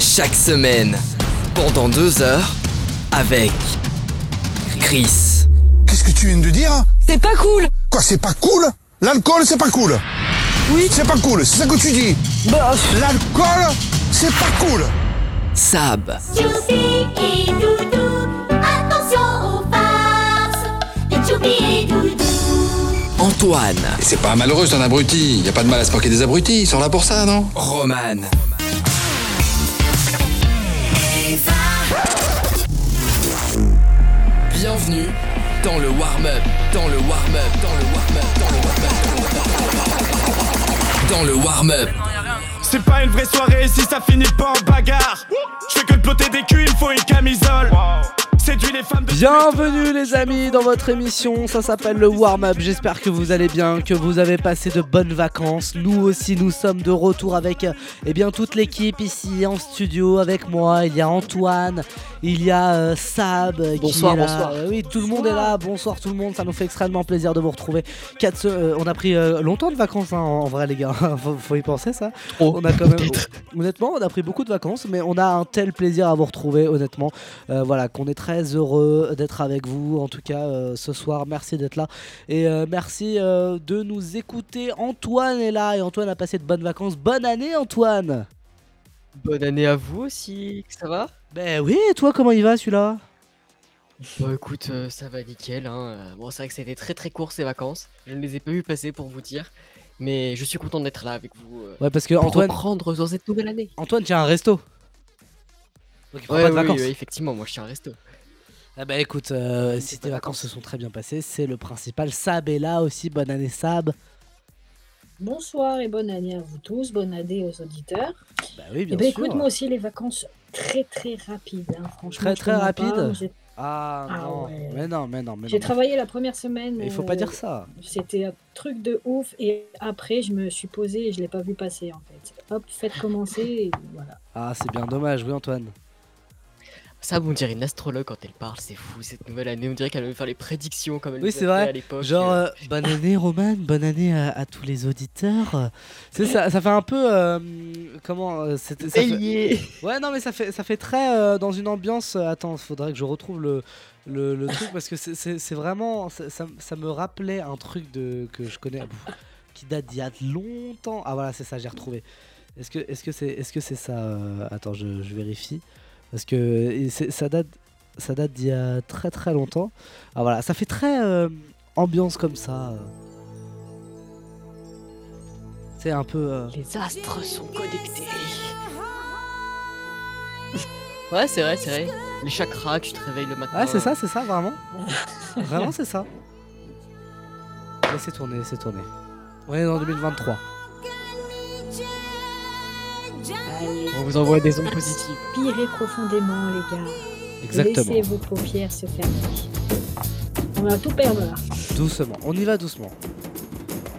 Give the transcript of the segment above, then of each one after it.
Chaque semaine, pendant deux heures, avec Chris. Qu'est-ce que tu viens de dire C'est pas cool. Quoi, c'est pas cool? L'alcool, c'est pas cool? Oui. C'est pas cool, c'est ça que tu dis? Bah, L'alcool, c'est pas cool. Sab, et Doudou, attention aux farces. Et Doudou. Antoine, c'est pas malheureux, c'est un abruti. Y a pas de mal à se moquer des abrutis, ils sont là pour ça, non? Roman. Bienvenue dans le warm-up, dans le warm-up, dans le warm-up, dans le warm-up, dans le warm-up. C'est pas une vraie soirée si ça finit pas en bagarre. Je fais que de ploter des culs, il faut une camisole. Séduit les femmes de. Bienvenue les amis dans votre émission, ça s'appelle le warm-up, j'espère que vous allez bien, que vous avez passé de bonnes vacances. Nous aussi nous sommes de retour avec euh, eh bien, toute l'équipe ici en studio avec moi, il y a Antoine, il y a euh, Sab euh, qui Bonsoir, est là. bonsoir. Euh, oui, tout le monde est là, bonsoir tout le monde, ça nous fait extrêmement plaisir de vous retrouver. Quatre euh, on a pris euh, longtemps de vacances hein, en vrai les gars, faut, faut y penser ça. on a quand même, honnêtement, on a pris beaucoup de vacances, mais on a un tel plaisir à vous retrouver, honnêtement. Euh, voilà, qu'on est très heureux d'être avec vous, en tout cas euh, ce soir. Merci d'être là et euh, merci euh, de nous écouter. Antoine est là et Antoine a passé de bonnes vacances. Bonne année, Antoine. Bonne année à vous aussi, ça va? Ben oui, et toi, comment il va celui-là? Bah écoute, euh, ça va nickel. Hein. euh, Bon, c'est vrai que c'était très très court ces vacances. Je ne les ai pas vu passer pour vous dire. Mais je suis content d'être là avec vous. euh, Ouais, parce que pour Antoine, reprendre dans cette nouvelle année. Antoine tient un resto. Donc il prend Ouais, pas de oui, vacances. oui, effectivement, moi je suis un resto. Ah bah écoute, euh, si tes vacances se sont très bien passées, c'est le principal. Sab est là aussi, bonne année Sab. Bonsoir et bonne année à vous tous, bonne année aux auditeurs. Bah oui, bien Et ben sûr. écoute, moi aussi les vacances très très rapides, hein, franchement. Très, très rapide pas, Ah, Ah non, ouais. mais non, mais non, mais j'ai travaillé la première semaine. Mais il faut pas euh, dire ça. C'était un truc de ouf et après je me suis posée et je l'ai pas vu passer en fait. Hop, faites commencer et voilà. Ah, c'est bien dommage, oui Antoine. Ça, on dirait une astrologue quand elle parle, c'est fou cette nouvelle année. On dirait qu'elle va faire les prédictions comme elle Oui, c'est vrai. à l'époque. Genre, euh. euh, bonne année Roman, bonne année à, à tous les auditeurs. C'est ça, ça fait un peu euh, comment c'était- ça fait-. Ouais, non, mais ça fait ça fait très euh, dans une ambiance. attends, faudrait que je retrouve le le, le truc parce que c'est- c'est c'est vraiment ça, ça- me rappelait un truc de que je connais qui date d'il y a longtemps. Ah voilà, c'est ça, j'ai retrouvé. Est-ce que est-ce que c'est est-ce que c'est ça Attends, je, je vérifie parce que ça date ça date d'il y a très très longtemps. Ah voilà, ça fait très euh, ambiance comme ça. C'est un peu. euh, Les astres sont connectés. ouais, c'est vrai, c'est vrai. Les chakras, tu te réveilles le matin. Ah, c'est ça, c'est ça, vraiment Vraiment, c'est ça. Laissez tourner, laissez tourner. On est en 2023. On vous envoie des ondes positives. pirez profondément les gars. Exactement. Laissez vos paupières se fermer. On va tout perdre là. Doucement, on y va doucement.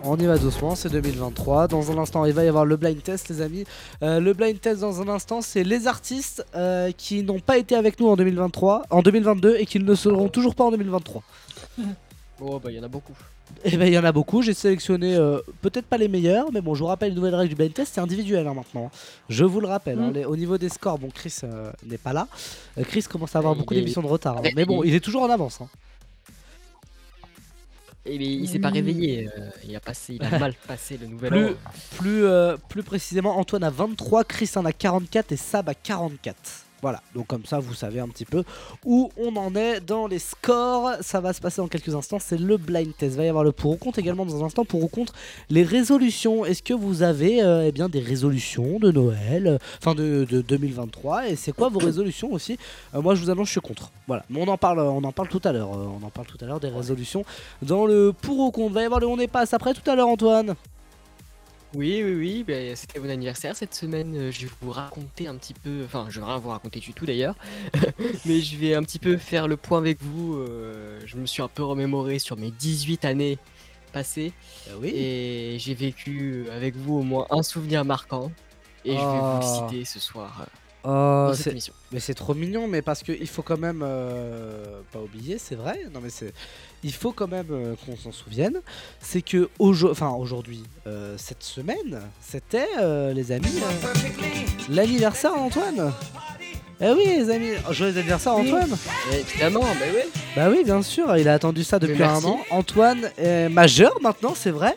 On y va doucement, c'est 2023. Dans un instant, il va y avoir le blind test, les amis. Euh, le blind test, dans un instant, c'est les artistes euh, qui n'ont pas été avec nous en 2023, en 2022 et qui ne seront toujours pas en 2023. Oh, bah, il y en a beaucoup. Et ben il y en a beaucoup, j'ai sélectionné euh, peut-être pas les meilleurs, mais bon, je vous rappelle une nouvelle règle du blind test, c'est individuel hein, maintenant. Je vous le rappelle, hein, Mm. les- au niveau des scores, bon, Chris euh, n'est pas là. Euh, Chris commence à avoir Il beaucoup est- d'émissions de retard, hein, mais bon, il- est toujours en avance. hein. Et mais il s'est pas Oui. réveillé. euh, il a passé, il a mal passé le nouvel Plus, an. plus, euh, plus précisément, Antoine a 23, Chris en a 44 et Sab a 44. Voilà, donc comme ça vous savez un petit peu où on en est dans les scores. Ça va se passer dans quelques instants, c'est le blind test. Il va y avoir le pour ou contre également dans un instant. Pour ou contre les résolutions. Est-ce que vous avez euh, eh bien, des résolutions de Noël, euh, enfin de, de 2023 Et c'est quoi vos résolutions aussi? Euh, Moi je vous annonce, je suis contre. Voilà, mais on en parle, on en parle tout à l'heure. on en parle tout à l'heure des résolutions dans le pour ou contre. Va y avoir le on est passe après tout à l'heure, Antoine. Oui, oui, oui. bah, C'était mon anniversaire cette semaine. euh, Je vais vous raconter un petit peu. Enfin, je vais rien vous raconter du tout d'ailleurs. Mais je vais un petit peu faire le point avec vous. euh, Je me suis un peu remémoré sur mes 18 années passées. oui? Et j'ai vécu avec vous au moins un souvenir marquant. Et je vais vous Oh. le citer ce soir. Oh, dans cette c'est- émission. mais c'est trop mignon, mais parce qu'il faut quand même euh, pas oublier, c'est vrai. Non mais c'est, il faut quand même euh, qu'on s'en souvienne. C'est que aujo- aujourd'hui, euh, cette semaine, c'était euh, les amis euh, l'anniversaire d'Antoine. Eh oui les amis, Oh, joyeux anniversaire Oui. Antoine. Évidemment, bah ouais. Bah oui bien sûr, il a attendu ça depuis un merci. an. Antoine est majeur maintenant, c'est vrai.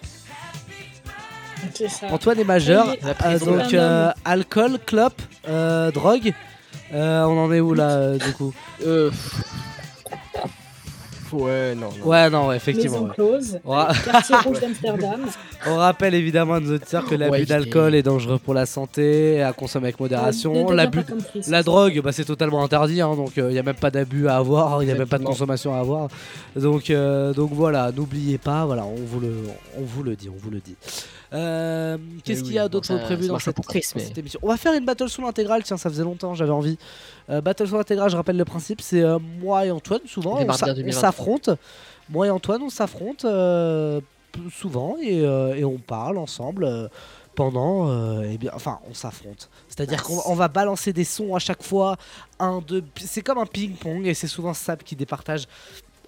C'est ça. Antoine est majeur, Oui, Euh, donc euh, alcool, clope, euh, drogue. Euh, on en est où là euh, du coup? Euh, pff, Ouais, non, non. Ouais non ouais, effectivement. Maison ouais. close. On ra- Quartier rouge d'Amsterdam. On rappelle évidemment à nos auditeurs que l'abus Ouais, d'alcool est dangereux pour la santé, à consommer avec modération. L'abus, la drogue, bah, c'est totalement interdit, hein, donc il n'y a même pas d'abus à avoir, il n'y a même pas de consommation à avoir. Donc, euh, donc voilà, n'oubliez pas, voilà, on vous le, on vous le dit, on vous le dit. Euh, Qu'est-ce Eh qu'il y a d'autre prévu dans cette, pour Chris, dans mais- cette émission? On va faire une battle soul intégrale, tiens, ça faisait longtemps, j'avais envie. Euh, battle soul intégrale, je rappelle le principe, c'est euh, moi et Antoine, souvent, on martyrs s'a- on 2023. s'affronte. Moi et Antoine, on s'affronte euh, souvent et, et on parle ensemble. pendant, euh, eh bien, enfin, on s'affronte. C'est-à-dire qu'on on va balancer des sons à chaque fois, un, deux, c'est comme un ping-pong et c'est souvent Sab qui départage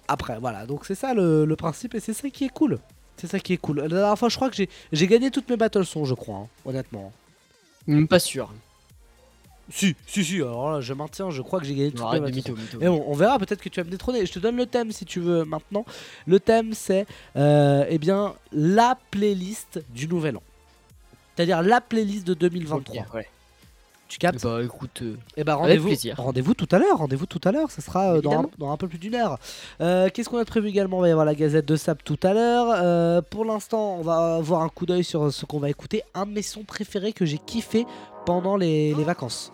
après. Voilà, donc c'est ça le, le principe et c'est ça qui est cool. C'est ça qui est cool. La dernière fois, je crois que j'ai- gagné toutes mes battle sons, je crois, hein, honnêtement. Même pas sûr. Si, si, si, alors là, je maintiens, je crois que j'ai gagné toutes mes arrête de battle sons. mytho, mytho. Mais bon, on verra, peut-être que tu vas me détrôner. Je te donne le thème si tu veux maintenant. Le thème, c'est euh, eh bien la playlist du Nouvel An. C'est-à-dire la playlist de 2023. Ok, ouais. Tu captes Bah écoute, euh, Eh ben rendez-vous, rendez-vous tout à l'heure, rendez-vous tout à l'heure, ça sera euh, dans, un, Évidemment. dans un peu plus d'une heure. Euh, Qu'est-ce qu'on a prévu également? Il va y avoir la Gazette de Sable tout à l'heure. Pour l'instant, on va avoir un coup d'œil sur ce qu'on va écouter. Un de mes sons préférés que j'ai kiffé pendant les, les vacances.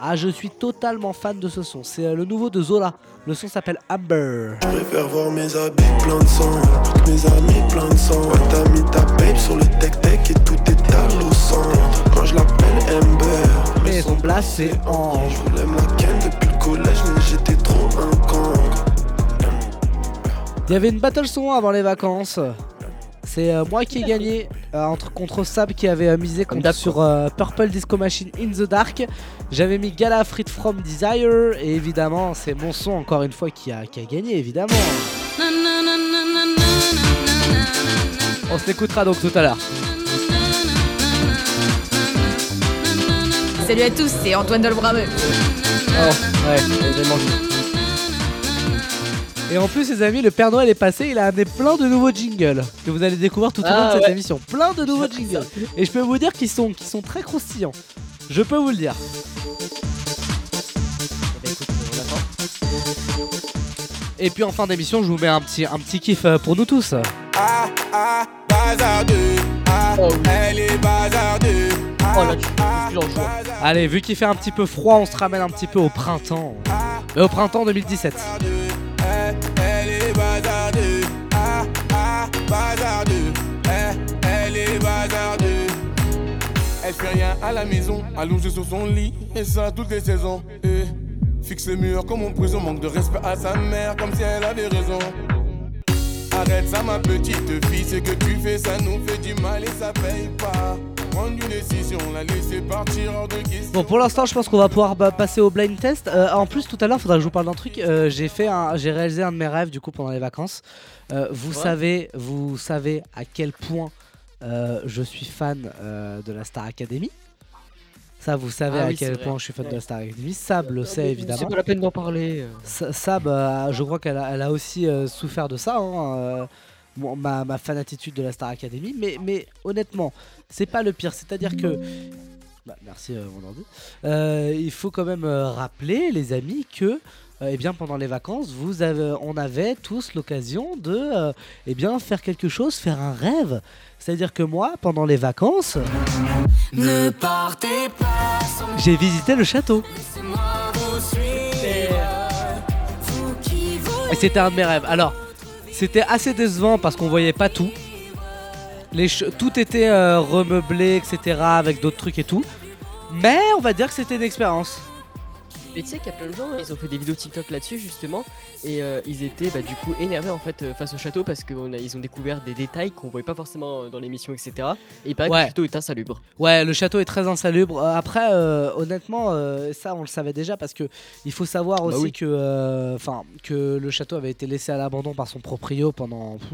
Ah, je suis totalement fan de ce son. C'est euh, le nouveau de Zola. Le son s'appelle Amber. Je préfère voir mes habits plein de sang, toutes mes amis plein de sang. T'as mis ta babe sur le tech-tech et tout est à au centre. Quand je l'appelle Amber, Mais son blast c'est Ange. Je voulais ma ken depuis le collège, mais j'étais trop un cancre. Il y avait une battle son avant les vacances. C'est euh, moi qui ai gagné euh, entre, contre Sab qui avait euh, misé Comme contre- d'hab, sur euh, Purple Disco Machine In the Dark. J'avais mis Gala Freed from Desire et évidemment c'est mon son encore une fois qui a, qui a gagné évidemment. On se l'écoutera donc tout à l'heure. Salut à tous, c'est Antoine Dolbrameux. Oh, ouais, vraiment. Et en plus, les amis, le Père Noël est passé, il a amené plein de nouveaux jingles que vous allez découvrir tout au long Ah, de cette ouais. émission. Plein de nouveaux jingles. Et je peux vous dire qu'ils sont, sont très croustillants. Je peux vous le dire. Et puis en fin d'émission, je vous mets un petit, un petit kiff euh, pour nous tous. Ah, ah, bazardeux. Ah, Oh, oui. elle est bazardeux. Oh là, tu tu plus en joie. Allez, vu qu'il fait un petit peu froid, on se ramène un petit peu au printemps. Mais au printemps 2017. Elle fait rien à la maison, allongée sur son lit, et ça toutes les saisons. Et fixe les murs comme en prison, manque de respect à sa mère, comme si elle avait raison. Arrête ça, ma petite fille, ce que tu fais, ça nous fait du mal et ça paye pas. Prendre une décision, la laisser partir hors de question. Bon, pour l'instant, je pense qu'on va pouvoir bah, passer au blind test. Euh, en plus, tout à l'heure, faudra que je vous parle d'un truc. Euh, j'ai fait, un- j'ai réalisé un de mes rêves du coup pendant les vacances. Euh, vous Ouais. savez, vous savez à quel point euh, je suis fan euh, de la Star Academy. Ça, vous savez Ah à oui, quel c'est point vrai. je suis fan de la Star Academy. Sab le sait C'est évidemment. pas la peine d'en parler. Sa- Sab, euh, je crois qu'elle a, elle a aussi souffert de ça, hein, ma, ma fanatitude de la Star Academy. Mais, mais honnêtement, c'est pas le pire. C'est-à-dire que. Bah, merci mon ordi. Il faut quand même rappeler, les amis, que. Euh, eh bien, pendant les vacances, vous avez, on avait tous l'occasion de euh, eh bien, faire quelque chose, faire un rêve. C'est-à-dire que moi, pendant les vacances, Ne partez pas sans j'ai visité le château. Et c'était un de mes rêves. Alors, c'était assez décevant parce qu'on voyait pas tout. Les tout était euh, remeublé, etc. avec d'autres trucs et tout. Mais on va dire que c'était une expérience. Et tu sais qu'il y a plein de gens, ils ont fait des vidéos TikTok là-dessus justement, et euh, ils étaient bah, du coup énervés en fait euh, face au château parce qu'ils ont découvert des détails qu'on voyait pas forcément euh, dans l'émission, etc. Et il paraît que le château est insalubre. Ouais, le château est très insalubre. Après, euh, honnêtement, euh, ça on le savait déjà parce que il faut savoir Bah aussi oui. que, enfin, que le château avait été laissé à l'abandon par son proprio pendant. pff,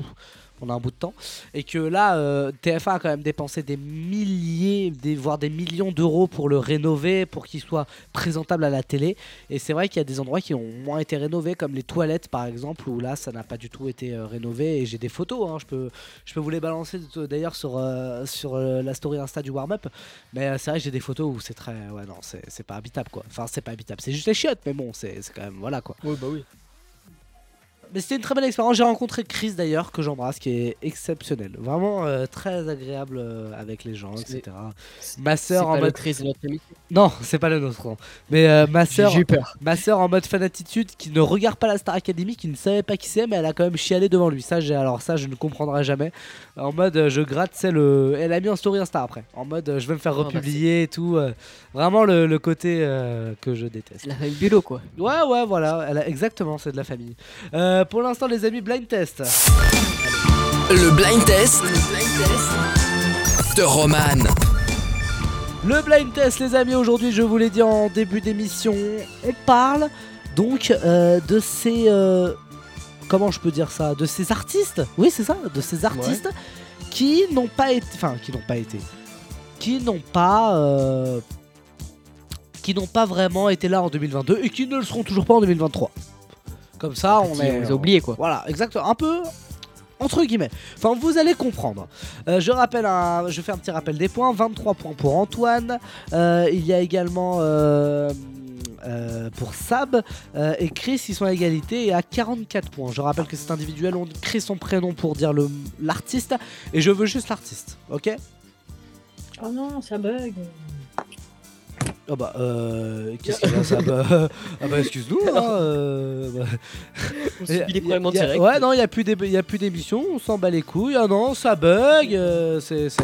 pendant un bout de temps. Et que là euh, TF1 a quand même dépensé des milliers des, voire des millions d'euros pour le rénover pour qu'il soit présentable à la télé. Et c'est vrai qu'il y a des endroits qui ont moins été rénovés comme les toilettes par exemple où là ça n'a pas du tout été euh, rénové. Et j'ai des photos hein, je peux je peux vous les balancer d'ailleurs sur euh, sur la story Insta du warm up mais c'est vrai que j'ai des photos où c'est très ouais non c'est pas habitable quoi. Enfin c'est pas habitable. C'est juste les chiottes mais bon c'est quand même voilà quoi. Oui, bah oui. Mais c'était une très belle expérience. J'ai rencontré Chris d'ailleurs, que j'embrasse, qui est exceptionnel. Vraiment euh, très agréable euh, avec les gens, etc. Ma sœur en mode. Chris de notre ami. Non, c'est pas le nôtre. non. Mais euh, ma sœur. j'ai eu peur. Ma sœur en mode fanatitude qui ne regarde pas la Star Academy, qui ne savait pas qui c'est, mais elle a quand même chialé devant lui. Ça, j'ai- alors ça, je ne comprendrai jamais. En mode, je gratte, c'est le. Elle a mis en story Insta après. En mode, je vais me faire Oh, bah, republier et tout. euh, vraiment le, le côté euh, que je déteste. La famille Bulo quoi. Ouais, ouais, voilà. Elle a... Exactement, c'est de la famille. Euh, pour l'instant, les amis, blind test. Le blind test de Roman. Le blind test, les amis, aujourd'hui, je vous l'ai dit en début d'émission, on parle donc euh, de ces. euh, comment je peux dire ça De ces artistes Oui, c'est ça, de ces artistes qui n'ont pas été. Enfin, qui n'ont pas été. Qui n'ont pas. euh, qui n'ont pas vraiment été là en 2022 et qui ne le seront toujours pas en 2023. Comme ça, on Qui- est. on les a oubliés, quoi. Voilà, exactement. Un peu. Entre guillemets. Enfin, vous allez comprendre. Euh, je rappelle, un, je fais un petit rappel des points. 23 points pour Antoine. Euh, il y a également euh, euh, pour Sab euh, et Chris, ils sont à égalité et à 44 points. Je rappelle que c'est individuel. On crée son prénom pour dire l'artiste et je veux juste l'artiste. Ok? Oh non, ça bug. Ah bah, euh, qu'est-ce qu'il y a ça bah, Ah bah, excuse-nous. hein, euh, bah. On subit problèmes en y a- direct. Ouais, non, il n'y a plus d'é- y a plus d'émissions, on s'en bat les couilles. Ah non, ça bug. euh, c'est c'est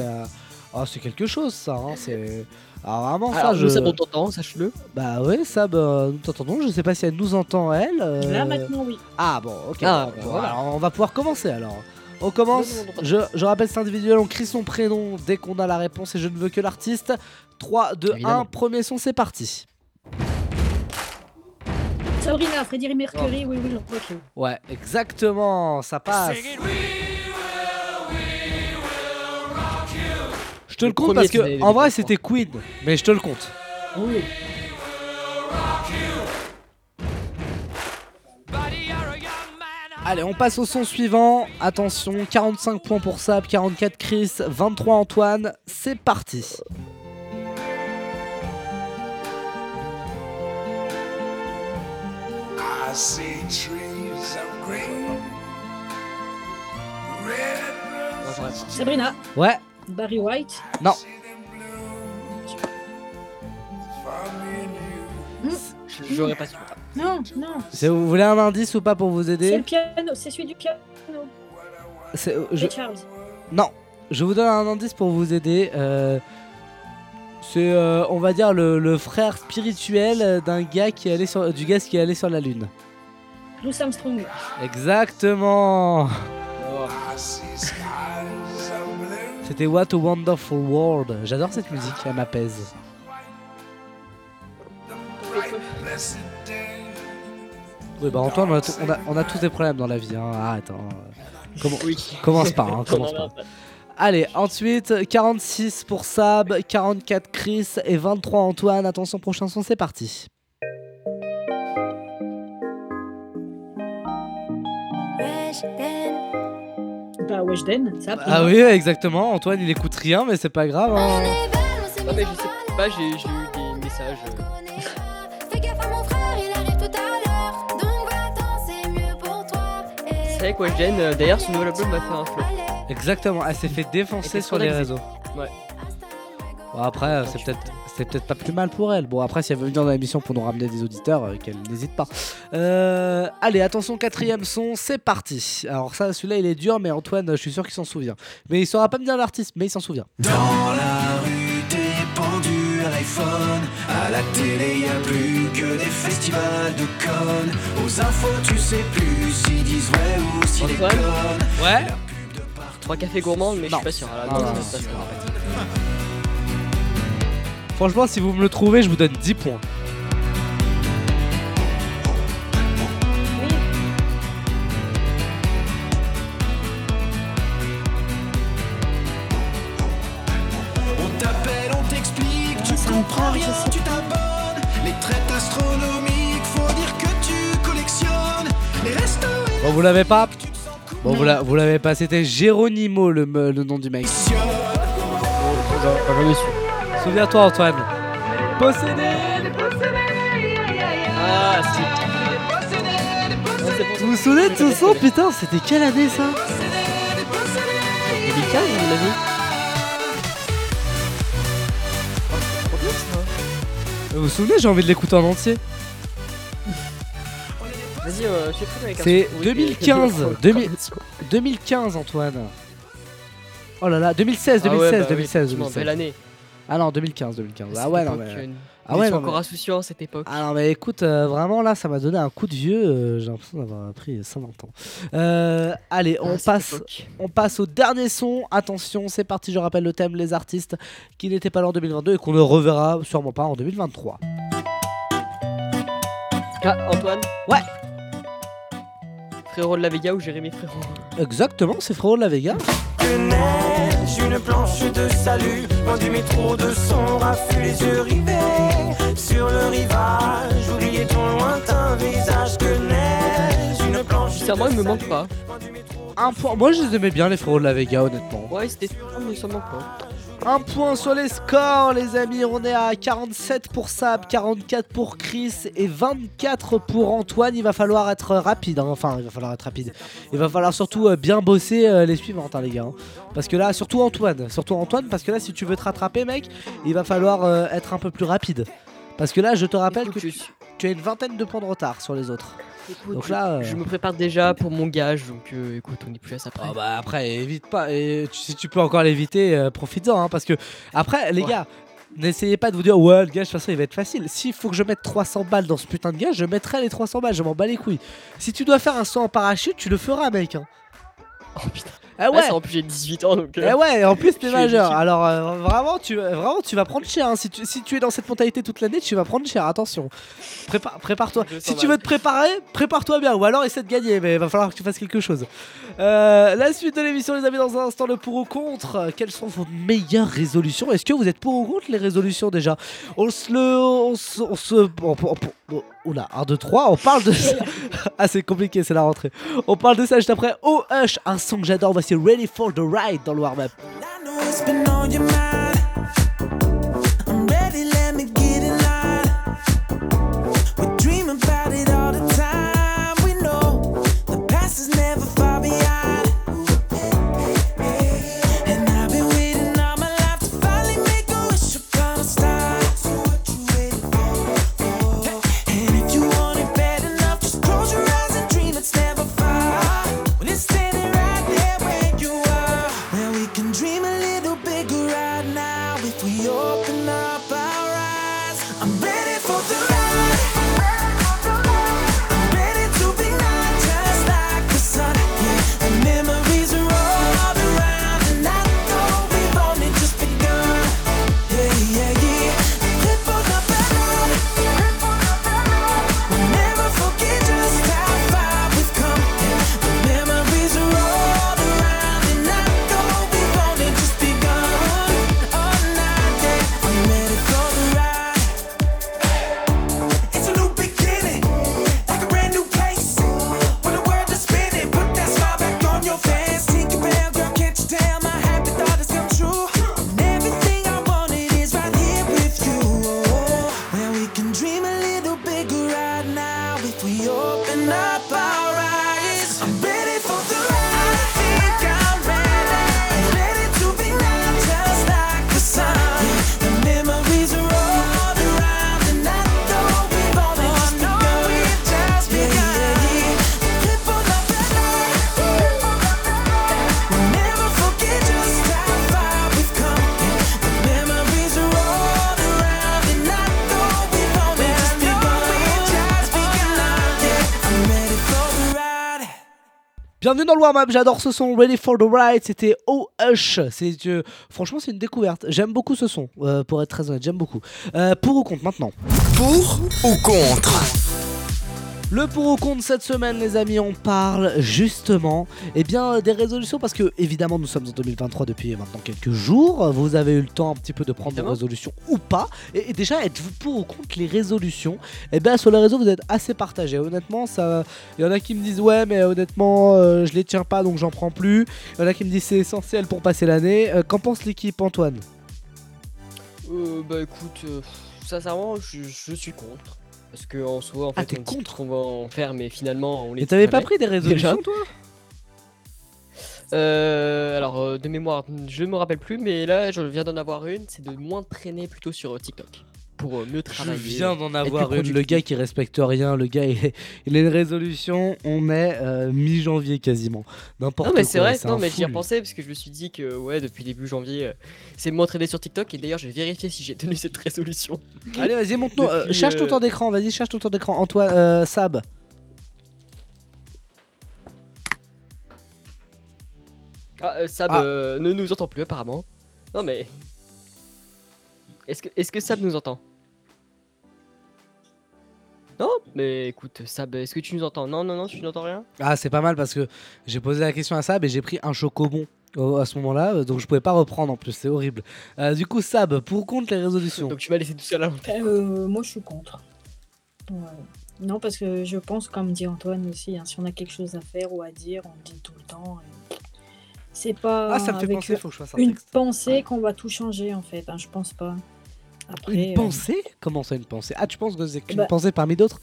ah, c'est quelque chose, ça. hein, c'est. Ah, vraiment, ça, Alors, je. on t'entend, sache-le. Bah ouais, ça, bah, nous t'entendons. Je sais pas si elle nous entend, elle. euh, Là maintenant, oui. Ah bon, ok. Ah, bon, bah, bon, voilà. alors, on va pouvoir commencer alors. On commence. Je, je rappelle, c'est individuel. On crie son prénom dès qu'on a la réponse et je ne veux que l'artiste. 3, 2, 1. Évidemment. Premier son, c'est parti. Sabrina, Freddie Mercury, oui, oui, ok. Ouais, exactement. Ça passe. Je te le, Le compte parce que en vrai c'était Queen, mais je te le compte. Oui. Allez, on passe au son suivant. Attention, 45 points pour Sab, 44 Chris, 23 Antoine. C'est parti. I see trees of green, red. Sabrina, Ouais, Barry White? non. Je- J'aurais pas su. Non, non. C'est- vous voulez un indice ou pas pour vous C'est aider le piano, c'est celui du piano. C'est- euh, je, Ray Charles. Non, je vous donne un indice pour vous aider. euh, c'est, euh, on va dire, le, le frère spirituel d'un gars qui est allé sur, du gars qui est allé sur la lune. Louis Armstrong. Exactement. C'était What a Wonderful World. J'adore cette musique, elle m'apaise. Oui, bah Antoine, on a, on a- on a tous des problèmes dans la vie. Hein. Arrête. Comment- Oui. Commence pas, hein, commence pas. Allez, ensuite, 46 pour Sab, 44 Chris et 23 Antoine. Attention, prochain son, c'est parti. Bah, Weshden, ça. Ah oui, exactement. Antoine, il écoute rien, mais c'est pas grave. hein. Non, mais je sais pas, j'ai eu des messages. C'est vrai quoi, Jen, euh, d'ailleurs, son nouvel album m'a fait un flop. Exactement, elle s'est fait défoncer sur les réseaux. Ouais. Bon, après, euh, c'est peut-être c'est peut-être pas plus mal pour elle. Bon, après, si elle veut venir dans l'émission pour nous ramener des auditeurs, euh, qu'elle n'hésite pas. Euh, allez, attention, quatrième son, c'est parti. Alors, ça, celui-là, il est dur, mais Antoine, je suis sûr qu'il s'en souvient. Mais il saura pas me dire l'artiste, mais il s'en souvient. Dans la rue, t'es pendu à la iPhone. À la télé, y a plus que des festivals de connes. Aux infos, tu sais plus s'ils disent vrai ou s'ils Antoine déconnent. Ouais. Trois cafés gourmands, mais je suis pas sûr. Ah, là, Non, non, non, c'est pas ça, en fait. Franchement, si vous me le trouvez, je vous donne 10 points. On t'appelle, on t'explique, tu ça me comprends parle, rien, je sais. tu t'abonnes. Les traites astronomiques, faut dire que tu collectionnes. Les restos Bon, vous l'avez pas Bon, vous la- vous l'avez pas, c'était Géronimo le, me- le nom du mec. Souviens-toi, Antoine. Possédé Ah, si. Vous vous souvenez de ce son Putain, c'était quelle année ça 2015, on l'a vu Vous vous souvenez, j'ai envie de l'écouter en entier. Vas-y, euh, C'est son pourri, 2015, mais- 2000 2015, Antoine. Oh là là, 2016, Ah ouais, 2016, bah oui, 2016, effectivement, 2016. belle année. Ah non, 2015, 2015. Ah ouais, non mais. euh, Ah ouais, non, encore mais- insouciants à cette époque. Ah non mais écoute, euh, vraiment là ça m'a donné un coup de vieux, euh, j'ai l'impression d'avoir pris 50 ans. Euh, allez, on Ah, passe on passe au dernier son. Attention, c'est parti, je rappelle le thème, les artistes qui n'étaient pas là en 2022 et qu'on ne reverra sûrement pas en 2023. Ah, Antoine Ouais. Frérot de la Vega ou Jérémy Frérot Exactement, c'est Frérot de la Vega. que neige, une planche de salut. Loin du métro de son raffut, les yeux rivés sur le rivage. Oubliez ton lointain visage que neige, une planche. Sincèrement, il me manque pas. Un point. Moi je les aimais bien les Frérot de la Vega honnêtement. Ouais, c'était ça, mais ça me manque pas. Un point sur les scores, les amis. On est à 47 pour Sab, 44 pour Chris et 24 pour Antoine. Il va falloir être rapide. hein. Enfin, il va falloir être rapide. Il va falloir surtout euh, bien bosser euh, les suivantes, hein, les gars. hein. Parce que là, surtout Antoine. Surtout Antoine, parce que là, si tu veux te rattraper, mec, il va falloir euh, être un peu plus rapide. Parce que là, je te rappelle Écoute, que tu, as une vingtaine de points de retard sur les autres. écoute, Donc je- là, euh, je me prépare déjà pour mon gage, donc euh, écoute, on est plus à ça près. Ah bah après, évite pas. Et si tu peux encore l'éviter, euh, profites-en. hein, parce que après, les Ouais. gars, n'essayez pas de vous dire ouais, le gage, de toute façon, il va être facile. S'il faut que je mette 300 balles dans ce putain de gage, je mettrai les 300 balles. Je m'en bats les couilles. Si tu dois faire un saut en parachute, tu le feras, mec. hein. Oh putain. Ah Ouais, ouais. ça, en plus j'ai 18 ans donc. euh, Eh ouais, et en plus t'es majeur. Alors euh, vraiment, tu vraiment tu vas prendre cher. hein. Si, tu, si tu es dans cette mentalité toute l'année, tu vas prendre cher. Attention. Prépa- Prépare-toi. 200 Si tu veux te préparer, prépare-toi bien. Ou alors essaie de gagner, mais il va falloir que tu fasses quelque chose. Euh, la suite de l'émission, les amis, dans un instant, le pour ou contre. Euh, Quelles sont vos meilleures résolutions? Est-ce que vous êtes pour ou contre les résolutions déjà? On se le, on se, on se, on- on- on- oula, 1, 2, 3. On parle de. ah c'est compliqué, c'est la rentrée. On parle de ça juste après. Oh Hush, un son que j'adore. Voici Ready for the Ride dans le warm-up. J'adore ce son. Ready for the ride, c'était Oh Hush. C'est, euh, franchement, c'est une découverte. J'aime beaucoup ce son, euh, pour être très honnête, j'aime beaucoup. Euh, pour ou contre maintenant? Pour ou contre? Le pour ou contre cette semaine, les amis, on parle justement eh bien, des résolutions parce que, évidemment, nous sommes en 2023 depuis maintenant quelques jours. Vous avez eu le temps un petit peu de prendre vos résolutions ou pas. Et, et déjà, êtes-vous pour ou contre les résolutions? Eh bien, sur les réseaux, vous êtes assez partagés. Honnêtement, il y en a qui me disent ouais, mais honnêtement, euh, je les tiens pas donc j'en prends plus. Il y en a qui me disent c'est essentiel pour passer l'année. Euh, Qu'en pense l'équipe, Antoine? Euh, bah écoute, euh, sincèrement, je, je suis contre. Parce que en soi, en Ah, fait, t'es on dit qu'on va en faire, mais finalement, on les Et t'avais pas pris des résolutions, Déjà. toi Euh, alors, euh, de mémoire, je me rappelle plus, mais là, je viens d'en avoir une, c'est de moins traîner plutôt sur euh, TikTok. Pour euh, mieux Je travailler. viens d'en avoir une. Le gars qui respecte rien, le gars il, il a une résolution. On est euh, mi-janvier quasiment. N'importe Non mais c'est vrai, non mais j'y ai repensé parce que je me suis dit que ouais depuis début janvier euh, c'est m'entraîner sur TikTok et d'ailleurs je vais vérifier si j'ai tenu cette résolution. Allez, vas-y, montre-nous. euh, Depuis, cherche ton euh, temps d'écran. Vas-y, cherche ton temps d'écran. Antoine, euh, Sab. Ah euh, Sab Ah. euh, ne nous entend plus apparemment. Non mais est-ce que est-ce que Sab nous entend? Non mais écoute Sab est-ce que tu nous entends? Non non non tu n'entends rien? Ah, c'est pas mal parce que j'ai posé la question à Sab et j'ai pris un chocobon au- à ce moment-là, euh, donc je pouvais pas reprendre en plus. C'est horrible. Euh, du coup, Sab, pour ou contre les résolutions Donc tu m'as laissé tout seul à l'antenne. Euh, moi, je suis contre. Ouais. Non, parce que je pense, comme dit Antoine aussi, hein, si on a quelque chose à faire ou à dire, on le dit tout le temps. et C'est pas Ah, ça me fait avec penser, faut que je fasse un une texte. pensée qu'on va tout changer, en fait. hein, je pense pas. Après, Une euh, pensée? Comment ça, une pensée? Ah, tu penses que c'est qu'une Bah- pensée parmi d'autres?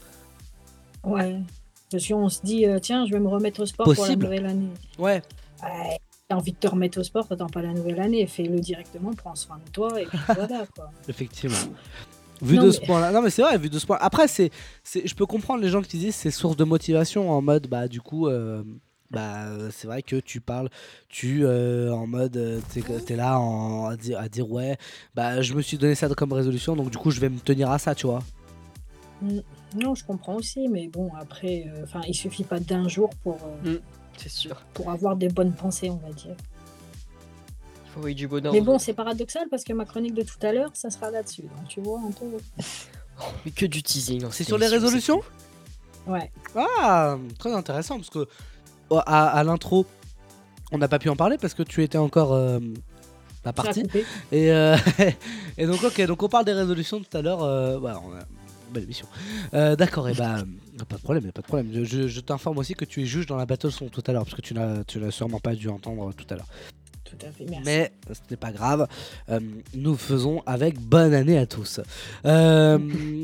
Ouais. Parce qu'on se dit, euh, tiens, je vais me remettre au sport Possible. pour la nouvelle année. Ouais. Ouais. T'as envie de te remettre au sport, t'attends pas la nouvelle année, fais-le directement, prends soin de toi, et puis voilà, quoi. Effectivement. Vu Non, de mais- ce point-là, non mais c'est vrai, vu de ce point. Après, c'est, c'est, je peux comprendre les gens qui disent c'est source de motivation en mode bah du coup, euh, bah euh, c'est vrai que tu parles, tu euh, en mode euh, t'es, t'es là en- à, dire, à dire ouais, bah je me suis donné ça comme résolution donc du coup je vais me tenir à ça, tu vois. Mm. Non, je comprends aussi, mais bon, après, euh, enfin, il suffit pas d'un jour pour, euh, C'est sûr. pour avoir des bonnes pensées, on va dire. Il faut envoyer du bonheur. Mais bon, c'est paradoxal parce que ma chronique de tout à l'heure, ça sera là-dessus. Donc tu vois un peu. Mais que du teasing. dans C'est sur les résolutions Ouais. Ah, très intéressant parce que oh, à, à l'intro, on n'a pas pu en parler parce que tu étais encore euh, pas parti. Et, euh, et donc, ok, donc on parle des résolutions tout à l'heure. Euh, voilà, on a une belle émission. Euh, D'accord, et bah, pas de problème, pas de problème. Je, t'informe aussi que tu es juge dans la battle son tout à l'heure parce que tu n'as, tu n'as sûrement pas dû entendre tout à l'heure. Tout à fait, merci. Mais ce n'est pas grave. Euh, nous faisons avec bonne année à tous. Euh,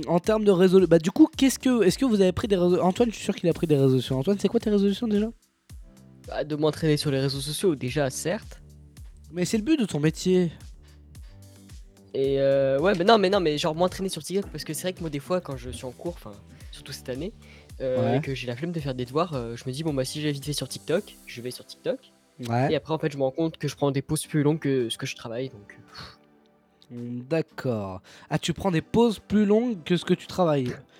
en termes de résolution, bah du coup, qu'est-ce que, est-ce que vous avez pris des résolutions Antoine, je suis sûr qu'il a pris des résolutions. Antoine, c'est quoi tes résolutions déjà? Bah, de m'entraîner sur les réseaux sociaux, déjà, certes. Mais c'est le but de ton métier. Et euh, ouais, mais non, mais non, mais genre m'entraîner sur TikTok parce que c'est vrai que moi, des fois, quand je suis en cours, enfin, surtout cette année, euh, Ouais. et que j'ai la flemme de faire des devoirs, euh, je me dis, bon, bah, si j'ai vite fait sur TikTok, je vais sur TikTok. Ouais. Et après, en fait, je me rends compte que je prends des pauses plus longues que ce que je travaille, donc. euh, D'accord. Ah, tu prends des pauses plus longues que ce que tu travailles.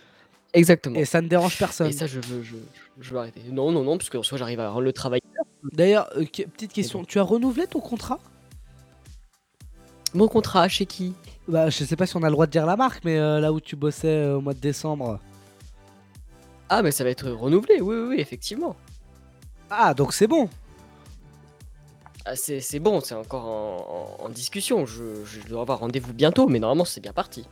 Exactement. Et ça ne dérange personne. Et ça, je veux, je, je veux arrêter. Non, non, non, parce que en soi, j'arrive à rendre le travail. D'ailleurs, euh, que- petite question, tu as renouvelé ton contrat? Mon contrat, chez qui? Bah, je sais pas si on a le droit de dire la marque, mais euh, là où tu bossais euh, au mois de décembre. Ah, mais ça va être renouvelé, oui, oui, oui, effectivement. Ah, donc c'est bon. Ah, c'est c'est bon, c'est encore en, en- en discussion. Je, je dois avoir rendez-vous bientôt, mais normalement, c'est bien parti.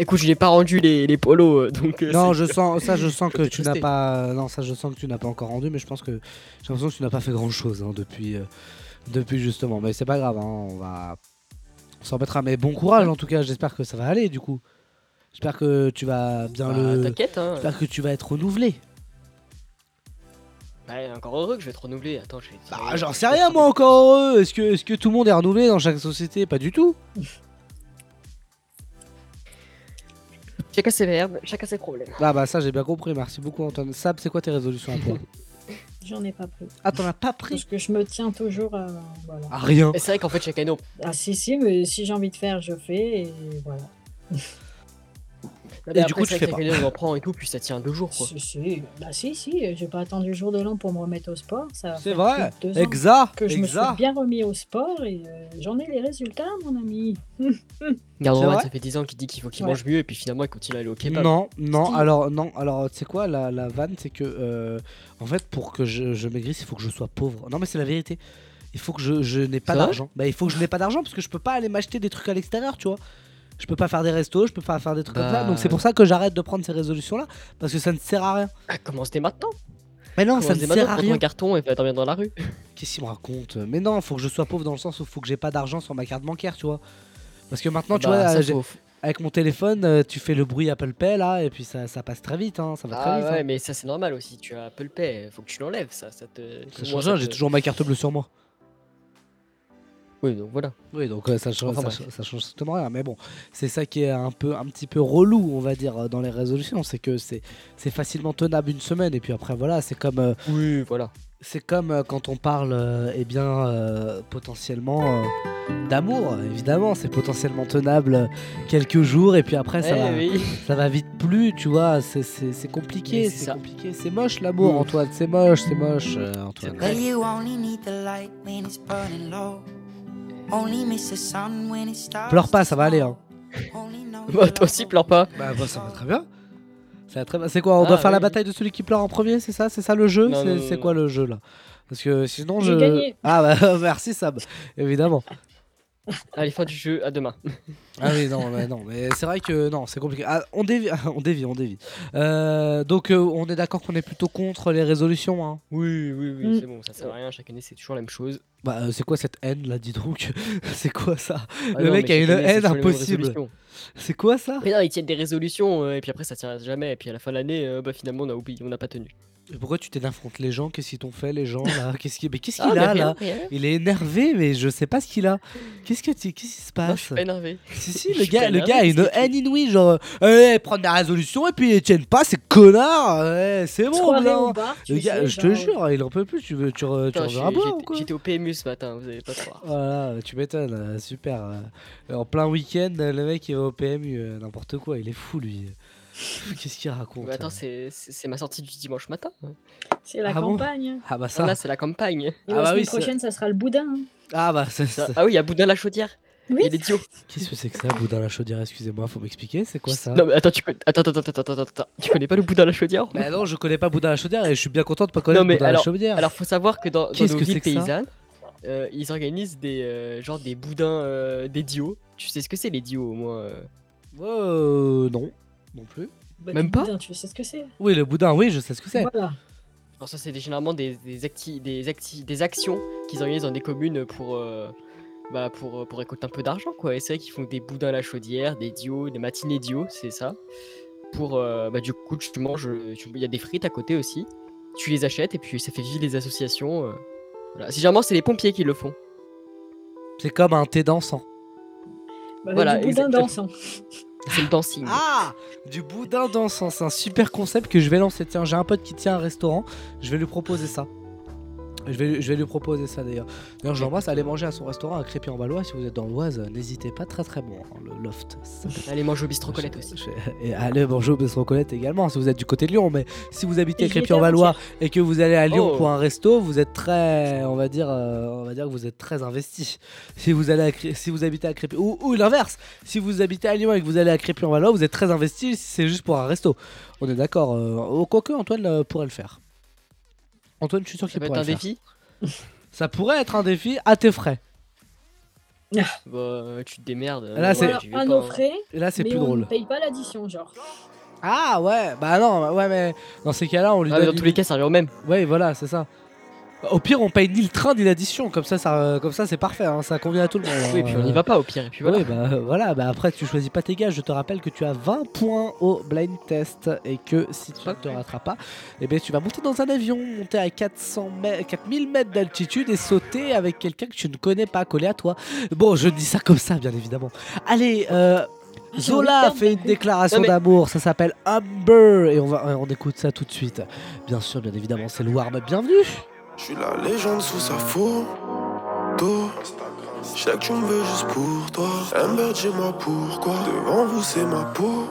Écoute, je n'ai pas rendu les, les polos, euh, donc. euh, Non, je sens ça, je sens que tu n'as pas. Non, ça, je sens que tu n'as pas encore rendu, mais je pense que j'ai l'impression que tu n'as pas fait grand chose depuis, euh, depuis justement. Mais c'est pas grave, hein, on va on s'en remettra. Mais bon courage en tout cas. J'espère que ça va aller du coup. J'espère que tu vas bien Bah, le. t'inquiète, hein. J'espère que tu vas être renouvelé. Ouais, encore heureux que je vais être renouvelé. Attends, je vais. Ah, j'en sais rien moi encore heureux. Est-ce que, est-ce que tout le monde est renouvelé dans chaque société? Pas du tout. Chacun ses verbes, chacun ses problèmes. Ah bah ça j'ai bien compris. Merci beaucoup Antoine. Sab, c'est quoi tes résolutions à toi? J'en ai pas pris. Ah, t'en as pas pris? Parce que je me tiens toujours à. Voilà. Ah, rien. Et c'est vrai qu'en fait, chaque année, on- Ah, si, si, mais si j'ai envie de faire, je fais, et voilà. Et du coup, c'est tu vrai fais pas. on en prend et tout, puis ça tient deux jours quoi. Si, si, bah si, si, j'ai pas attendu le jour de l'an pour me remettre au sport. Ça va C'est vrai, deux ans exact, Que je me suis bien remis au sport et euh, j'en ai les résultats, mon ami. Regarde, ça fait 10 ans qu'il dit qu'il faut qu'il Ouais. mange mieux, et puis finalement, il continue à aller au kebab. Non, non, alors non, alors tu sais quoi, la, la vanne, c'est que euh, en fait, pour que je, je maigrisse, il faut que je sois pauvre. Non, mais c'est la vérité. Il faut que je, je n'ai pas d'argent. Bah, il faut que je n'ai pas d'argent parce que je peux pas aller m'acheter des trucs à l'extérieur, tu vois. Je peux pas faire des restos, je peux pas faire des trucs comme ça. Bah, Donc c'est pour ça que j'arrête de prendre ces résolutions là parce que ça ne sert à rien. Ah, commence dès maintenant. Mais non, ça ne sert à rien. un carton et va dormir dans la rue. Qu'est-ce qu'il me raconte? Mais non, faut que je sois pauvre dans le sens où faut que j'ai pas d'argent sur ma carte bancaire, tu vois. Parce que maintenant, tu Bah, vois, ça, euh, avec mon téléphone, euh, tu fais le bruit Apple Pay là et puis ça, ça passe très vite, hein, ça va très Ah vite. ouais, hein. mais ça c'est normal aussi. Tu as Apple Pay, faut que tu l'enlèves, ça, ça te. Ça change rien, j'ai te- toujours ma carte bleue sur moi. Oui, donc voilà. Oui, donc euh, ça, change, Enfin, ça, ça change strictement rien. Mais bon, c'est ça qui est un peu, un petit peu relou, on va dire, euh, dans les résolutions, c'est que c'est, c'est facilement tenable une semaine et puis après voilà, c'est comme, euh, Oui, voilà. c'est comme euh, quand on parle, euh, eh bien, euh, potentiellement euh, d'amour. Évidemment, c'est potentiellement tenable quelques jours et puis après ça, Eh va, oui. ça va vite plus, tu vois. C'est, compliqué, c'est compliqué, c'est moche l'amour, Mm. Antoine, c'est moche, c'est moche, euh, Antoine. Pleure pas, ça va aller. Hein. Bah, toi aussi, pleure pas. Bah, bah, ça va très bien. Ça va très bien. C'est quoi On doit Ah, faire la oui. bataille de celui qui pleure en premier, c'est ça? C'est ça le jeu? Non, C'est non, non, c'est non. quoi le jeu là? Parce que sinon J'ai je. gagné. Ah bah merci Sab, évidemment. Allez, fin du jeu, à demain. Ah oui non mais non mais c'est vrai que non c'est compliqué. Ah, on dévie on dévie on dévie. Euh, donc euh, on est d'accord qu'on est plutôt contre les résolutions. Hein. Oui, oui, oui, Mm. c'est bon, ça sert à rien. Chaque année, c'est toujours la même chose. Bah euh, c'est quoi cette haine là dis donc? C'est quoi ça? Ah Le non, mec a une année, haine impossible. C'est quoi ça? Mais non, ils tiennent des résolutions, euh, et puis après, ça tient jamais. Et puis à la fin de l'année, euh, bah finalement, on a oublié, on n'a pas tenu. Et Pourquoi tu t'énerves les gens? Qu'est-ce qu'ils t'ont fait les gens là? Qu'est-ce qu'il mais qu'est-ce Ah, qu'il a là? rien. Il est énervé mais je sais pas ce qu'il a. Qu'est-ce que tu- qu'est-ce qui se Non, je passe? suis pas énervé. Si, si, le gars, le gars a une haine inouïe, genre, eh, prendre des résolutions et puis ils tiennent pas, c'est connard, ouais, c'est bon, là. bar, Le gars, je te genre, jure, il en peut plus, tu veux, tu, re- tu ou j'étais- quoi? J'étais au PMU ce matin, vous allez pas croire. Voilà, tu m'étonnes, euh, super. euh, En plein week-end, le mec il va au PMU, euh, n'importe quoi, il est fou lui. Qu'est-ce qu'il raconte Bah, attends, c'est c'est- c'est ma sortie du dimanche matin. C'est la Ah bon campagne. Ah bah ça, Là, c'est la campagne. Et Ah la bah semaine oui, c'est- prochaine, ça sera le boudin. hein. ah bah ça, Ça- Ah oui, il y a Boudin la chaudière. Il Oui. y a des dios. qu'est-ce que c'est que ça, boudin la chaudière, excusez-moi, faut m'expliquer, c'est quoi ça? Non, mais attends, tu connais... attends, attends, attends, attends, attends, attends. Tu connais pas le Boudin la chaudière Bah non, je connais pas boudin la chaudière et je suis bien content de pas connaître Non, mais boudin la alors- chaudière. Alors, faut savoir que dans, dans Qu'est-ce nos que villes c'est que ça? paysannes, euh, ils organisent des euh, genre des boudins, euh, des dios. Tu sais ce que c'est les dios au moins euh? Euh, non, non plus. Bah, Même du pas boudin, tu sais ce que c'est. Oui, le boudin, oui, je sais ce que c'est. Voilà. Alors ça, c'est des- généralement des, des, acti- des, acti- des actions qu'ils organisent dans des communes pour, euh, bah, pour, pour récolter un peu d'argent, quoi. Et c'est vrai qu'ils font des boudins à la chaudière, des dios, des matinées dios, c'est ça. Pour, euh, bah, du coup, tu manges, tu- il y a des frites à côté aussi. Tu les achètes et puis ça fait vivre les associations. euh. Voilà. C'est généralement, c'est les pompiers qui le font. C'est comme un thé dansant. Bah, Voilà, du boudin exactement. dansant. C'est le dancing. Ah Du boudin dansant, c'est un super concept que je vais lancer. Tiens, j'ai un pote qui tient un restaurant, je vais lui proposer ça. Je vais, je vais lui proposer ça d'ailleurs. D'ailleurs, je l'embrasse. Allez manger à son restaurant à Crépy-en-Valois. Si vous êtes dans l'Oise, n'hésitez pas. Très très bon, hein, le loft. Allez manger au bistrot Colette aussi. Et allez manger au Bistrot Colette également si vous êtes du côté de Lyon. Mais si vous habitez à Et j'y étais Crépy-en-Valois et que vous allez à Lyon Oh. pour un resto, vous êtes très, on va dire, euh, on va dire que vous êtes très investi. Si vous allez, à si vous habitez à Crépy ou, ou l'inverse, si vous habitez à Lyon et que vous allez à Crépy-en-Valois, vous êtes très investi. Si c'est juste pour un resto, on est d'accord. Euh, quoique Antoine euh, pourrait le faire. Antoine, je suis sûr Ça qu'il peut être pourrait un défi. Ça pourrait être un défi à tes frais. Bah, tu te démerdes. Là, c'est- à nos hein. frais. Là, c'est plus on drôle. ne paye pas l'addition, genre. Ah ouais, bah non, ouais, mais dans ces cas-là, on lui Ah, donne dans tous les cas, ça revient au même. Ouais, voilà, c'est ça. Au pire, on paye ni le train ni l'addition, comme ça, ça, comme ça, c'est parfait, hein, ça convient à tout le monde. Oui, hein, puis on euh. y va pas au pire. Et puis voilà. Oui, bah euh, voilà, bah après tu choisis pas tes gars. Je te rappelle que tu as 20 points au blind test et que si tu ne te rattrapes pas, eh bien tu vas monter dans un avion, monter à 400 mè- 4000 mètres d'altitude et sauter avec quelqu'un que tu ne connais pas collé à toi. Bon, je dis ça comme ça, bien évidemment. Allez, euh, Zola fait une déclaration Non, mais- d'amour, ça s'appelle Amber et on va on écoute ça tout de suite. Bien sûr, bien évidemment, c'est le warm-up. Bienvenue. Je suis la légende sous sa photo. Je sais que tu me veux juste pour toi. Amber, dis-moi pourquoi. Devant vous, c'est ma peau.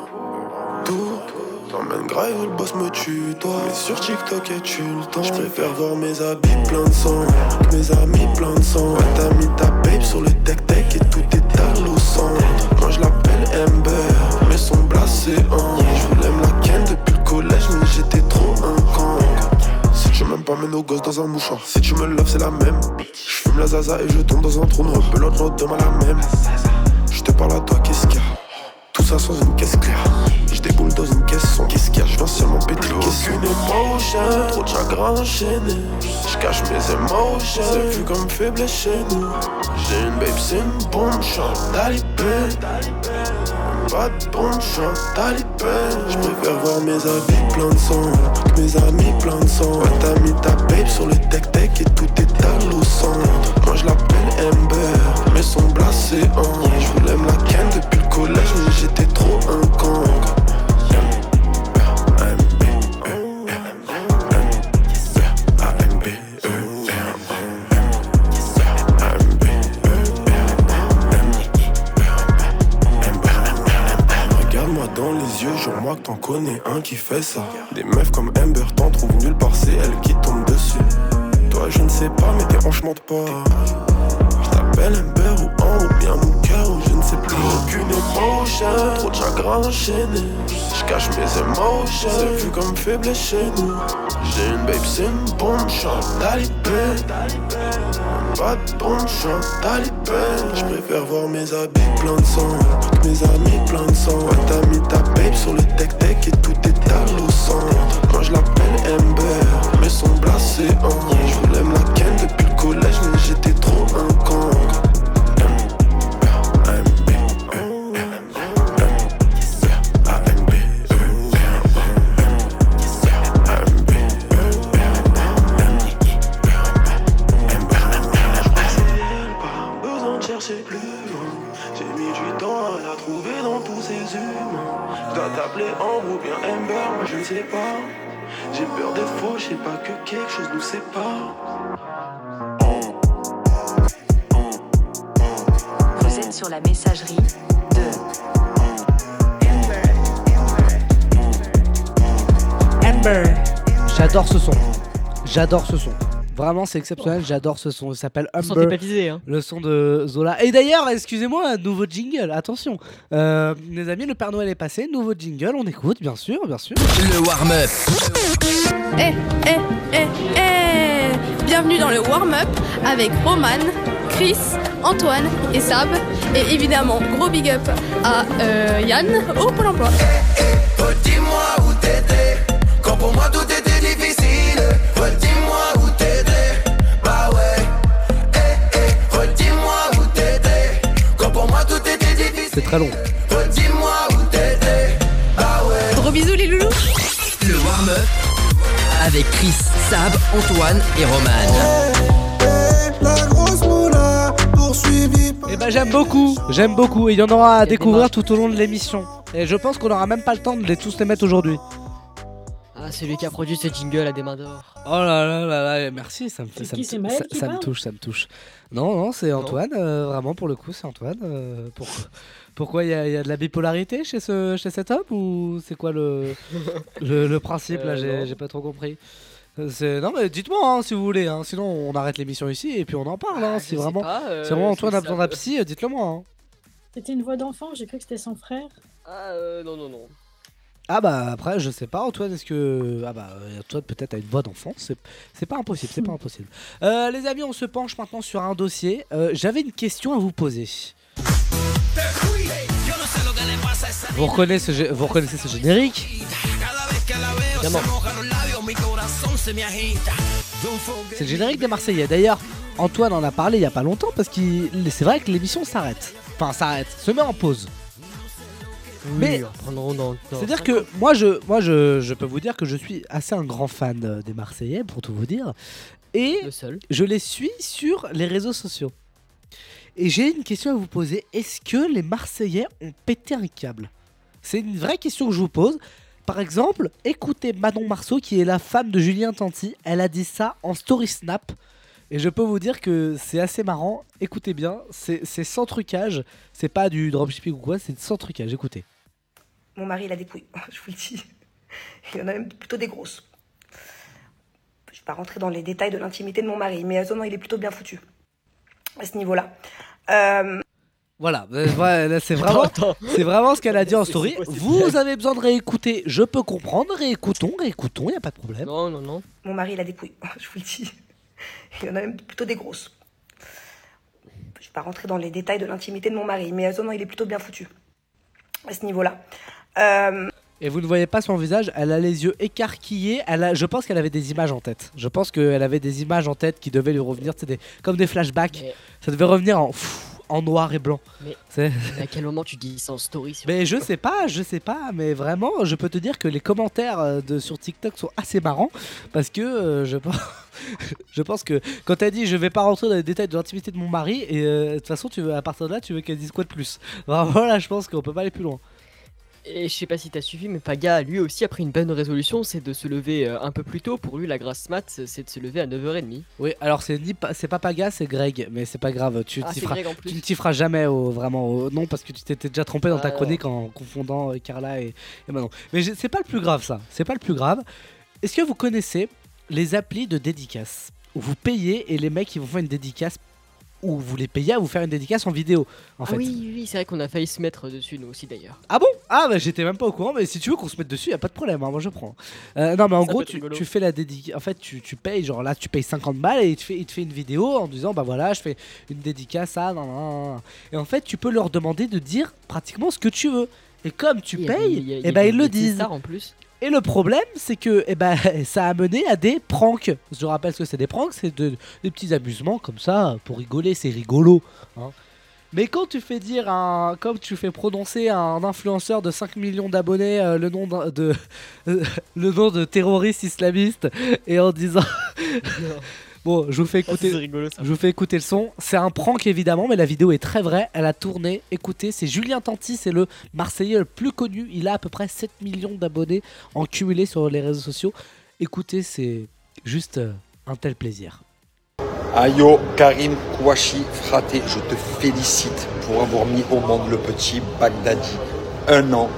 retour. T'emmènes grave le boss me tue, toi. Mais sur TikTok, es-tu le temps Je préfère voir mes habits plein de sang. Mes amis plein de sang. Ouais, t'as mis ta babe sur le tech-tech et tout est à au centre. Moi je l'appelle Ember, mais son blasé en. Je voulais me la ken depuis le collège, mais j'étais trop un tu m'aimes pas, mets nos gosses dans un mouchoir. Si tu me loves, c'est la même. Je fume la zaza et je tombe dans un trou noir. Belote l'autre demain la même. Je te parle à toi, qu'est-ce qu'il y a? Tout ça sans une caisse claire. Je déboule dans une caisse sans qu'est-ce qu'il y a? Je viens seulement péter Qu'est-ce qu'une émotion? Trop de chagrin enchaîné. Je cache mes émotions. C'est vu comme faiblesse chez nous. J'ai une babe, c'est une bombe. Chante talibé. Pas de bombe, chante talibé. Je préfère voir mes habits plein de sang. que Mes amis plein de sang. Ouais, t'as mis ta babe sur le tech-tech et tout est à au centre. Moi je l'appelle Ember, mais son blasé en. Je voulais me la ken depuis le collège, mais j'étais trop un con. Connais un qui fait ça. Des meufs comme Amber t'en trouvent nulle part, c'est elle qui tombe dessus. Toi, je ne sais pas, mais tes hanches mentent pas. Je t'appelle Amber ou en ou bien mon cœur ou je ne sais plus. Aucune émotion, trop de chagrin enchaîné. Je cache mes émotions, c'est vu comme faiblesse chez nous. J'ai une babe, c'est une bombe, chante talibé. Pas de bombe, chante talibé. Je préfère voir mes habits plein de sang. que Mes amis plein de sang. T'as mis ta babe sur le tech-tech et tout est à. Moi je l'appelle Ember, mais son blasé en. Je voulais me la ken depuis le collège, mais j'étais trop un con. Pas que quelque chose nous sépare. Vous êtes sur la messagerie de Amber. J'adore ce son. J'adore ce son. Vraiment, c'est exceptionnel. J'adore ce son. Il s'appelle Humber. baptisé, hein. Le son de Zola. Et d'ailleurs, excusez-moi, nouveau jingle. Attention, Euh, les amis, le Père Noël est passé. Nouveau jingle. On écoute, bien sûr, bien sûr. Le warm-up. Eh, eh, eh, eh Bienvenue dans le warm-up avec Roman, Chris, Antoine et Sab. Et évidemment, gros big up à euh, Yann au Pôle emploi. Dis-moi où t'étais Quand pour moi tout était difficile Redis-moi C'est très long. Redis-moi où t'étais Bah ouais Gros bisous les loulous Le warm-up. Avec Chris, Sab, Antoine et Roman. Et bah, j'aime beaucoup. J'aime beaucoup. Et il y en aura à découvrir tout au long de l'émission. Et je pense qu'on aura même pas le temps de les tous les mettre aujourd'hui. Ah, celui qui a produit ce jingle a des mains d'or. Oh là là là là, merci, ça me fait C'est ça, qui, me, c'est ça- me touche, ça me touche. Non, non, c'est Antoine, euh, vraiment pour le coup, c'est Antoine. euh, pour- pourquoi il y, a- il y a de la bipolarité chez, ce, chez cet homme ou c'est quoi le, le, le principe là Euh, J'ai pas trop compris. Euh, Non, mais dites-moi hein, si vous voulez, hein, sinon on arrête l'émission ici et puis on en parle. hein, Ah, si, je sais vraiment, pas, euh, si vraiment Antoine a besoin d'un psy, euh, dites-le moi. hein. C'était une voix d'enfant, j'ai cru que c'était son frère. Ah, euh, non, non, non. Ah bah après je sais pas Antoine est-ce que ah bah euh, Antoine peut-être a une voix d'enfant c'est c'est pas impossible c'est pas impossible Euh, les amis on se penche maintenant sur un dossier Euh, j'avais une question à vous poser vous reconnaissez ce, gé- vous reconnaissez ce générique c'est le générique des Marseillais d'ailleurs Antoine en a parlé il y a pas longtemps parce que c'est vrai que l'émission s'arrête enfin s'arrête se met en pause Mais- c'est-à-dire que moi, je, moi je, je peux vous dire que je suis assez un grand fan euh, des Marseillais, pour tout vous dire. Et Le seul. je les suis sur les réseaux sociaux. Et j'ai une question à vous poser. Est-ce que les Marseillais ont pété un câble? C'est une vraie question que je vous pose. Par exemple, écoutez Manon Marceau, qui est la femme de Julien Tanti. Elle a dit ça en story snap. Et je peux vous dire que c'est assez marrant. Écoutez bien, c'est sans trucage. C'est pas du dropshipping ou quoi, c'est sans trucage. Écoutez. Mon mari, il a des couilles, je vous le dis. Il en a même plutôt des grosses. Je vais pas rentrer dans les détails de l'intimité de mon mari, mais euh, non, il est plutôt bien foutu à ce niveau-là. Euh, Voilà, euh, c'est vraiment, c'est vraiment ce qu'elle a dit en story. Vous avez besoin de réécouter, je peux comprendre. Réécoutons, réécoutons, y a pas de problème. Non, non, non. Mon mari, il a des couilles, je vous le dis. Il en a même plutôt des grosses. Je vais pas rentrer dans les détails de l'intimité de mon mari, mais non, il est plutôt bien foutu à ce niveau-là. Euh, Et vous ne voyez pas son visage, elle a les yeux écarquillés. Elle a, je pense qu'elle avait des images en tête. Je pense qu'elle avait des images en tête qui devaient lui revenir, des, comme des flashbacks. Ça devait revenir en, pff, en noir et blanc. Mais à quel moment tu dis ça en story sur Mais je sais pas, je sais pas, mais vraiment, je peux te dire que les commentaires euh, de, sur TikTok sont assez marrants parce que euh, je, pense, je pense que quand elle dit je vais pas rentrer dans les détails de l'intimité de mon mari, et euh, de toute façon, tu veux, à partir de là, tu veux qu'elle dise quoi de plus Vraiment, là, je pense qu'on peut pas aller plus loin. Et je sais pas si t'as suivi, mais Paga, lui aussi, a pris une bonne résolution, c'est de se lever euh, un peu plus tôt. Pour lui, la grasse mat, c'est de se lever à 9h30. Oui, alors c'est ni pa- c'est pas Paga, c'est Greg, mais c'est pas grave, tu Ah, t'y c'est feras, Greg en plus. tu ne t'y feras jamais au, vraiment au nom parce que tu t'étais déjà trompé dans ta Ah, chronique en confondant euh, Carla et, et Manon. Mais j'ai- c'est pas le plus grave ça, c'est pas le plus grave. Est-ce que vous connaissez les applis de dédicace où vous payez et les mecs ils vont faire une dédicace ou vous les payez à vous faire une dédicace en vidéo en ah fait. oui, oui, c'est vrai qu'on a failli se mettre dessus, nous aussi d'ailleurs. Ah bon? Ah bah j'étais même pas au courant, mais si tu veux qu'on se mette dessus, y a pas de problème, hein, moi je prends. Euh, non mais en Ça gros tu, fais la dédicace, en fait tu, tu payes, genre là tu payes 50 balles et il te, fait, il te fait une vidéo en disant bah voilà je fais une dédicace à... nan, nan, nan. Et en fait tu peux leur demander de dire pratiquement ce que tu veux. Et comme tu Il y a des- payes, il y a- il y et a bah des- ils le disent. en plus. Et le problème, c'est que eh ben, ça a mené à des pranks. Je rappelle ce que c'est des pranks, c'est de- des petits amusements comme ça, pour rigoler, c'est rigolo. hein. Mais quand tu fais dire un, comme tu fais prononcer à un influenceur de 5 millions d'abonnés euh, le nom de, le nom de terroriste islamiste et en disant bon, je vous fais écouter, c'est rigolo, ça. je vous fais écouter le son. C'est un prank évidemment, mais la vidéo est très vraie. Elle a tourné. Écoutez, c'est Julien Tanti, c'est le Marseillais le plus connu. Il a à peu près 7 millions d'abonnés en cumulé sur les réseaux sociaux. Écoutez, c'est juste euh, un tel plaisir. Ayo Karim Kouachi Fraté, je te félicite pour avoir mis au monde le petit Bagdadi. Un an.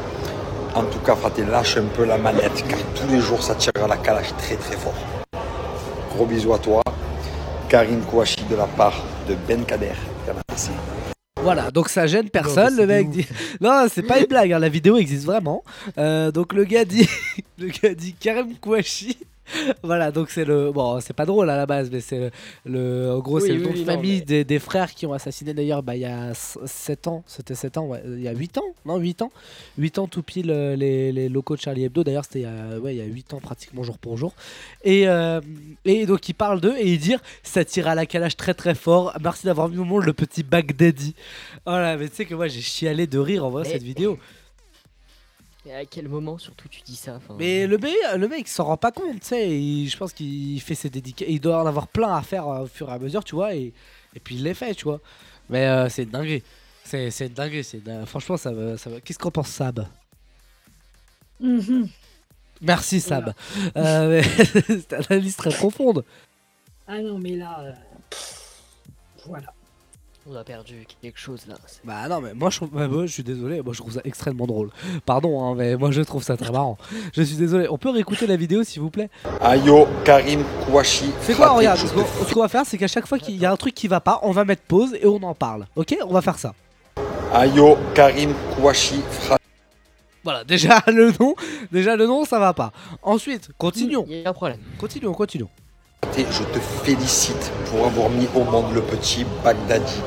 En tout cas, Fraté, lâche un peu la manette car tous les jours ça tire à la calage très très fort. Gros bisous à toi. Karim Kouachi de la part de Ben Kader. Merci. Voilà, donc ça gêne personne. le mec dit. Non, c'est pas une blague, hein, la vidéo existe vraiment. Euh, donc le gars dit. le gars dit Karim Kouachi. Voilà, donc c'est le. Bon, c'est pas drôle à la base, mais c'est le. En gros, Oui, c'est le oui, nom de famille mais- des, des frères qui ont assassiné d'ailleurs bah, il y a 7 ans. C'était 7 ans, ouais. Il y a 8 ans Non, 8 ans 8 ans tout pile euh, les, les locaux de Charlie Hebdo. D'ailleurs, c'était il y a- ouais, il y a 8 ans pratiquement jour pour jour. Et, euh, et donc, il parle d'eux et il dit ça tire à la calage très très fort. Merci d'avoir mis au monde le petit Bagdadi. Voilà, mais tu sais que moi j'ai chialé de rire en voyant Mais- cette vidéo. Et à quel moment surtout tu dis ça enfin, Mais le mec, le mec s'en rend pas compte, tu sais. Je pense qu'il fait ses dédicaces. Il doit en avoir plein à faire euh, au fur et à mesure, tu vois. Et, et puis il les fait, tu vois. Mais euh, c'est dingue. C'est c'est dingue. c'est dingue. Franchement, ça va. Ça va. Qu'est-ce qu'on pense, Sab? Mhm. Merci, Sab. Euh, mais c'est une analyse très profonde. Ah non, mais là. euh, pff, Voilà. On a perdu quelque chose là. Bah non, mais moi je, trouve, bah, moi, je suis désolé. Moi je trouve ça extrêmement drôle. Pardon, hein, mais moi je trouve ça très marrant. Je suis désolé. On peut réécouter la vidéo s'il vous plaît? Ayo Karim Kouachi C'est quoi, regarde, ce qu'on ce qu'on va faire, c'est qu'à chaque fois qu'il y a un truc qui va pas, on va mettre pause et on en parle. Ok? On va faire ça. Ayo Karim Kouachi. Voilà, déjà le nom, déjà le nom, ça va pas. Ensuite, continuons. Il y a un problème. Continuons, continuons. Je te félicite pour avoir mis au monde le petit Bagdadi.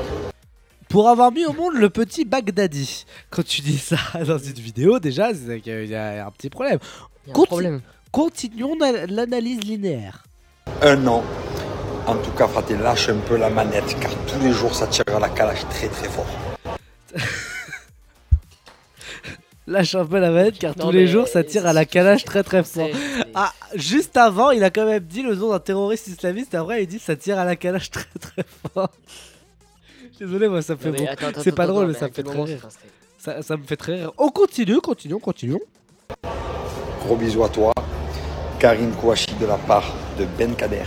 Pour avoir mis au monde le petit Bagdadi. Quand tu dis ça dans une vidéo, déjà, c'est qu'il y a un petit problème. Il y a un Conti- problème. Continuons na- l'analyse linéaire. Un an. En tout cas, Fraté, lâche un peu la manette car tous les jours ça tire à la calage très très fort. Lâche un peu la manette car Non, tous les jours ça tire à la calage très très fort. Ah, juste avant, il a quand même dit le nom d'un terroriste islamiste. et Après, il dit ça tire à la calage très très fort. Désolé, moi ça me fait attends, C'est pas attends, drôle, mais ça me fait très rire. Ça, ça me fait très rire. On continue, continuons, continuons. Gros bisous à toi. Karim Kouachi de la part de Ben Kader.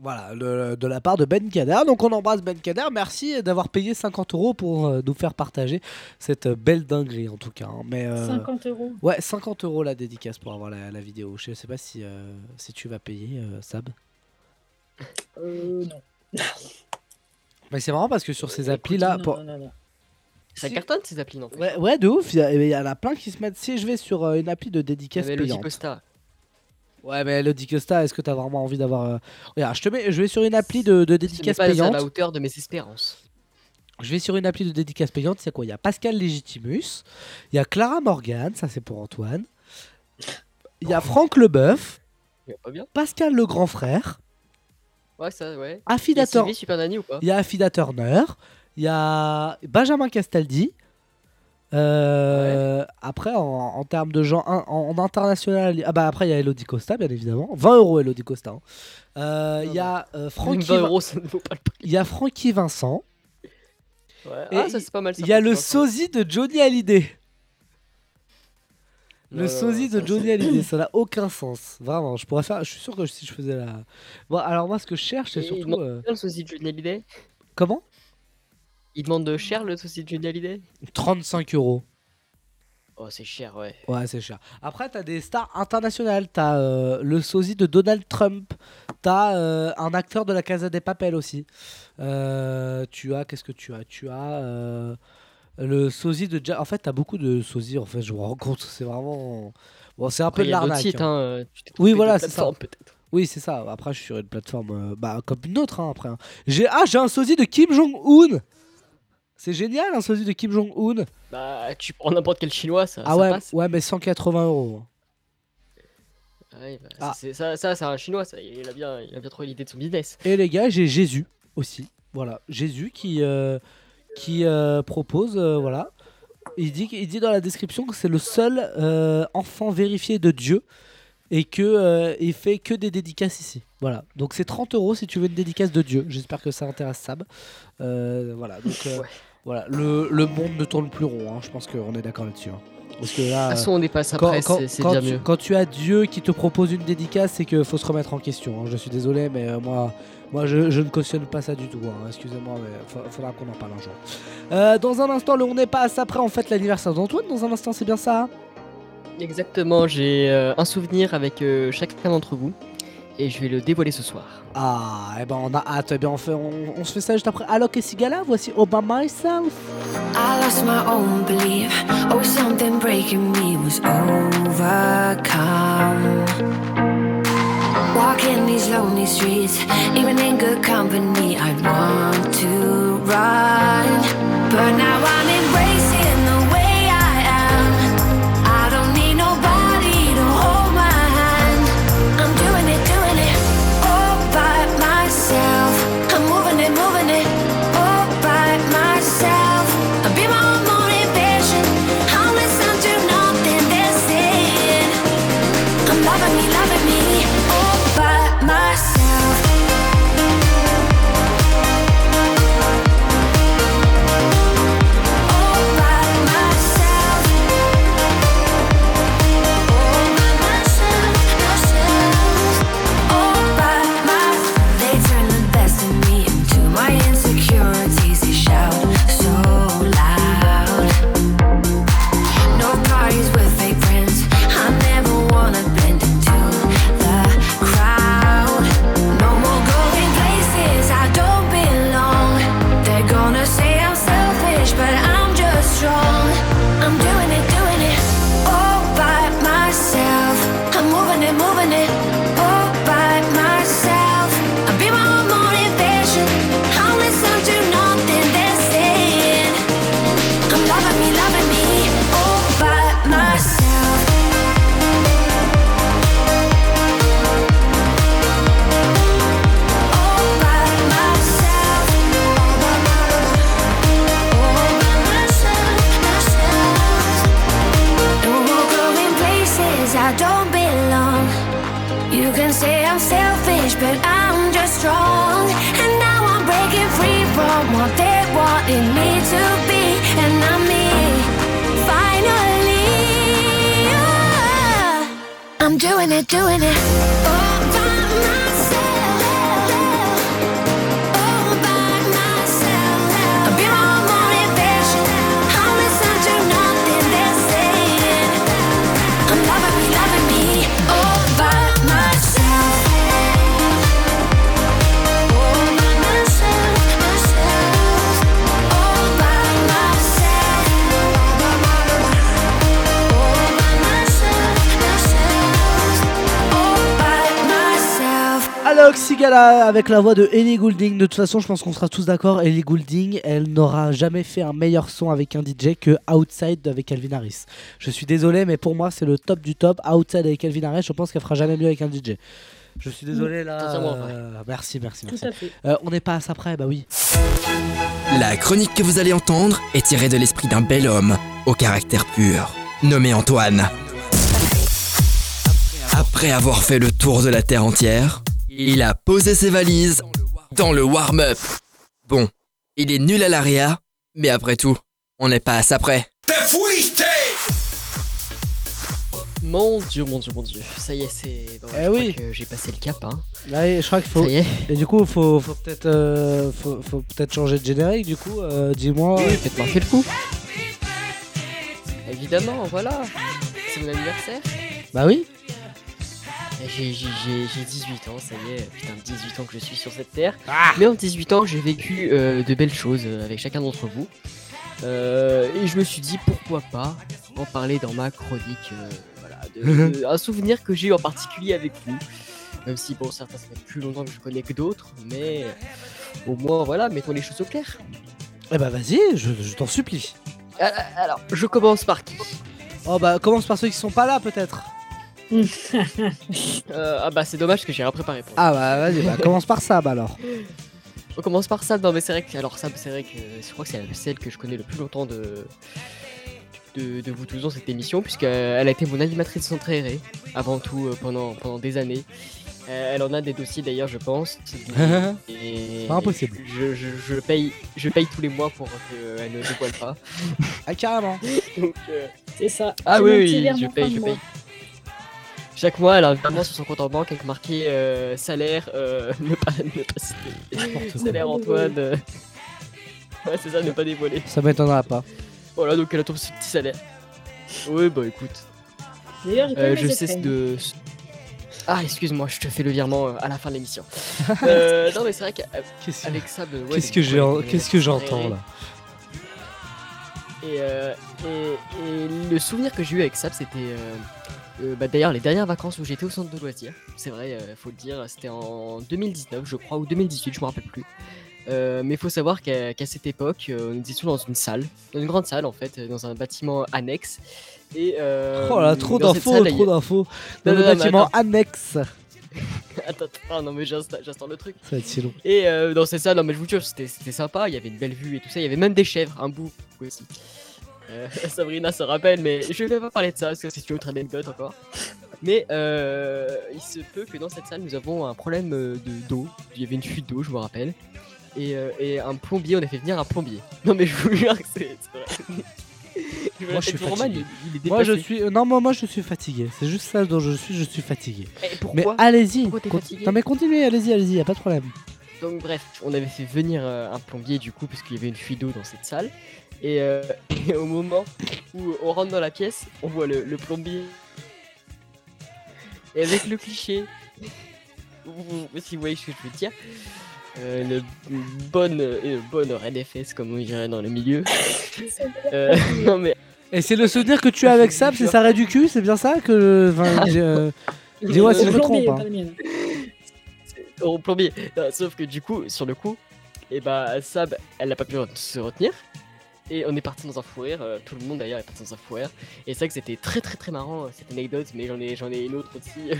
Voilà, le- de la part de Ben Kader. Donc on embrasse Ben Kader. Merci d'avoir payé 50 euros pour euh, nous faire partager cette euh, belle dinguerie en tout cas. hein. Mais, euh, 50 euros. Ouais, 50 euros la dédicace pour avoir la, la vidéo. Je sais pas si, euh, si tu vas payer, euh, Sab. Euh, non. Mais c'est marrant parce que sur ces applis là. non, pour- non, non, non. Ça cartonne ces applis, non? Ouais, ouais, de ouf. Il y, en a plein qui se mettent. Si je vais sur euh, une appli de dédicace payante. Costa. Ouais, mais Elodie Costa, est-ce que t'as vraiment envie d'avoir. euh, Regarde, je te mets. Je vais sur une appli de, de Ce n'est dédicace pas à payante. la hauteur de mes espérances. Je vais sur une appli de dédicace payante, c'est quoi? Il y a Pascal Légitimus, il y a Clara Morgan, ça c'est pour Antoine. Il y a Franck Leboeuf, Il va pas bien. Pascal le grand frère, Ouais, ça, ouais. Affida Il y a Tur- Sylvie Super Nanny ou pas? Il y a Affida Turner, il y a Benjamin Castaldi. Euh, Après, en, en termes de gens en, en international, ah bah après il y a Elodie Costa, bien évidemment. 20 euros Elodie Costa. hein. Euh, Il y a euh, Francky 20 Vin- euros, ça ne vaut pas le prix. il y a Francky Vincent. Ouais. Et Ah, ça c'est pas mal. ça, Il y a le sosie de Johnny Hallyday. Le sosie de Johnny Hallyday, ça n'a aucun sens. Vraiment, je pourrais faire. Je suis sûr que si je faisais la. Bon, alors moi, ce que je cherche, c'est surtout. euh, le sosie de Johnny Hallyday Comment? Il demande de cher le sosie de Johnny Hallyday 35 euros. Oh, c'est cher, ouais. Ouais, c'est cher. Après, t'as des stars internationales. T'as euh, le sosie de Donald Trump. T'as euh, un acteur de la Casa des Papel aussi. Euh, tu as. Qu'est-ce que tu as? Tu as. le sosie de. Ja- En fait, t'as beaucoup de sosies. En fait, je me rends compte. C'est vraiment. Bon, c'est un Après, peu de l'arnaque. hein. hein, Oui, voilà, c'est ça. Oui, c'est ça. Après, je suis sur une plateforme bah, comme une autre. hein, après. hein. J'ai ah, j'ai un sosie de Kim Jong-un. C'est génial, un sosie de Kim Jong-un. Bah, tu prends n'importe quel chinois, ça, Ah ça ouais, passe. ouais, mais 180 euros. Ouais, bah, Ah. ça, c'est- ça, ça, c'est un chinois, ça. Il a bien, il a bien trouvé l'idée de son business. Et les gars, j'ai Jésus aussi. Voilà, Jésus qui, euh, qui euh, propose, euh, voilà. Il dit, il dit dans la description que c'est le seul enfant vérifié de Dieu et que euh, il fait que des dédicaces ici. Voilà, donc c'est 30 euros si tu veux une dédicace de Dieu. J'espère que ça intéresse Sab. Euh, voilà, donc euh, voilà, le, le monde ne tourne plus rond. hein. Je pense qu'on est d'accord là-dessus. hein. Parce que là, De toute façon, on dépasse après, quand- c'est- tu- mieux. Quand tu as Dieu qui te propose une dédicace, c'est qu'il faut se remettre en question. hein. Je suis désolé, mais euh, moi, moi je, je ne cautionne pas ça du tout. hein. Excusez-moi, mais il faudra qu'on en parle un jour. Euh, dans un instant, le on n'est pas à ça après, en fait, l'anniversaire d'Antoine. Dans un instant, c'est bien ça Exactement, j'ai euh, un souvenir avec euh, chacun d'entre vous et je vais le dévoiler ce soir. Ah, et ben on a hâte. Eh bien, on, fait, on, on se fait ça juste après Alok et Sigala. Voici Obama Myself. I lost my own belief. Oh, something breaking me was overcome. Walking these lonely streets, even in good company, I want to run. But now I'm embracing I'm doing it, doing it. All Sigala avec la voix de Ellie Goulding. De toute façon, je pense qu'on sera tous d'accord. Ellie Goulding, elle n'aura jamais fait un meilleur son avec un DJ que Outside avec Calvin Harris. Je suis désolé, mais pour moi, c'est le top du top. Outside avec Calvin Harris, je pense qu'elle fera jamais mieux avec un DJ. Je suis désolé là. Euh, merci, merci, Tout merci. à fait. Euh, on n'est pas à ça près, bah oui. La chronique que vous allez entendre est tirée de l'esprit d'un bel homme au caractère pur, nommé Antoine. Après avoir fait le tour de la Terre entière, il a posé ses valises dans le warm-up. Bon, il est nul à l'ARIA, mais après tout, on n'est pas à ça près. Mon dieu, mon dieu, mon dieu. Ça y est, c'est. bon, Eh je crois oui. que j'ai passé le cap, hein. Là, je crois qu'il faut. Ça y est. Et du coup, faut, faut peut-être, euh, faut, faut peut-être changer de générique. Du coup, euh, dis-moi. Oui, faites-moi fait le coup. Évidemment, voilà. C'est mon anniversaire. Bah oui. J'ai j'ai- j'ai- j'ai 18 ans, ça y est, putain, 18 ans que je suis sur cette terre. Ah. Mais en 18 ans, j'ai vécu euh, de belles choses euh, avec chacun d'entre vous. Euh, et je me suis dit, pourquoi pas en parler dans ma chronique. euh, voilà, de- de- un souvenir que j'ai eu en particulier avec vous. Même si, bon, certains, ça fait plus longtemps que je connais que d'autres, mais au moins, voilà, mettons les choses au clair. Eh bah vas-y, je, je t'en supplie. Euh, Alors, je commence par qui? Oh bah commence par ceux qui sont pas là peut-être. Euh, Ah bah, c'est dommage que j'ai rien préparé pour Ah bah vas-y, bah commence par ça bah alors. On commence par Sab, non mais c'est vrai que alors Sab c'est vrai que je crois que c'est celle que je connais le plus longtemps de de, de vous tous dans cette émission puisqu'elle a été mon animatrice centre aéré avant tout euh, pendant pendant des années. Euh, elle en a des dossiers d'ailleurs je pense. Et Pas impossible. Je, je, je paye je paye tous les mois pour qu'elle ne dévoile pas. Ah carrément. Donc, euh, C'est ça. ah oui, oui, je paye, de je mois. Chaque mois, elle a un virement sur son compte en banque avec marqué euh, salaire, euh, ne pas, ne pas citer. Salaire Antoine. euh. Ouais, c'est ça, ne pas dévoiler. Ça m'étonnera pas. Voilà, donc elle a ton petit salaire. Oui, bah écoute. D'ailleurs, j'ai pas Euh, eu je cesse de. Ah, excuse-moi, je te fais le virement euh, à la fin de l'émission. euh, non, mais c'est vrai qu'avec ça, de- ouais, Qu'est-ce que mes- qu'est-ce que j'entends là Et, euh, et, et le souvenir que j'ai eu avec Sab, c'était euh, euh, bah, d'ailleurs les dernières vacances où j'étais au centre de loisirs. C'est vrai, euh, faut le dire, c'était en 2019, je crois, ou 2018, je me rappelle plus. Euh, mais il faut savoir qu'à cette époque, euh, nous étions dans une salle, dans une grande salle en fait, dans un bâtiment annexe. Et, euh, Oh là, trop d'infos, trop d'infos. Dans le bâtiment attends. annexe. attends, attends, non mais j'installe le truc. Ça va être si long. Et dans cette salle, non mais je vous jure, c'était c'était sympa, il y avait une belle vue et tout ça, il y avait même des chèvres, un bout aussi. Euh, Sabrina se rappelle, mais je vais pas parler de ça parce que c'est une autre anecdote encore. Mais euh, il se peut que dans cette salle, nous avons un problème euh, de d'eau. Il y avait une fuite d'eau, je me rappelle. Et, euh, et un plombier, on a fait venir un plombier. Non mais je vous jure que c'est vrai. Moi je suis fatigué. il, Moi je suis, non moi, moi je suis fatigué. C'est juste ça dont je suis, je suis fatigué. Et pourquoi? Mais allez-y. Non mais continuez, allez-y, allez-y, y a pas de problème. Donc bref, on avait fait venir euh, un plombier du coup parce qu'il y avait une fuite d'eau dans cette salle. Et, euh, et au moment où on rentre dans la pièce, on voit le, le plombier. Et avec le cliché, si vous voyez ce que je veux dire, euh, une, une bonne, une bonne raide fesses comme on dirait dans le milieu. Euh, non mais Et c'est le souvenir que tu as avec Sab, c'est ça raid du cul, c'est bien ça que. enfin, j'ai, euh, Dis-moi si je me trompe. hein. au plombier. Non, sauf que du coup, sur le coup, et bah Sab, elle n'a pas pu se retenir. Et on est parti dans un fou rire, euh, tout le monde d'ailleurs est parti dans un fou rire. Et c'est vrai que c'était très très très marrant euh, cette anecdote, mais j'en ai, j'en ai une autre aussi.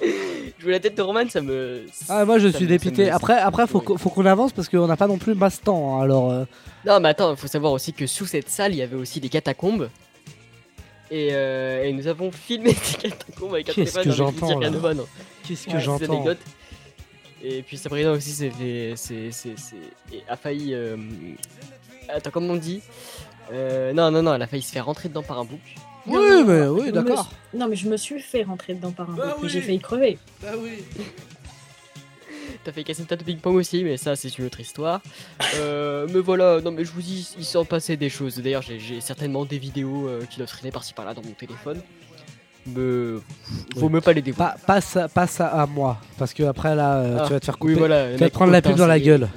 je vois la tête de Roman, ça me. Ah moi je ça suis me- ça dépité. me- Après, après faut, qu'on- faut qu'on avance parce qu'on n'a pas non plus masse temps. hein, Alors. euh, Non, mais attends, il faut savoir aussi que sous cette salle, il y avait aussi des catacombes. Et, euh, et nous avons filmé ces catacombes avec un Qu'est-ce téléphone que avec j'entends, là Canovan. Qu'est-ce que j'entends. Et puis Sabrina aussi s'est fait- s'est- s'est- et a failli. euh, Attends, comment on dit Euh, Non, non, non, elle a failli se faire rentrer dedans par un bouc. Oui, mais oui, me d'accord. Non, mais je me suis fait rentrer dedans par un Bah bouc, mais j'ai oui. failli crever. Bah oui. T'as fait casser une tête de ping-pong aussi, mais ça, c'est une autre histoire. Euh, mais voilà, non, mais je vous dis, il s'en passait des choses. D'ailleurs, j'ai- j'ai certainement des vidéos euh, qui doivent traîner par-ci par-là dans mon téléphone. Me... Vaut mieux pas les dévoiler. Pas, passe, à- passe à, moi, parce que après là, euh, Ah, tu vas te faire oui, couper. voilà, tu vas te prendre la pub dans la gueule.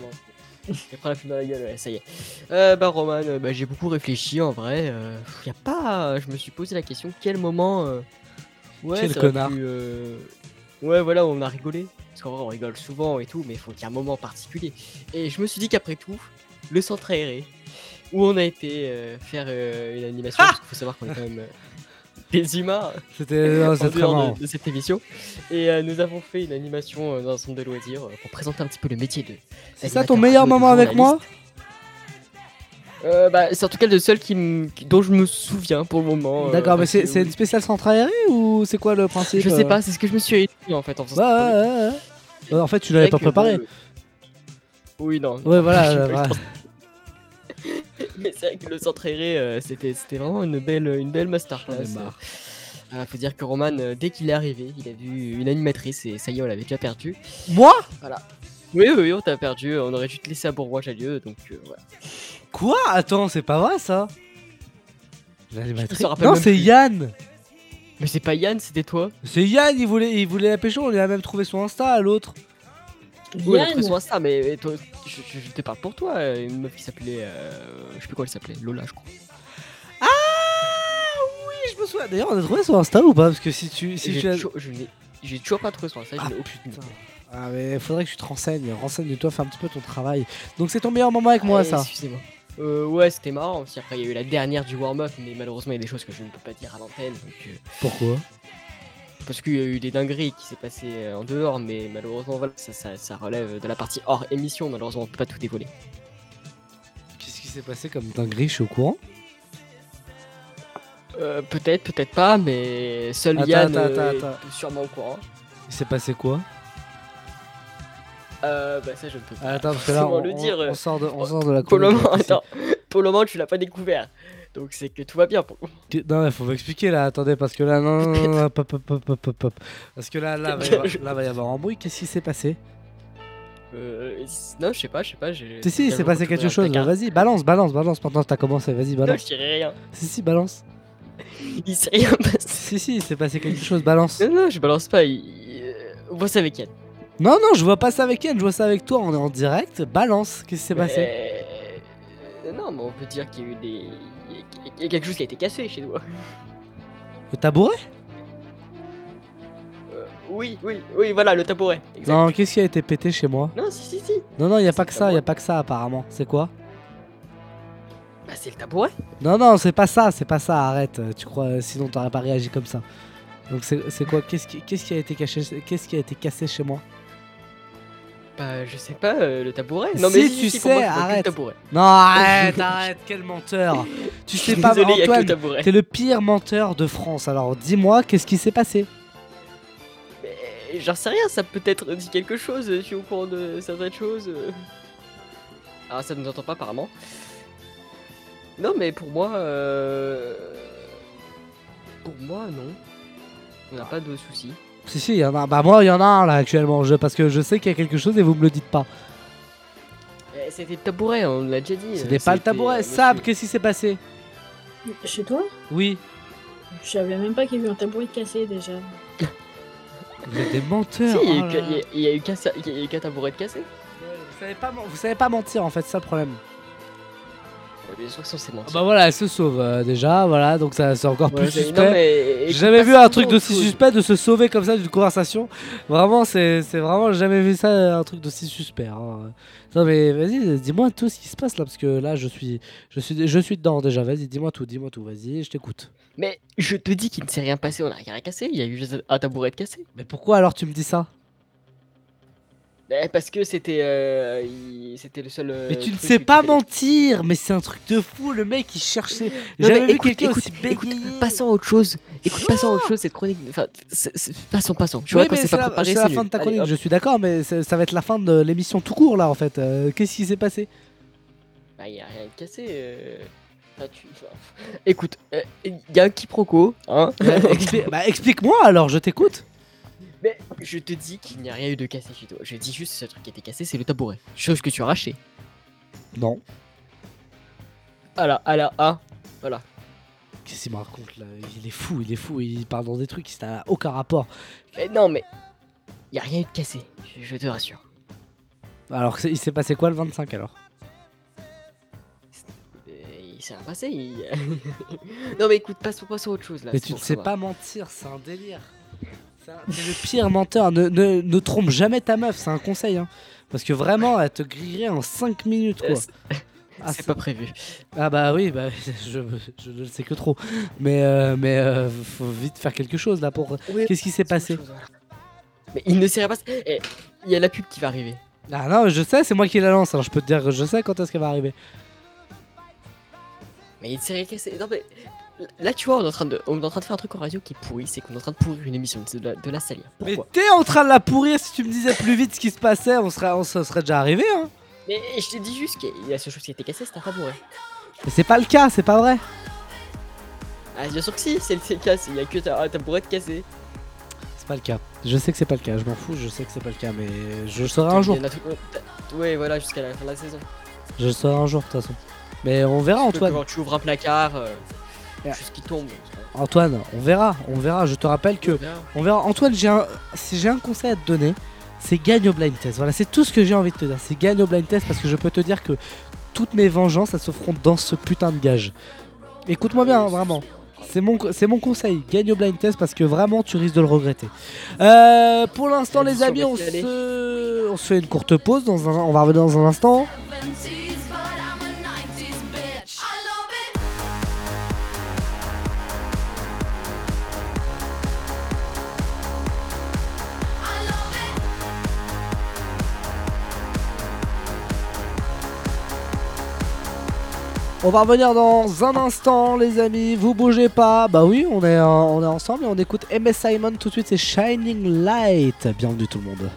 Je vais prendre la pub dans la gueule, ouais, ça y est. Euh, bah Roman, euh, bah, j'ai beaucoup réfléchi en vrai. euh, y a pas, je me suis posé la question quel moment. euh, Ouais, Quel connard. pu, Ouais, voilà, on a rigolé. Parce qu'en vrai, on rigole souvent et tout, mais il faut qu'il y ait un moment particulier. Et je me suis dit qu'après tout, le centre aéré, où on a été faire une animation, parce qu'il faut savoir qu'on est quand même C'était- en très dehors de, de cette émission. Et euh, nous avons fait une animation euh, dans un centre de loisirs euh, pour présenter un petit peu le métier de. C'est ça ton meilleur moment avec moi. Euh, bah, c'est en tout cas le seul qui dont je me souviens pour le moment. D'accord, mais c'est une spéciale centre aéré ou c'est quoi le principe Je sais pas, c'est ce que je me suis dit en fait en faisant Ouais, ouais, ouais, En fait, tu l'avais pas préparé. Oui, non. Ouais, voilà, Mais c'est vrai que le centre aéré, euh, c'était c'était vraiment une belle, une belle masterclass. Euh, faut dire que Roman, euh, dès qu'il est arrivé, il a vu une animatrice et ça y est, on l'avait déjà perdu. Moi? Voilà. Oui, oui, oui, on t'a perdu. On aurait dû te laisser à Bourgoin-Jallieu, donc euh, voilà. Quoi? Attends, c'est pas vrai ça? L'animatrice? Non, c'est plus. Yann Mais c'est pas Yann, c'était toi? C'est Yann, il voulait, il voulait la pécho, on lui a même trouvé son Insta à l'autre. Oui, on a trouvé son Insta, mais, toi, je, je- je te parle pour toi. euh, Une meuf qui s'appelait. euh, je sais plus comment elle s'appelait. Lola, je crois. Ah oui, je me souviens. D'ailleurs, on a trouvé son Insta ou pas? Parce que si tu. Si J'ai tu as- toujours- J'ai toujours pas trouvé son Insta, aucune idée. Ah, mais faudrait que tu te renseignes. Renseigne-toi, fais un petit peu ton travail. Donc, c'est ton meilleur moment avec moi, Ah, ça. Excusez-moi. Euh, ouais, c'était marrant aussi. Après, il y a eu la dernière du warm-up, mais malheureusement, il y a des choses que je ne peux pas dire à l'antenne. donc, euh, Pourquoi? Parce qu'il y a eu des dingueries qui s'est passé euh, en dehors, mais malheureusement, voilà, ça, ça- ça relève de la partie hors émission. Malheureusement, on peut pas tout dévoiler. Qu'est-ce qui s'est passé comme dinguerie? Je suis au courant. Euh, peut-être, peut-être pas, mais seul Attends, Yann attends, euh, attends, est sûrement au courant. Il s'est passé quoi? Euh, bah ça je ne peux pas. Attends, parce que là, on, le dire. on sort de, on sort de la Pour le moment, attends, pour le moment, tu l'as pas découvert. Donc c'est que tout va bien pour Non, il faut m'expliquer là, attendez, parce que là, non, non, non, non, hop, hop, hop, hop, hop, hop, hop. Parce que là, là, va y avoir, là, va y avoir embrouille. Qu'est-ce qui s'est passé? Euh, non, je sais pas, je sais pas. j'ai- Si, si, s'est passé quelque chose. Vas-y, balance, balance, balance. Maintenant t'as commencé, vas-y, Non, balance. je dirais rien. Si, si, balance. Il s'est rien passé. Si, si, il s'est passé quelque chose, balance. Non, non, je balance pas. Il... il- On voit ça avec Yann. Non, non, je vois pas ça avec Yann, je vois ça avec toi. On est en direct. Balance. Qu'est-ce qui s'est passé? Euh, Non, mais on peut dire qu'il y a eu des. Il y a quelque chose qui a été cassé chez toi. Le tabouret? Euh, oui, oui, oui, voilà, le tabouret. Exact. Non, qu'est-ce qui a été pété chez moi? Non, si, si, si. Non, non, y a pas que ça, y a pas que ça apparemment. C'est quoi? Bah, c'est le tabouret. Non, non, c'est pas ça, c'est pas ça, arrête. euh, Tu crois, euh, sinon t'aurais pas réagi comme ça. Donc c'est quoi? Qu'est-ce qui, qui a été caché Qu'est-ce qui a été cassé chez moi? Bah, je sais pas, euh, le tabouret. Si, Non, mais tu si, moi, sais, je vois que le arrête. tabouret. Non, arrête, arrête, quel menteur. Tu sais pas, Désolé, y a que le Antoine, tabouret. t'es le pire menteur de France. Alors dis-moi, qu'est-ce qui s'est passé? Mais J'en sais rien, ça peut être dit quelque chose, euh, je suis au courant de certaines choses. euh. Ah, ça ne nous entend pas apparemment. Non, mais pour moi. euh, Pour moi, non. On n'a pas de soucis. Si, si, y en a. Bah, moi, il y en a un là actuellement, je... parce que je sais qu'il y a quelque chose et vous me le dites pas. Eh, C'était le tabouret, on l'a déjà dit. C'était euh, pas le tabouret. euh, Sab, qu'est-ce qui s'est passé? Chez toi? Oui. Je savais même pas qu'il y avait eu un tabouret cassé déjà. Vous êtes des Si, menteurs. il y a eu là qu'un- là. il y a- il eu qu'un il tabouret de cassé. Vous savez pas, men- vous savez pas mentir en fait, c'est ça le problème. C'est. Ah bah voilà, elle se sauve euh, déjà, voilà, donc ça c'est encore Ouais, plus suspect. J'ai jamais vu un truc d'aussi suspect de se sauver comme ça d'une conversation. Vraiment, c'est vraiment jamais vu ça, un truc d'aussi suspect. hein. Non mais vas-y, dis-moi tout ce qui se passe là, parce que là je suis, je suis, je suis dedans déjà. Vas-y, dis-moi tout, dis-moi tout, vas-y, je t'écoute. Mais je te dis qu'il ne s'est rien passé, on n'a rien cassé, il y a eu juste un tabouret de cassé. Mais pourquoi alors tu me dis ça? Eh, Parce que c'était euh, il- c'était le seul. euh, Mais tu ne truc sais pas fallait- mentir, mais c'est un truc de fou, le mec il cherchait. Non, J'ai mais vu écoute, quelqu'un écoute, aussi écoute, bégayer. passons à autre chose. Écoute, passons à autre chose, cette chronique. Enfin, c'est- c'est- passons, passons. Tu Oui, vois, quand mais c'est pas la, préparé, c'est c'est la nul. fin de ta Allez, chronique, hop. je suis d'accord, mais c'est- ça va être la fin de l'émission tout court là en fait. Euh, Qu'est-ce qui s'est passé? Bah, y a rien de cassé. euh. Enfin, tu- enfin, Écoute, il y a un quiproquo, hein. Bah, expli- bah, Explique-moi alors, je t'écoute. Mais je te dis qu'il n'y a rien eu de cassé chez toi. Je dis juste ce truc qui a été cassé, c'est le tabouret. Chose que tu as arraché. Non. Voilà, à la A. Voilà. Qu'est-ce qu'il me raconte là? Il est fou, il est fou, il parle dans des trucs qui n'a aucun rapport. Mais non, mais. Y a rien eu de cassé, je, je te rassure. Alors, il s'est passé quoi le 25 alors? Euh, Il s'est rien passé. il- non, mais écoute, passe, passe à autre chose là. Mais c'est tu ne sais ça pas mentir, c'est un délire. Le pire menteur. Ne, ne, ne trompe jamais ta meuf, c'est un conseil. Hein. Parce que vraiment, elle te grillerait en 5 minutes quoi. Ah, c'est pas prévu. Ah bah oui, bah, je, je ne le sais que trop. Mais, euh, mais euh, faut vite faire quelque chose là pour. Oui, Qu'est-ce qui s'est passé? Mais il ne s'est rien passé. Eh, Il y a la pub qui va arriver. Ah non, je sais, c'est moi qui la lance. Alors je peux te dire, je sais quand est-ce qu'elle va arriver. Mais il s'est rien cassé. Non, mais. Là, tu vois, on est, en train de, on est en train de faire un truc en radio qui est pourri, c'est qu'on est en train de pourrir une émission de la, de la salir. Mais t'es en train de la pourrir. Si tu me disais plus vite ce qui se passait, on serait, on se serait déjà arrivé. Hein. Mais je te dis juste que la seule chose qui a été cassée, c'était un tabouret. Mais c'est pas le cas, c'est pas vrai. Ah, bien sûr que si, c'est le cas, il y a que ta, un tabouret de cassé. C'est pas le cas. Je sais que c'est pas le cas. Je m'en fous. Je sais que c'est pas le cas, mais je le saurai un jour. Y a Ouais, voilà, jusqu'à la fin de la saison. Je le saurai un jour de toute façon. Mais on verra, Antoine. Quand tu ouvres un placard, euh, juste qui tombe. Antoine, on verra, on verra. Je te rappelle que on verra. Antoine, j'ai un, si j'ai un conseil à te donner, c'est gagne au blind test. Voilà, c'est tout ce que j'ai envie de te dire. C'est gagne au blind test parce que je peux te dire que toutes mes vengeances, elles se feront dans ce putain de gage. Écoute-moi bien, hein, vraiment. C'est mon, c'est mon conseil. Gagne au blind test parce que vraiment, tu risques de le regretter. Euh, pour l'instant, les amis, on se, on se fait une courte pause. Dans un, on va revenir dans un instant. On va revenir dans un instant, les amis. Vous bougez pas. Bah oui, on est, euh, on est ensemble et on écoute MS Simon tout de suite. C'est Shining Light. Bienvenue tout le monde.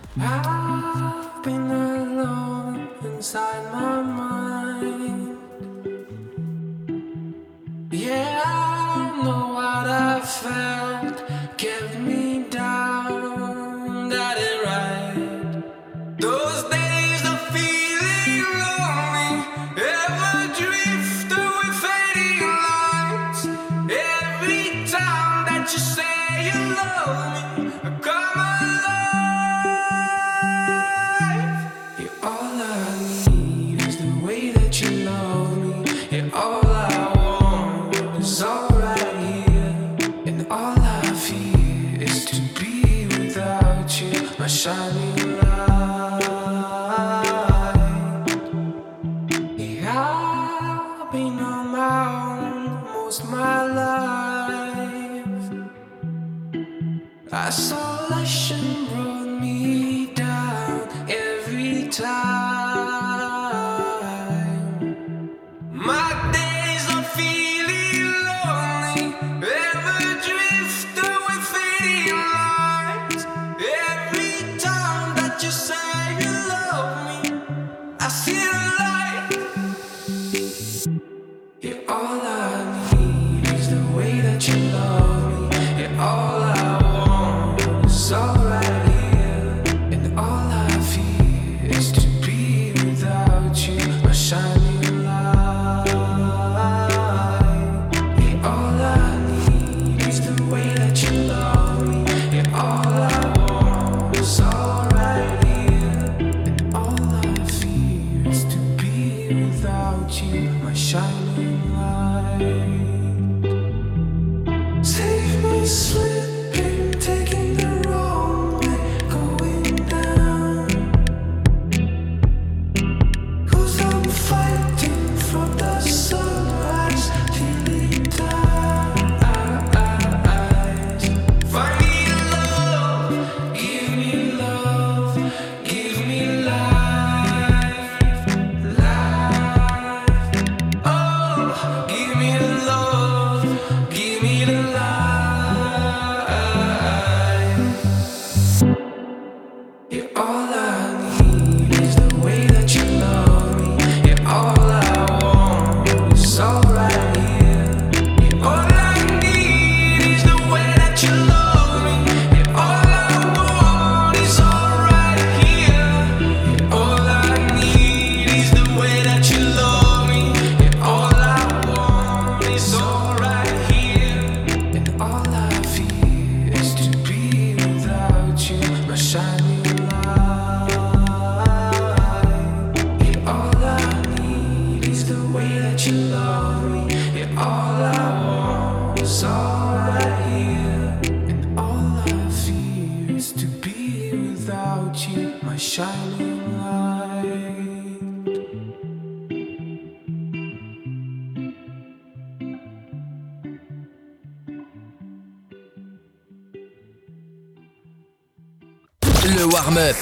Le warm-up.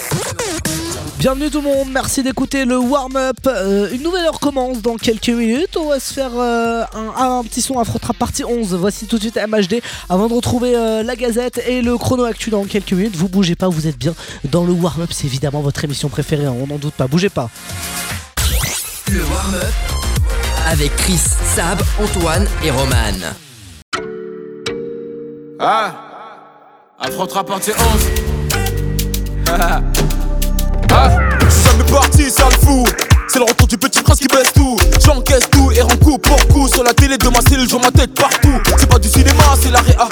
Bienvenue tout le monde, merci d'écouter le warm-up. Euh, une nouvelle heure commence dans quelques minutes. On va se faire euh, un, un petit son Afro Trap partie 11. Voici tout de suite MHD avant de retrouver euh, la gazette et le chrono actu dans quelques minutes. Vous bougez pas, vous êtes bien dans le warm-up. C'est évidemment votre émission préférée, hein, on n'en doute pas. Bougez pas. Le warm-up avec Chris, Sab, Antoine et Roman. Ah Affrontera partie 11 Ah Ah Jamais parti, ça le fou. C'est le retour du petit prince qui baisse tout. J'encaisse tout et rends coup pour coup. Sur la télé de ma cellule, je vois ma tête partout. C'est pas du cinéma, c'est la réa.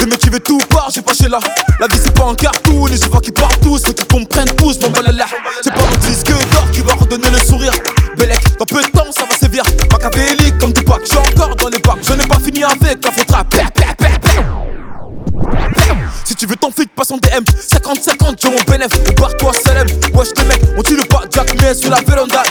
Le mec qui tout part, j'ai pas chez là. La vie c'est pas un cartoon, je vois qui partent tous. Ceux qui comprennent tous, mon balala. C'est pas mon disque d'or qui va redonner le sourire. Bellec, dans peu de temps, ça va sévir. Machiavélique comme du pack, j'suis encore dans les bacs. Je n'ai pas fini avec la faute. Si tu veux ton flic, passe en DM 50-50, j'ai mon bénéf Barre-toi, Salem Wesh, les mecs, on tire pas Jack, mais sur la véranda.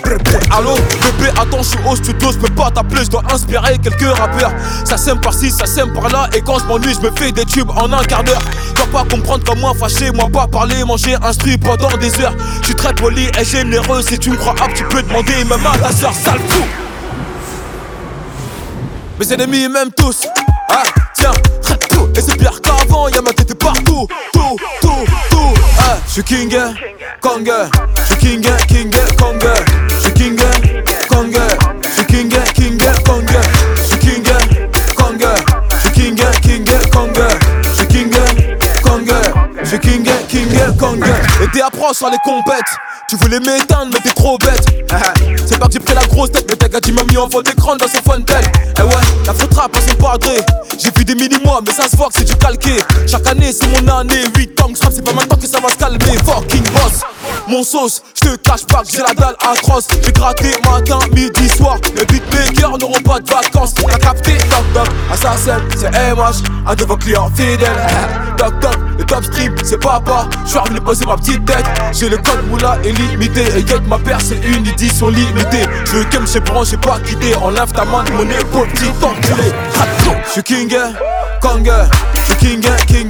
Allô, bébé, attends, je suis au studio, je peux pas t'appeler, je dois inspirer quelques rappeurs. Ça sème par-ci, ça sème par-là, et quand je m'ennuie, je me fais des tubes en un quart d'heure. Dois pas comprendre comme moi, fâché, moi pas parler, manger, instruit pendant des heures. Je suis très poli et généreux, si tu me crois apte, tu peux demander même à ta soeur, sale fou. Mes ennemis m'aiment tous. Ah, tiens, c'est pire qu'avant, y'a ma tête partout. Tout, tout, tout. Ah, j'suis king, kong. J'suis king, king, kong. J'suis king, kong. J'suis king, king, kong. Et t'es approche sur les compètes. Tu voulais m'éteindre, mais t'es trop bête. C'est pas que j'ai pris la grosse tête, mais t'as gars, m'a mis en fond d'écran dans son phone tel. Eh ouais, la faute rap à son padré. J'ai vu des mini-mois, mais ça se voit que c'est du calqué. Chaque année, c'est mon année. 8 ans que c'est pas maintenant que ça va se calmer. Fucking boss, mon sauce, je te cache pas que j'ai la dalle atroce. J'ai gratté matin, midi, soir. Les beatmakers n'auront pas de vacances. T'as capté, toc toc, assassin, c'est MH, un de vos clients fidèles. Toc toc, le top stream, c'est papa. Je suis revenu poser ma petite tête. J'ai le code moula illimité. Et get ma paire, c'est une édition limitée. Je veux que j'ai branché, pas quitté. Enlève ta main de mon épaule, petit enculé. Je suis king, kong. Je suis king, king,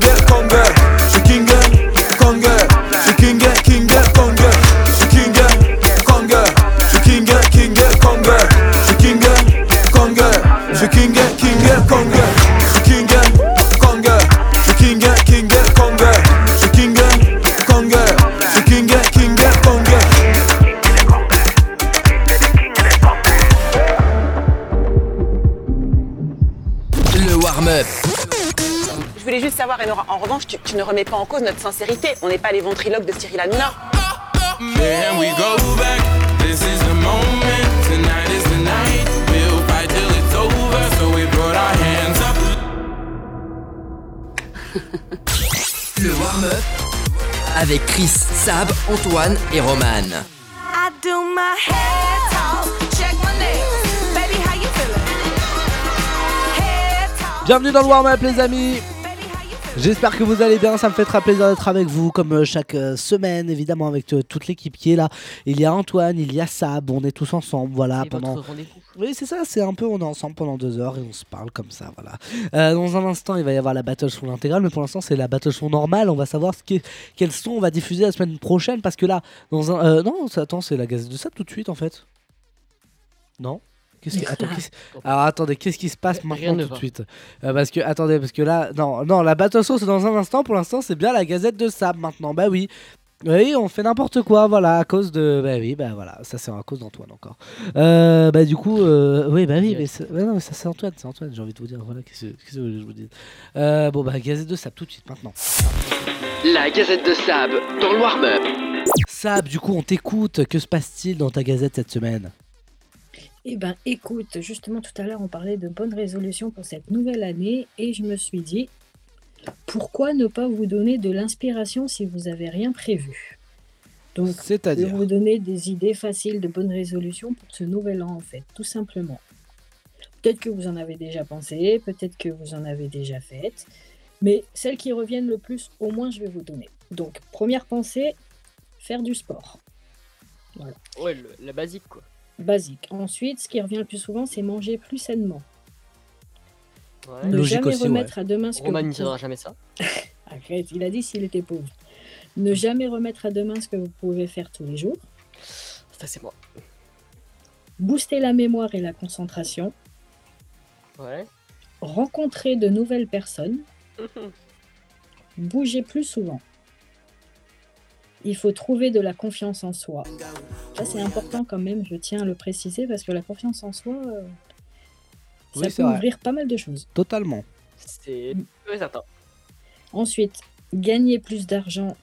voulais juste savoir, Enora, en revanche, tu, tu ne remets pas en cause notre sincérité. On n'est pas les ventriloques de Cyril Hanouna. Le warm-up avec Chris, Sab, Antoine et Roman. I do my head talk, check my nails. Baby, how you feeling? Head talk. Bienvenue dans le warm-up les amis J'espère que vous allez bien, ça me fait très plaisir d'être avec vous comme euh, chaque euh, semaine évidemment avec euh, toute l'équipe qui est là. Il y a Antoine, il y a Sab, on est tous ensemble, voilà C'est pendant. Oui c'est ça, c'est un peu on est ensemble pendant deux heures et on se parle comme ça, voilà. Euh, dans un instant il va y avoir la battle son intégrale, mais pour l'instant c'est la battle son normale. On va savoir ce qui quel son on va diffuser la semaine prochaine parce que là dans un euh, non attends c'est la gazette de Sab tout de suite en fait. Non? Qu'est-ce qui... Attends, qu'est-ce- Alors attendez, qu'est-ce qui se passe maintenant tout de suite Euh, Parce que attendez, parce que là, non, non, la battle sauce c'est dans un instant. Pour l'instant, c'est bien la Gazette de Sab maintenant. Bah oui, oui, on fait n'importe quoi, voilà, à cause de, bah oui, bah voilà, ça c'est à cause d'Antoine encore. Euh, bah du coup, euh, oui, bah oui, mais, c'est- non, mais ça c'est Antoine, c'est Antoine. J'ai envie de vous dire, voilà, qu'est-ce que qu'est-ce que vous voulez que je vous dise Euh, Bon bah Gazette de Sab tout de suite maintenant. La Gazette de Sab dans le warm-up. Sab, du coup, on t'écoute. Que se passe-t-il dans ta Gazette cette semaine? Eh ben, écoute, justement tout à l'heure on parlait de bonnes résolutions pour cette nouvelle année et je me suis dit, pourquoi ne pas vous donner de l'inspiration si vous avez rien prévu? Donc, je vais C'est-à-dire vous donner des idées faciles de bonnes résolutions pour ce nouvel an en fait, tout simplement. Peut-être que vous en avez déjà pensé, peut-être que vous en avez déjà faites, mais celles qui reviennent le plus, au moins je vais vous donner. Donc, première pensée, faire du sport. Voilà. Ouais, le- la basique quoi. Basique. Ensuite, ce qui revient le plus souvent, c'est manger plus sainement. Ouais. Ne Logique jamais aussi, remettre ouais. à demain ce que Roman vous ne tiendra pouvez- jamais ça. Arrête, il a dit s'il était pauvre. Ne jamais remettre à demain ce que vous pouvez faire tous les jours. Ça c'est moi. Booster la mémoire et la concentration. Ouais. Rencontrer de nouvelles personnes. Bouger plus souvent. Il faut trouver de la confiance en soi. Ça, c'est important quand même, je tiens à le préciser, parce que la confiance en soi, euh, ça Oui, peut vrai. ouvrir pas mal de choses. Totalement. C'est ouais, certain. Ensuite, gagner plus d'argent,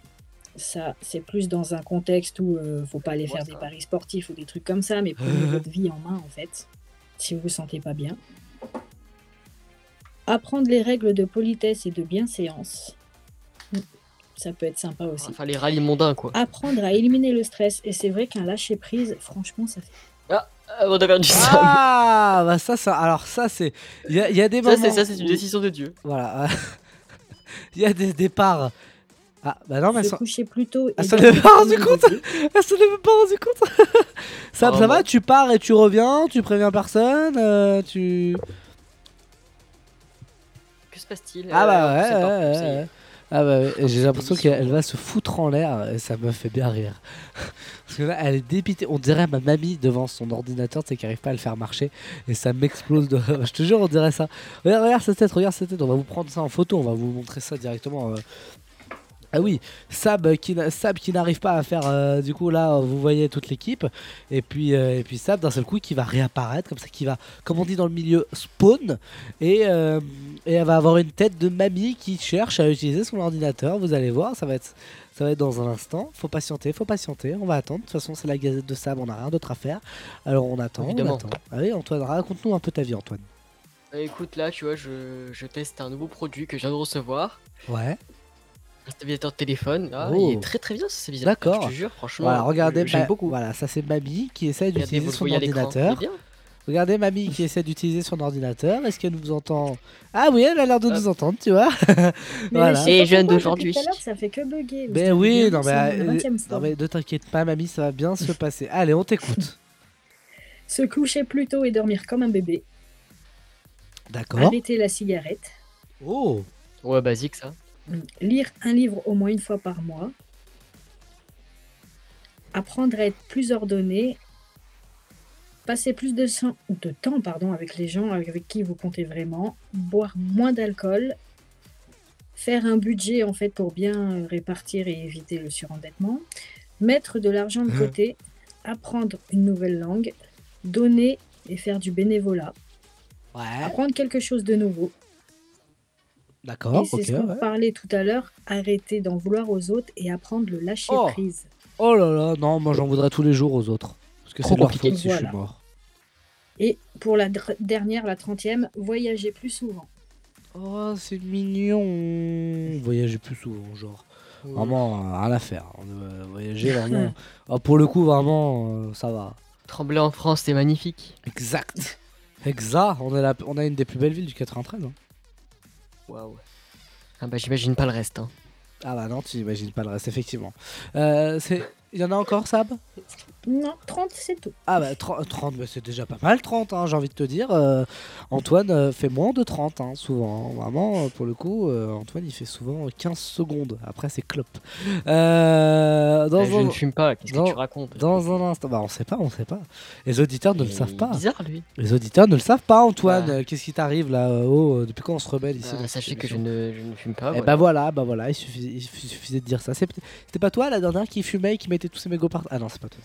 ça, c'est plus dans un contexte où euh, faut pas aller faire des paris sportifs ou des trucs comme ça, mais prenez votre vie en main, en fait, si vous vous sentez pas bien. Apprendre les règles de politesse et de bienséance. Ça peut être sympa aussi. Enfin les rallyes mondains quoi. Apprendre à éliminer le stress. Et c'est vrai qu'un lâcher prise, franchement, ça fait. Ah, ah, on a perdu ça. Ah, bah ça, ça, alors ça, c'est. Il y a, il y a des Ça, moments. c'est- ça, c'est une décision de Dieu. Voilà. Il y a des départs. Ah, bah non, mais ça. coucher plus tôt. Elle s'en est pas rendu compte. Elle s'en est pas rendu compte Ça, Ah, ça va Tu pars et tu reviens, tu préviens personne, euh, tu... Que se passe-t-il? Ah bah Euh, ouais, ouais, ça y ouais, est. ouais. Ah bah j'ai c'est l'impression qu'elle va se foutre en l'air et ça me fait bien rire. Parce que là, elle est dépitée. On dirait ma mamie devant son ordinateur, tu sais, qui arrive pas à le faire marcher et ça m'explose de. Je te jure, on dirait ça. Regarde, regarde cette tête, regarde cette tête. On va vous prendre ça en photo, on va vous montrer ça directement. euh. Ah oui, Sab euh, qui, Sab qui n'arrive pas à faire euh, du coup là vous voyez toute l'équipe. Et puis euh, et puis Sab d'un seul coup qui va réapparaître comme ça qui va comme on dit dans le milieu spawn. Et, euh, et elle va avoir une tête de mamie qui cherche à utiliser son ordinateur. Vous allez voir ça va être ça va être dans un instant. Faut patienter faut patienter. On va attendre. De toute façon c'est la gazette de Sab on n'a rien d'autre à faire. Alors on attend on attend. Ah oui Antoine raconte-nous un peu ta vie Antoine. Euh, écoute, là, tu vois, je, je teste un nouveau produit que je viens de recevoir. ouais Un stabilisateur de téléphone. Ah, Oh. Il est très très bien ce stabilisateur. D'accord. Je te jure, franchement. Voilà, regardez, je- j'aime beaucoup. Voilà, ça c'est Mamie qui essaie Regardez, d'utiliser vous le son voyez à l'écran. ordinateur. Il est bien. Regardez Mamie qui essaie d'utiliser son ordinateur. Est-ce qu'elle nous entend? Ah oui, elle a l'air de nous entendre, tu vois. Mais voilà. je sais pas pourquoi, depuis tout à l'heure, ça fait que bugger. Ben oui, non mais, euh, 20e non mais ne t'inquiète pas, Mamie, ça va bien se passer. Allez, on t'écoute. Se coucher plus tôt et dormir comme un bébé. D'accord. Arrêter la cigarette. Oh Ouais, basique ça. Lire un livre au moins une fois par mois. Apprendre à être plus ordonné. Passer plus de, sang- de temps pardon, avec les gens avec qui vous comptez vraiment. Boire moins d'alcool. Faire un budget en fait pour bien répartir et éviter le surendettement. Mettre de l'argent de Hein. côté. Apprendre une nouvelle langue. Donner et faire du bénévolat. Ouais. Apprendre quelque chose de nouveau. D'accord, Et c'est ok. ce qu'on ouais. parlait tout à l'heure, arrêter d'en vouloir aux autres et apprendre le lâcher Oh. prise. Oh là là, non, moi j'en voudrais tous les jours aux autres. Parce que Trop c'est de leur compliqué. faute si je suis mort. Et pour la dr- dernière, la trentième, voyager plus souvent. Oh, c'est mignon. Voyager plus souvent, genre. Vraiment, euh, rien à faire. Voyager, vraiment. Ah, pour le coup, vraiment, euh, ça va. Trembler en France, c'est magnifique. Exact. Exact. On, est la- on a une des plus belles villes du 93. hein. Waouh. Ah bah j'imagine pas le reste. Hein. Ah bah non, tu imagines pas le reste, effectivement. Euh, c'est- Il y en a encore, Sab? Non, 30, c'est tout. Ah bah 30, 30, bah, c'est déjà pas mal 30, hein, j'ai envie de te dire. Euh, Antoine euh, fait moins de 30, hein, souvent. hein. Vraiment, euh, pour le coup, euh, Antoine il fait souvent 15 secondes. Après, c'est clope. Euh, dans Euh, je un- ne fume pas, qu'est-ce que tu racontes? Dans un instant, bah on sait pas, on sait pas. Les auditeurs ne le savent pas. bizarre, lui. Les auditeurs ne le savent pas, Antoine. Bah. Qu'est-ce qui t'arrive là euh, oh, Depuis quand on se rebelle ici? Bah, sachez que je ne, je ne fume pas. Et voilà. bah voilà, bah voilà, il suffisait, il suffisait de dire ça. C'était pas toi la dernière qui fumait et qui mettait tous ses mégots par Ah non, c'est pas toi.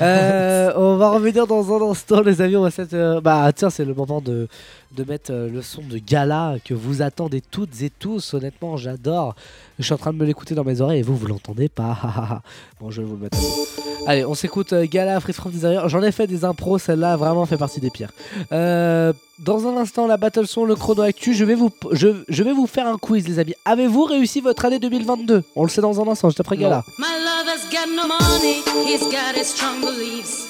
Euh, on va revenir dans un instant, les amis. On va s'être, euh, Bah tiens, c'est le moment de, de mettre euh, le son de gala que vous attendez toutes et tous. Honnêtement, j'adore. Je suis en train de me l'écouter dans mes oreilles et vous, vous l'entendez pas. bon, je vais vous le mettre. Allez, on s'écoute euh, Gala, Fritz from Desire. J'en ai fait des impros, celle-là vraiment fait partie des pires. Euh, dans un instant, la battle son, le chrono actu. Je vais vous, je, je vais vous faire un quiz, les amis. Avez-vous réussi votre année 2022 On le sait dans un instant, juste après Gala. My lover's got no money, he's got his strong beliefs.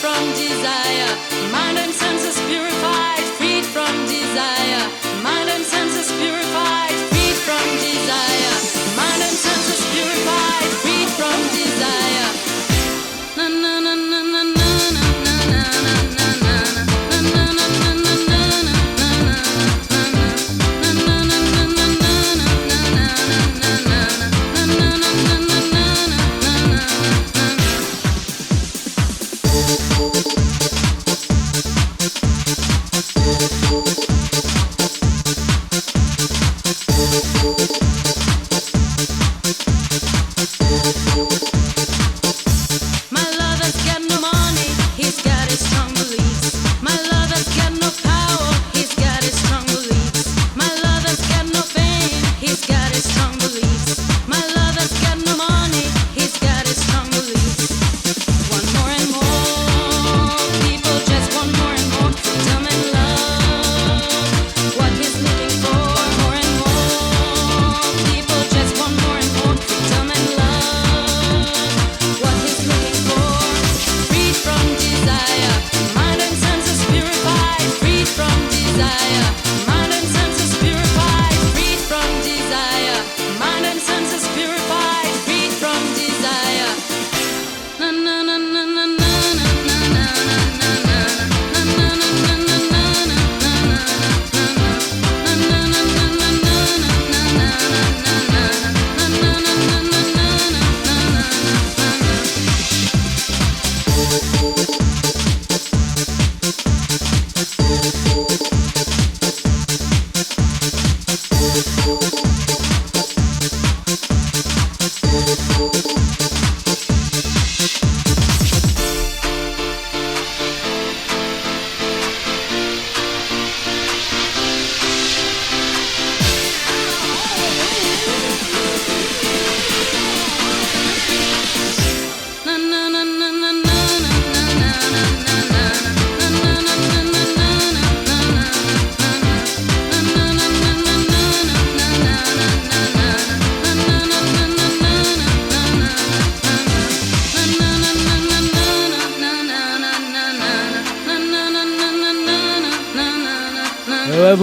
From desire. Mind and senses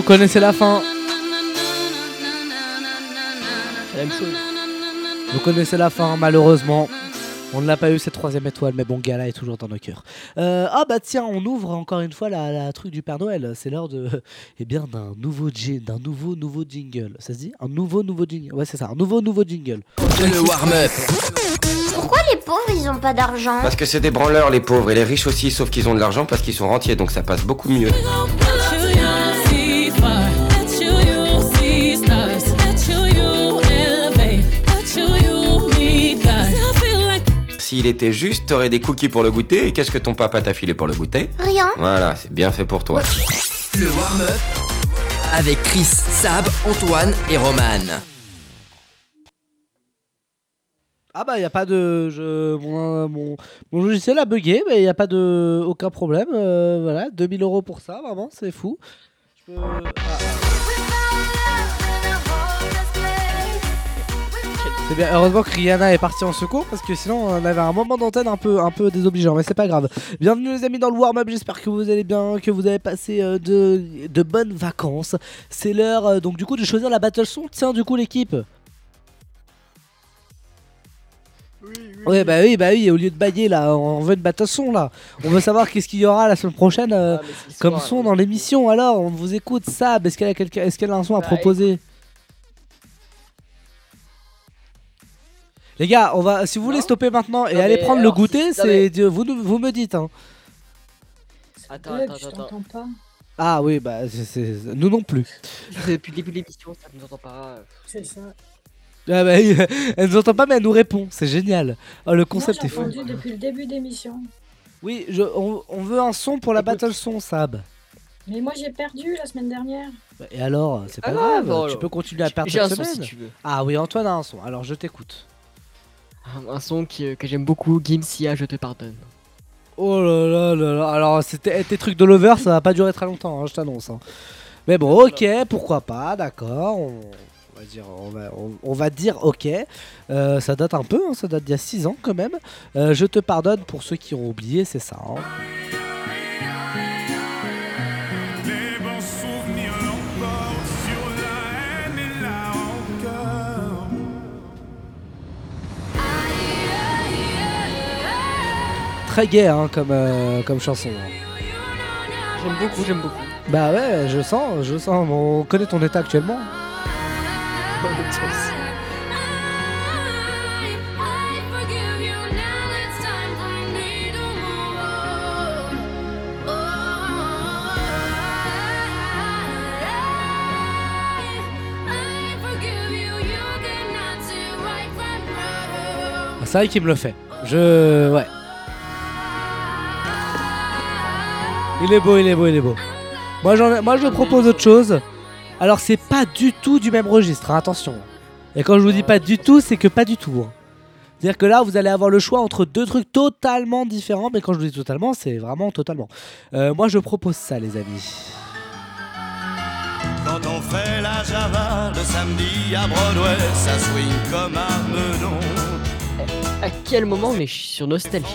connaissez la fin. Vous connaissez la fin, malheureusement. On ne l'a pas eu cette troisième étoile, mais bon, Gala est toujours dans nos cœurs. Euh, ah bah tiens, on ouvre encore une fois la, la truc du Père Noël. C'est l'heure de, eh bien, d'un nouveau d'un nouveau nouveau jingle. Ça se dit? Un nouveau nouveau jingle. Ouais, c'est ça, un nouveau nouveau jingle. Le warm-up. Pourquoi les pauvres ils ont pas d'argent? Parce que c'est des branleurs les pauvres et les riches aussi, sauf qu'ils ont de l'argent parce qu'ils sont rentiers, donc ça passe beaucoup mieux. S'il était juste, t'aurais des cookies pour le goûter, et qu'est-ce que ton papa t'a filé pour le goûter? Rien. Voilà, c'est bien fait pour toi. Le warm-up avec Chris, Sab, Antoine et Roman. Ah bah il y a pas de je, mon, mon, mon logiciel a bugué mais il y a pas de aucun problème euh, voilà 2000 euros pour ça vraiment c'est fou. Je peux- ah. C'est bien heureusement que Rihanna est partie en secours parce que sinon on avait un moment d'antenne un peu un peu désobligeant mais c'est pas grave. Bienvenue les amis dans le warm up j'espère que vous allez bien que vous avez passé euh, de, de bonnes vacances. C'est l'heure euh, donc du coup de choisir la battle son. Tiens du coup l'équipe. Ouais bah oui bah oui au lieu de bailler là on veut une battle son là. On veut savoir qu'est-ce qu'il y aura la semaine prochaine euh, comme son dans l'émission. Alors on vous écoute Sab est-ce qu'elle a qu'elle a un son à proposer? Les gars on va si vous voulez stopper maintenant et Non, aller mais prendre le alors, goûter non, c'est vous, nous- vous me dites hein. Attends, attends, je attends. t'entends pas. Ah oui bah c'est- c'est- nous non plus Depuis le début de l'émission, ça ne nous entend pas. C'est ça. Ah bah, Elle nous entend pas mais elle nous répond c'est génial Oh le concept Moi, est j'ai fou entendu depuis le début d'émission. Oui je, on, on veut un son pour la battle son Sab Mais moi j'ai perdu la semaine dernière. Bah, Et alors, c'est pas Ah, grave, tu alors. peux continuer à perdre J'ai cette son, semaine. si tu veux. Ah oui, Antoine a un son, alors je t'écoute. Un, son euh, que j'aime beaucoup, Gimsia, je te pardonne. Oh là là là là. Alors, c'était tes trucs de lover, ça va pas durer très longtemps, hein, je t'annonce. hein. Mais bon, ok, pourquoi pas, d'accord. On, va dire, on va, dire ok. Euh, ça date un peu, hein, ça date d'il y a 6 ans quand même. Euh, je te pardonne pour ceux qui ont oublié, c'est ça. Très gay hein, comme, euh, comme chanson. J'aime beaucoup, j'aime beaucoup. Bah ouais, je sens, je sens. On connaît ton état actuellement. C'est vrai qu'il me le fait. Je. Ouais. Il est beau, il est beau, il est beau. Moi, moi je propose autre chose. Alors, c'est pas du tout du même registre, hein, attention. Et quand je vous dis pas du tout, c'est que pas du tout. hein. C'est-à-dire que là, vous allez avoir le choix entre deux trucs totalement différents. Mais quand je vous dis totalement, c'est vraiment totalement. Euh, moi, je propose ça, les amis. Quand on fait la Java le samedi à Broadway, ça swing comme un menon. À quel moment on est sur Nostalgie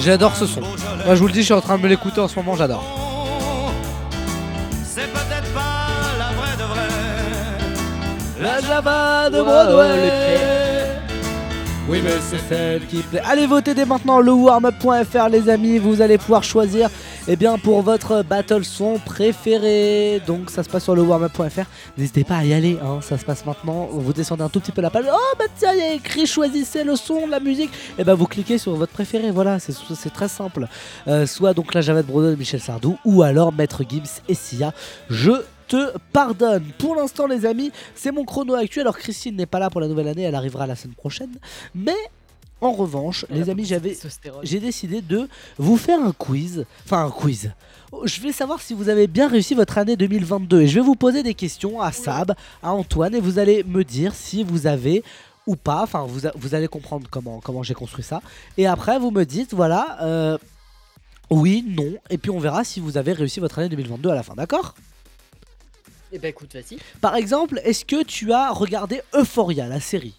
J'adore ce son. Moi, je vous le dis, je suis en train de me l'écouter en ce moment, j'adore. C'est peut-être pas la vraie de vraie. La Java de Wow, Broadway. Oui, mais c'est celle qui plaît. Allez voter dès maintenant le warmup.fr, les amis. Vous allez pouvoir choisir eh bien, pour votre battle son préféré. Donc, ça se passe sur le warmup.fr. N'hésitez pas à y aller. hein, Ça se passe maintenant. Vous descendez un tout petit peu la page. Oh, bah tiens, il y a écrit choisissez le son, la musique. Et ben, vous cliquez sur votre préféré. Voilà, c'est très simple. Euh, soit donc la Java de Broadway de Michel Sardou, ou alors Maître Gibbs et Sia. Je te pardonne. Pour l'instant, les amis, c'est mon chrono actuel. Alors, Christine n'est pas là pour la nouvelle année, elle arrivera la semaine prochaine. Mais en revanche, les amis, j'avais, j'ai décidé de vous faire un quiz. Enfin, un quiz. Je vais savoir si vous avez bien réussi votre année 2022. Et je vais vous poser des questions à Sab, à Antoine, et vous allez me dire si vous avez ou pas. Enfin, vous, vous allez comprendre comment, comment j'ai construit ça. Et après, vous me dites, voilà, euh, oui, non. Et puis on verra si vous avez réussi votre année 2022 à la fin, d'accord? Eh ben écoute, vas-y. Par exemple, est-ce que tu as regardé Euphoria, la série?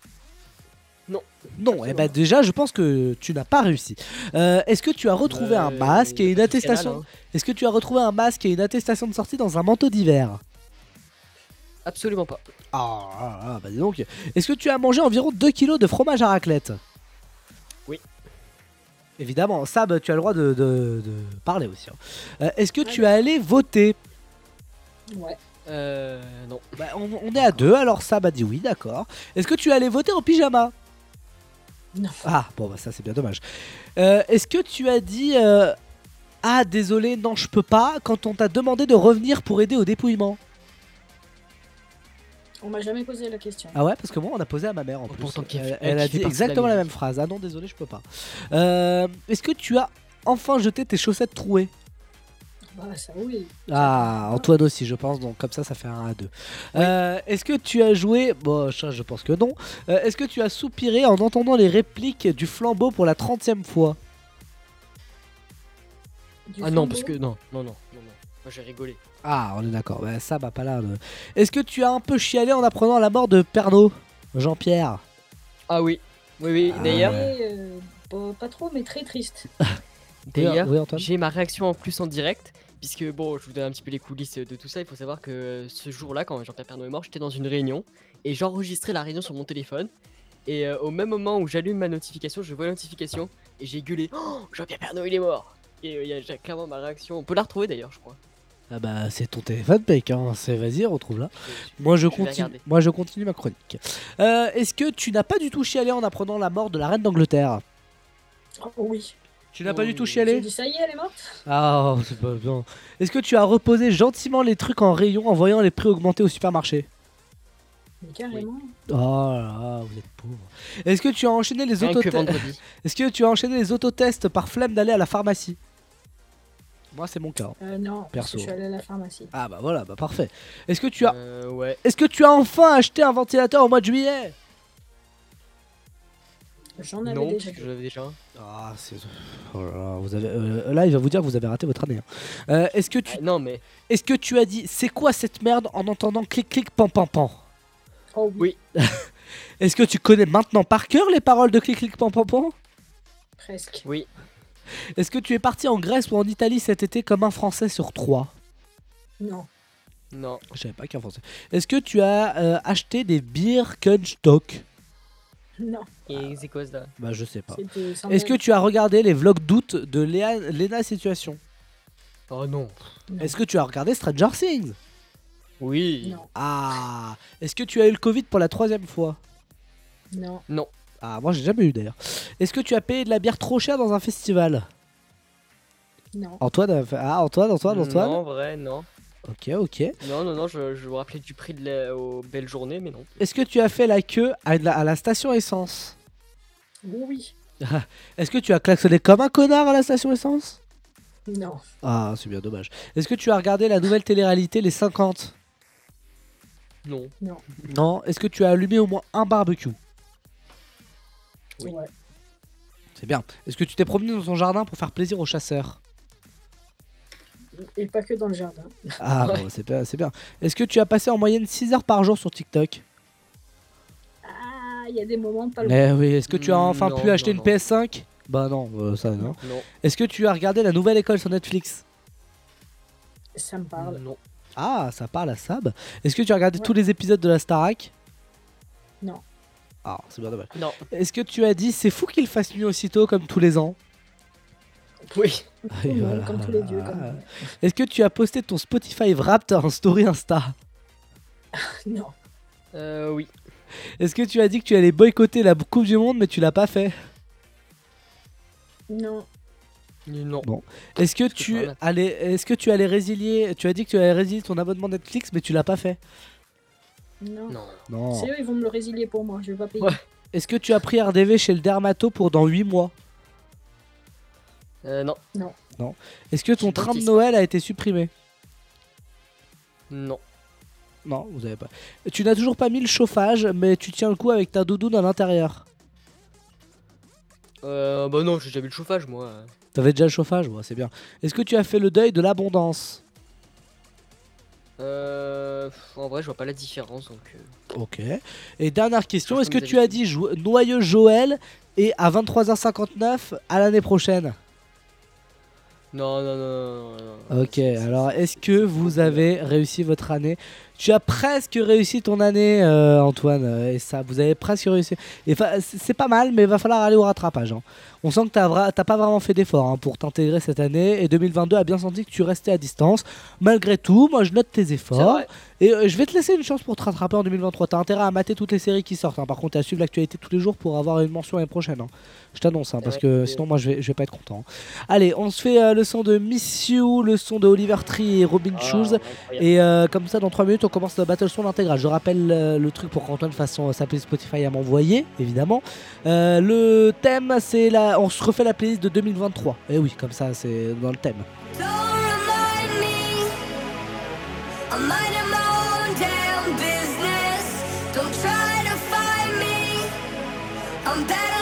Non. Non, et ben déjà, je pense que tu n'as pas réussi. Euh, est-ce que tu as retrouvé un masque et une attestation hein. Est-ce que tu as retrouvé un masque et une attestation de sortie dans un manteau d'hiver? Absolument pas. Ah, ah, ah, bah dis donc. Est-ce que tu as mangé environ 2 kilos de fromage à raclette? Oui. Évidemment, Sab, tu as le droit de, de- de parler aussi. hein. Euh, Est-ce que tu es allé voter? Ouais. Euh. Non. Bah, on, on est à deux, alors Sab a dit oui, d'accord. Est-ce que tu es allé voter en pyjama? Non. Ah, bon, bah ça c'est bien dommage. Euh, Est-ce que tu as dit euh, Ah, désolé, non, je peux pas quand on t'a demandé de revenir pour aider au dépouillement? On m'a jamais posé la question. Ah ouais, parce que moi on a posé à ma mère en plus. pourtant a- elle, elle elle a dit la exactement la même phrase. Ah non, désolé, je peux pas. Euh, Est-ce que tu as enfin jeté tes chaussettes trouées? Bah, ça oui. Ah, Antoine aussi, je pense. Donc comme ça, ça fait un à deux. Euh, Est-ce que tu as joué Bon, ça, je pense que non. Euh, Est-ce que tu as soupiré en entendant les répliques du flambeau pour la 30 fois? Ah non, parce que non, non, non, non, non. Moi j'ai rigolé. Ah, on est d'accord. Bah, ça va pas là. le- Est-ce que tu as un peu chialé en apprenant la mort de Pernod Jean-Pierre? Ah oui, oui, oui. D'ailleurs, Et, euh, pas, pas trop, mais très triste. D'ailleurs, Oui, Antoine j'ai ma réaction en plus en direct, puisque bon, je vous donne un petit peu les coulisses de tout ça. Il faut savoir que ce jour-là, quand Jean-Pierre Pernaut est mort, j'étais dans une réunion et j'enregistrais la réunion sur mon téléphone. Et euh, au même moment où j'allume ma notification, je vois la notification et j'ai gueulé Oh, Jean-Pierre Pernaut, il est mort Et euh, il y a j'ai clairement ma réaction. On peut la retrouver d'ailleurs, je crois. Ah bah c'est ton téléphone Peck, hein. c'est vas-y retrouve là. Moi je continue, moi je continue ma chronique. Euh, Est-ce que tu n'as pas du tout chialé en apprenant la mort de la reine d'Angleterre? Oh, oui. Tu n'as pas du tout J'ai chialé dit ça y est, elle est morte Ah c'est pas bien. Est-ce que tu as reposé gentiment les trucs en rayon en voyant les prix augmenter au supermarché? Mais carrément. Oh là là, vous êtes pauvre. Est-ce que tu as enchaîné les Rien que autotests vendredi. Est-ce que tu as enchaîné les autotests par flemme d'aller à la pharmacie? Moi c'est mon cas. hein. Euh, non, parce Perso. que je suis allée à la pharmacie. Ah bah voilà, bah parfait. Est-ce que tu as Euh, ouais. Est-ce que tu as enfin acheté un ventilateur au mois de juillet? J'en avais Non, déjà. j'en avais déjà. un. Ah, c'est. oh là, là, vous avez, euh, là, il va vous dire que vous avez raté votre année. hein. Euh, est-ce que tu. non, mais. Est-ce que tu as dit c'est quoi cette merde en entendant clic clic pan pan pan? Oh oui. Est-ce que tu connais maintenant par cœur les paroles de clic clic pan pan pan? Presque. Oui. Est-ce que tu es parti en Grèce ou en Italie cet été comme un Français sur trois? Non. Non. Je savais pas qu'un Français. Est-ce que tu as euh, acheté des Birkenstock Non. Et c'est quoi ça? Bah je sais pas. Est-ce que tu as regardé les vlogs d'août de Léa, Léna Situation? Oh non. Est-ce que tu as regardé Stranger Things? Oui. Non. Ah Est-ce que tu as eu le Covid pour la troisième fois? Non. Non. Ah moi j'ai jamais eu d'ailleurs. Est-ce que tu as payé de la bière trop chère dans un festival? Non. Antoine a fait- Ah Antoine, Antoine, Antoine? Non, en vrai, non. Ok, ok. Non, non, non, je, je me rappelais du prix de la aux belles journées, mais non. Est-ce que tu as fait la queue à la, à la station essence Oui. Est-ce que tu as klaxonné comme un connard à la station essence Non. Ah, c'est bien dommage. Est-ce que tu as regardé la nouvelle télé-réalité Les 50 Non. Non. Non. Est-ce que tu as allumé au moins un barbecue Ouais. C'est bien. Est-ce que tu t'es promené dans ton jardin pour faire plaisir aux chasseurs Et pas que dans le jardin. Ah, bon, c'est bien. c'est bien. Est-ce que tu as passé en moyenne 6 heures par jour sur TikTok? Ah, il y a des moments pas loin. Eh oui, est-ce que tu as Mm, enfin non, pu acheter non, une non. PS5 Bah non, euh, ça non. Non. Est-ce que tu as regardé la nouvelle école sur Netflix? Ça me parle. Non. Ah, ça parle à Sab. Est-ce que tu as regardé tous les épisodes de la Starac? Non. Ah, c'est bien dommage. Non. Est-ce que tu as dit c'est fou qu'il fasse nuit aussitôt comme tous les ans? Oui. Comme, voilà. comme tous les dieux. Comme... Est-ce que tu as posté ton Spotify Wrapped en story Insta Non. Euh, oui. Est-ce que tu as dit que tu allais boycotter la Coupe du Monde mais tu l'as pas fait Non. Non. Bon. Est-ce que tu allais est-ce que tu allais résilier tu as dit que tu allais résilier ton abonnement Netflix mais tu l'as pas fait Non. Non. Non. C'est eux, ils vont me le résilier pour moi. Je vais pas payer. Est-ce que tu as pris RDV chez le dermato pour dans 8 mois Euh, non. Non. Non. Est-ce que ton train de. Noël a été supprimé? Non. Non, vous avez pas. Tu n'as toujours pas mis le chauffage, mais tu tiens le coup avec ta doudoune à l'intérieur. Euh, bah non, j'ai jamais eu le chauffage, moi. T'avais déjà le chauffage, ouais, c'est bien. Est-ce que tu as fait le deuil de l'abondance? Euh, pff, en vrai, je vois pas la différence, donc... euh, Ok. Et dernière question, est-ce que comme tu as dit noyeux Joël et à 23h59 à l'année prochaine? Non, non, non, non, non, non. Ok, alors est-ce que vous avez réussi votre année Tu as presque réussi ton année, euh, Antoine, euh, et ça, vous avez presque réussi. Et c'est pas mal, mais il va falloir aller au rattrapage. hein. On sent que vra- t'as pas vraiment fait d'efforts hein, pour t'intégrer cette année, et 2022 a bien senti que tu restais à distance. Malgré tout, moi je note tes efforts, et euh, je vais te laisser une chance pour te rattraper en 2023. T'as intérêt à mater toutes les séries qui sortent, hein. par contre, à suivre l'actualité tous les jours pour avoir une mention l'année prochaine. Je t'annonce, parce que sinon moi je vais, je vais pas être content. Allez, on se fait le son de Miss You, le son de Oliver Tree et Robin Ah. Et comme ça, dans 3 minutes, on commence le Battle Son intégral. Je rappelle euh, le truc pour qu'Antoine fasse son, sa playlist Spotify à m'envoyer, évidemment. Euh, le thème, c'est la. On se refait la playlist de 2023. Et oui, comme ça, c'est dans le thème. I'm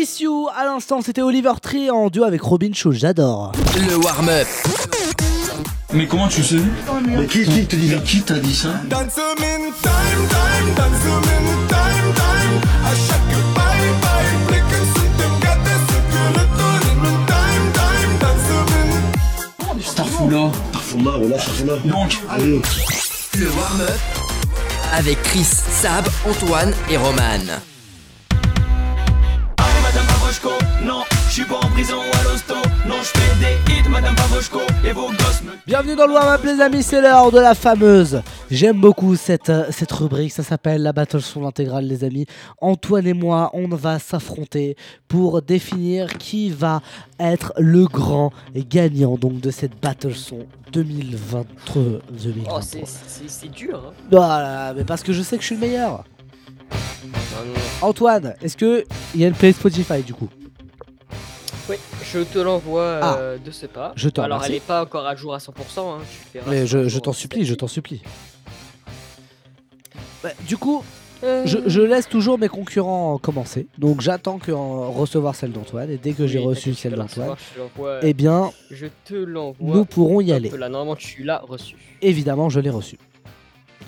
Miss You. À l'instant, c'était Oliver Tree en duo avec Robin Shaw. J'adore. Le warm-up. Mais comment tu sais Mais qui, qui te dit Mais qui t'a dit ça Dance time, time, dance in time, time. À chaque bye bye, blikken sous dem gâté, ce que le tour in time, time, dance in. Starfoula. Starfoula, voilà, Starfoula. Donc, allez. Le warm-up avec Chris, Sab, Antoine et Roman. Bienvenue dans le warm-up les amis, c'est l'heure de la fameuse. J'aime beaucoup cette, euh, cette rubrique, ça s'appelle la Battle Song intégrale les amis. Antoine et moi, on va s'affronter pour définir qui va être le grand gagnant donc de cette Battle Song 2023. 2023. Oh, c'est- dur. Hein. Voilà, mais parce que je sais que je suis le meilleur. Antoine, est-ce que il y a une playlist Spotify du coup? Oui, je te l'envoie Ah. euh, de ce pas. Je Alors, remercie. elle n'est pas encore à jour à 100%. Hein, tu Mais je, t'en supplie, je t'en supplie. Bah, du coup, Euh. je, je laisse toujours mes concurrents commencer. Donc j'attends que recevoir celle d'Antoine. Et dès que j'ai reçu je celle d'Antoine, euh, eh bien, Je te l'envoie. nous pourrons y aller. Là, normalement, tu l'as reçu. évidemment, je l'ai reçu.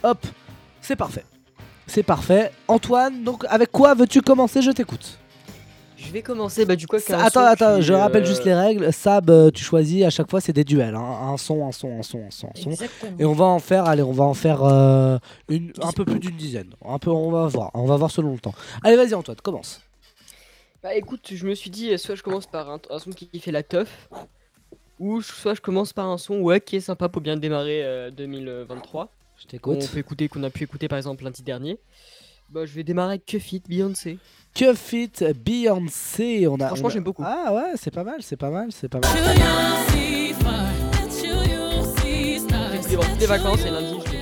Hop, c'est parfait. C'est parfait. Antoine, donc avec quoi veux-tu commencer? Je t'écoute. Je vais commencer bah, du coup avec un Attends, son attends, je rappelle euh, juste les règles. Sab, euh, tu choisis à chaque fois, c'est des duels. hein. Un son, un son, un son, un son, un son. Exactement. Et on va en faire, allez, on va en faire euh, une, un peu plus d'une dizaine. Un peu, on va voir. On va voir selon le temps. Allez, vas-y, Antoine, commence. Bah écoute, je me suis dit, soit je commence par un, un son qui fait la teuf, ou soit je commence par un son ouais, qui est sympa pour bien démarrer euh, 2023. Je t'écoute. On peut écouter, qu'on a pu écouter par exemple lundi dernier. Bah je vais démarrer avec Cuff It, Beyoncé. Que fit Beyoncé? On a, Franchement, on a- j'aime beaucoup. Ah ouais, c'est pas mal, c'est pas mal, c'est pas mal. Les vacances et lundi je.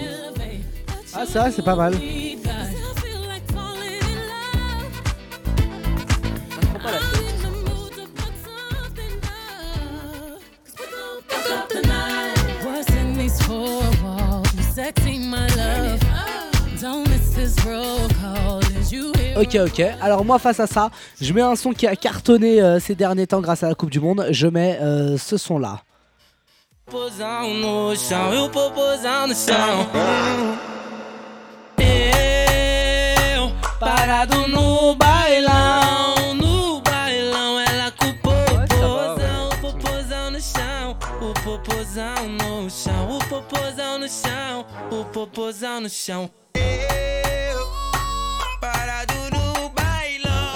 Ah, vrai, c'est pas mal. Ça my love. Don't miss this Ok, ok. Alors moi, face à ça, je mets un son qui a cartonné euh, ces derniers temps grâce à la Coupe du Monde. Je mets euh, ce son-là.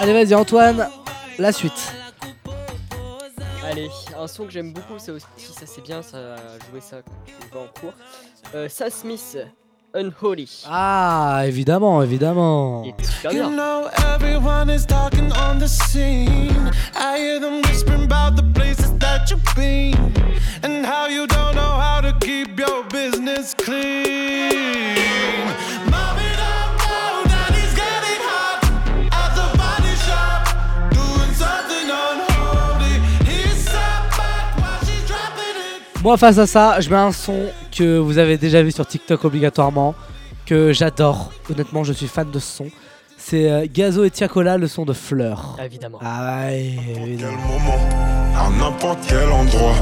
Allez, vas-y, Antoine, la suite. Allez, un son que j'aime beaucoup, c'est aussi, ça c'est bien, ça jouer ça quand tu vas en cours. Euh, Sam Smith, Unholy. Ah, évidemment, évidemment. Super You know everyone is talking on the scene. I hear them whispering about the places that you've been and how you don't know how to keep your business clean. Moi, face à ça, je mets un son que vous avez déjà vu sur TikTok obligatoirement, que j'adore. Honnêtement, je suis fan de ce son. C'est euh, Gazo et Tiakola, le son de Fleur. Évidemment. Ah ouais, évidemment. à n'importe quel endroit.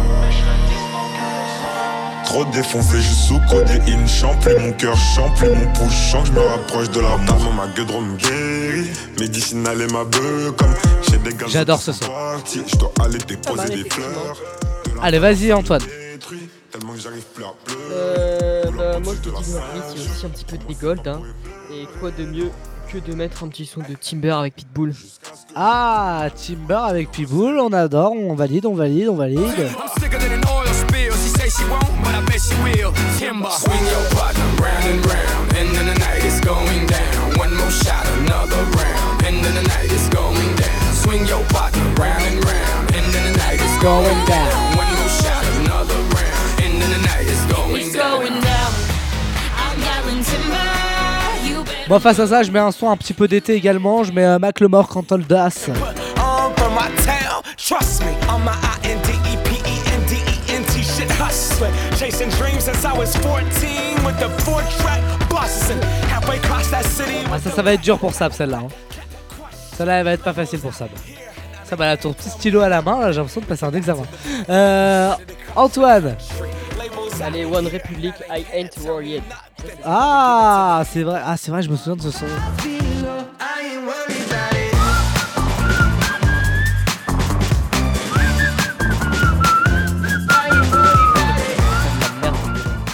Trop défoncé, juste sous codéine, chant, plus mon cœur chant, plus mon pouce chant, je me rapproche de la mort. Ma gueule me guérit, médicinal et ma bœuf, comme j'ai des gars. J'adore ce son. Je dois aller déposer des fleurs. Allez, vas-y, Antoine. Tellement que j'arrive plus à pleurer. Euh, bah, moi je te dis, c'est aussi un petit peu gold. Hein. Et quoi de mieux que de mettre un petit son de Timber avec Pitbull Ah, Timber avec Pitbull, on adore, on valide, on valide, on valide. Swing your round and round. And the night is going down. Moi, face à ça, je mets un son un petit peu d'été également. Je mets euh, Macklemore Canton Das. on from my town. Trust me, I'm my I N D E P E N D E N T shit hustler. Chasing dreams since I was 14 with the four track bustin'. Halfway across that city. Ah, ça, ça va être dur pour Sab, celle-là. hein. Celle-là, elle va être pas facile pour Sab. Ça m'a ton petit stylo à la main, là j'ai l'impression de passer un examen. Euh, Antoine Allez, One Republic, I ain't worried. Ah, c'est vrai, ah, c'est vrai, je me souviens de ce son.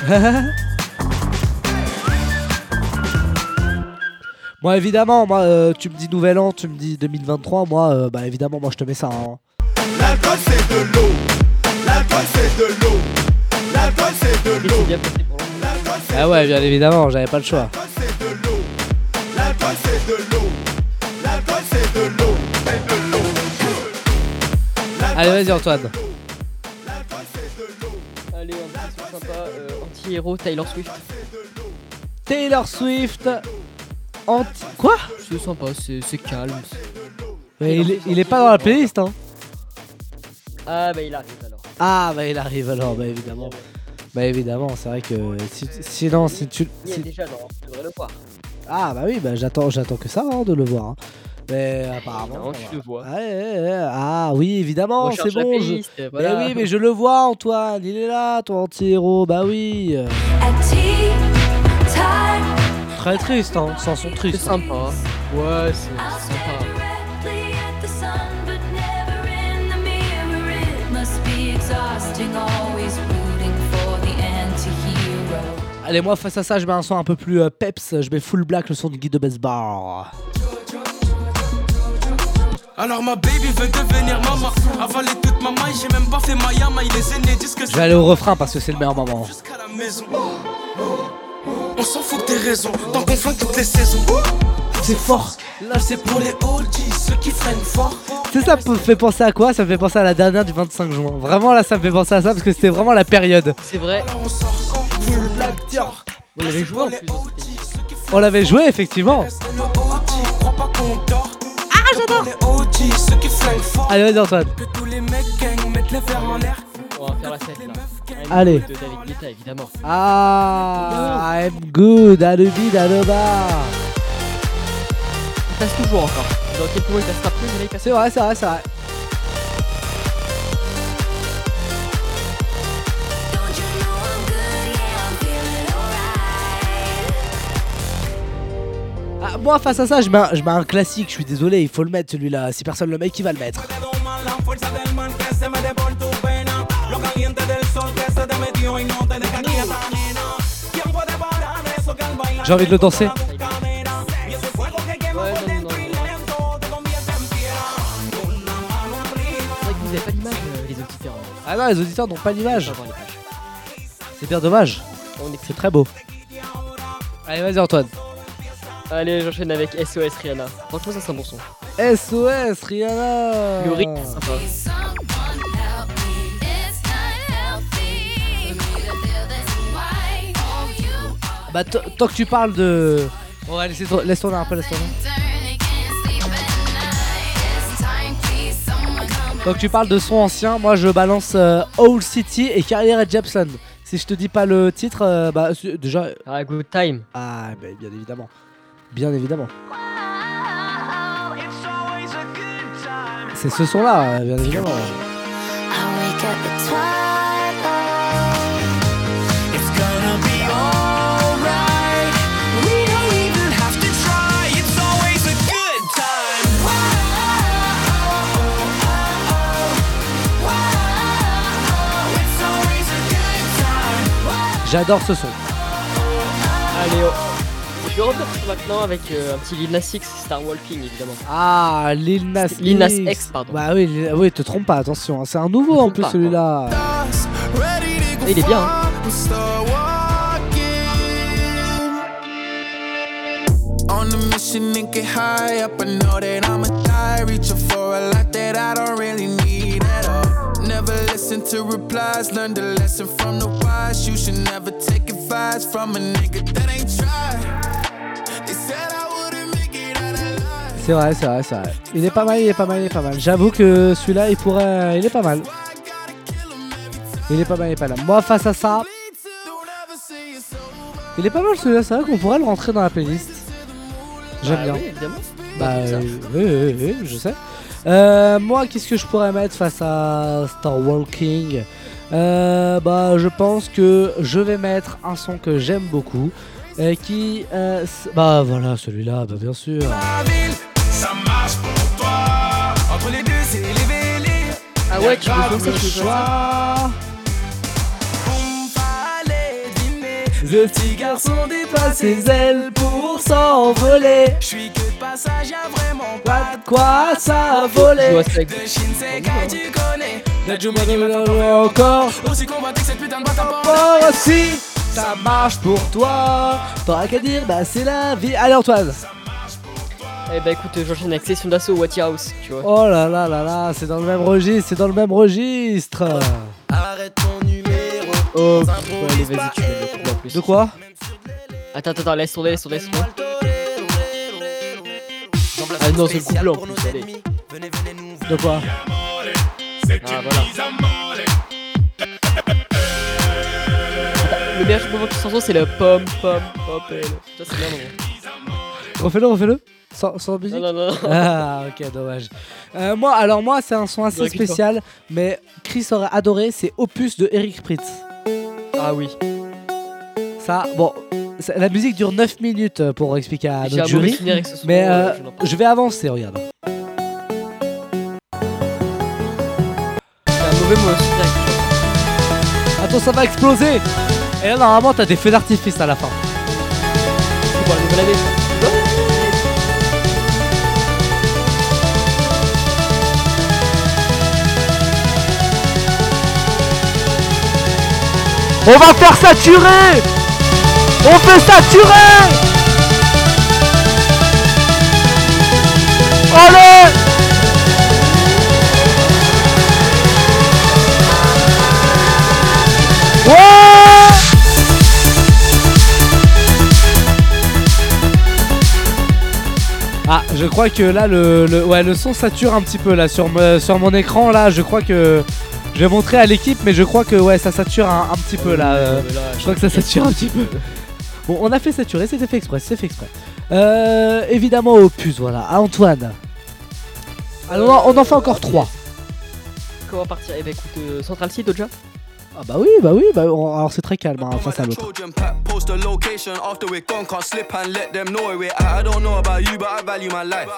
moi évidemment, moi euh, tu me dis nouvel an, tu me dis 2023, moi euh, bah évidemment moi je te mets ça. hein. L'alcool c'est de l'eau. L'alcool c'est de l'eau. L'alcool c'est de l'eau. Ah ouais, bien évidemment, j'avais pas le choix. L'alcool c'est de l'eau. L'alcool c'est de l'eau. C'est de l'eau. Allez, vas-y Antoine. Allez, un petit son sympa, euh, anti-héros, Taylor Swift. Taylor Swift. Anti... Quoi? C'est sympa, c'est c'est calme. Mais il, est, il est pas dans la playlist hein. Ah bah il arrive. Ah bah il arrive alors, bah évidemment. Bah évidemment, c'est vrai que si, sinon si tu... Il est déjà dans, tu devrais le voir. Ah bah oui, bah j'attends, j'attends que ça hein, de le voir. hein. Mais apparemment. Non, tu le vois. Ah, ouais, ouais, ouais. Ah oui, évidemment, c'est bon. je- voilà. Mais oui, mais je le vois, Antoine. Il est là, ton anti-héros. Bah oui. Très triste, hein. Chanson triste. C'est sympa. Ouais, c'est c'est sympa. Allez, moi, face à ça, je mets un son un peu plus euh, peps. Je mets full black, le son de Guy de Besbar. Alors ma baby veut devenir maman. Avaler toute ma maille, j'ai même pas fait ma yama. Il les aînés disent que Je vais aller au refrain parce que c'est le meilleur moment. à la maison. On s'en fout des raisons, tant qu'on flingue toutes les saisons. C'est fort. Là c'est pour les OG, ceux qui freinent fort. Tu sais, ça me fait penser à quoi? Ça me fait penser à la dernière du 25 juin. Vraiment, là, ça me fait penser à ça parce que c'était vraiment la période. C'est vrai. Black, tiens. On l'avait joué en plus. On l'avait joué, effectivement. Ah, j'adore. Allez, vas-y, Antoine. On va faire la fête là. Un Allez. De David Guetta évidemment. Ah, I'm good. À le bide, à le bar. Il passe toujours encore. Dans quelques mois il passera plus, mais là il passe. C'est vrai, c'est vrai, c'est vrai. Moi, face à ça, je mets, un, je mets un classique. Je suis désolé, il faut le mettre celui-là. Si personne le met, qui va le mettre La fuerza del man que se mete por tu pena. Lo caliente del sol que se te metió y no te deja quieta, nena. ¿Quién puede parar eso que al bailar J'ai envie de le danser. Ah non, les auditeurs n'ont pas l'image. C'est bien dommage. On est C'est très beau. Allez, vas-y, Antoine. Allez, j'enchaîne avec SOS Rihanna. Franchement, ça c'est un bon son. SOS, Rihanna. Le rythme, c'est sympa. Bah, tant que tu parles de. On va laisser tour- laisse tourner un peu, laisse tourner. Tant que tu parles de son ancien, moi je balance euh, Old City et Carrière Jepson. Si je te dis pas le titre, euh, bah déjà. Ah, Good Time. Ah, bah, bien évidemment. Bien évidemment. C'est ce son-là, bien évidemment. J'adore ce son. Allez, oh. Je vais revenir maintenant avec euh, un petit Lil Nas X, Star Walking évidemment. Ah, Lil Nas Lil Nas X, pardon. Bah oui, Lil- oui, te trompe pas, attention. hein, C'est un nouveau en plus pas, celui-là. Et il est bien. hein. On a mission and get high up. I know that I'ma die. Reaching for a lot that I don't really need at all. Never listen to replies. Learn the lesson from the wise. You should never take advice from a nigga that ain't tried. C'est vrai, c'est vrai, c'est vrai. Il est pas mal, il est pas mal, il est pas mal. J'avoue que celui-là, il pourrait. Il est pas mal. Il est pas mal, il est pas mal. Moi, face à ça. Il est pas mal celui-là, c'est vrai qu'on pourrait le rentrer dans la playlist. J'aime Bah bien. oui, évidemment. Bah, Bah, euh, oui, oui, oui, je sais. Euh, moi, qu'est-ce que je pourrais mettre face à Star Walking Euh, Bah, je pense que je vais mettre un son que j'aime beaucoup. qui. euh, s- bah, voilà, celui-là, bah, bien sûr. Ça marche pour toi. Entre les deux, c'est les vélés. Ah ouais, tu veux Attrape faire ça, le petit garçon dépasse ses ailes pour s'envoler. Je suis que de passage, y'a vraiment Pas de quoi ça avec- de Shinsekai, tu connais. La Juma encore. Aussi convaincu que cette putain de boîte à porte. Oh, si ça marche pour toi. T'auras qu'à dire, bah, c'est la vie. Allez, Antoine. Eh bah écoute, j'enchaîne avec Session d'assaut What House, tu vois. Oh là là là là, c'est dans le même registre, c'est dans le même registre. Arrête ton numéro. Oh, ouais, allez, vas-y, tu mets le coup en plus. De quoi Attends, attends, attends, laisse tourner, laisse tourner, laisse tourner. Ah non, c'est le couplet en plus, allez. De quoi Ah voilà. Le meilleur moment de chanson, c'est le pom pom popel. Ça, c'est bien, non Refais-le, refais-le. Sans, sans musique Non, non, non. Ah, ok, dommage. Euh, moi, alors moi, c'est un son assez spécial, mais Chris aurait adoré, c'est Opus de Eric Pritz. Ah oui. Ça, bon, la musique dure 9 minutes pour expliquer à notre jury, ce mais euh, euh, je vais avancer, regarde. Un mauvais son. Attends, ça va exploser Et là, normalement, t'as des feux d'artifice à la fin. C'est pour la nouvelle année. On va faire saturer. On fait saturer. Allez. Ah, je crois que là, le, ouais, le son sature un petit peu là sur, me- sur mon écran. Là, je crois que je vais montrer à l'équipe, mais je crois que ouais, ça sature un, petit peu là. euh, je crois que ça sature un petit peu. Bon, on a fait saturer, c'était fait exprès, c'est fait exprès. Euh, évidemment, opus, voilà. À Antoine. Alors, on en fait encore 3. Comment partir? Eh bah écoute, euh, Central City déjà Ah bah oui, bah oui, bah, on- alors c'est très calme hein, face à l'autre. Trojan post the location after we're gone. Can't slip and let them know where we're at. I don't know about you, but I value my life.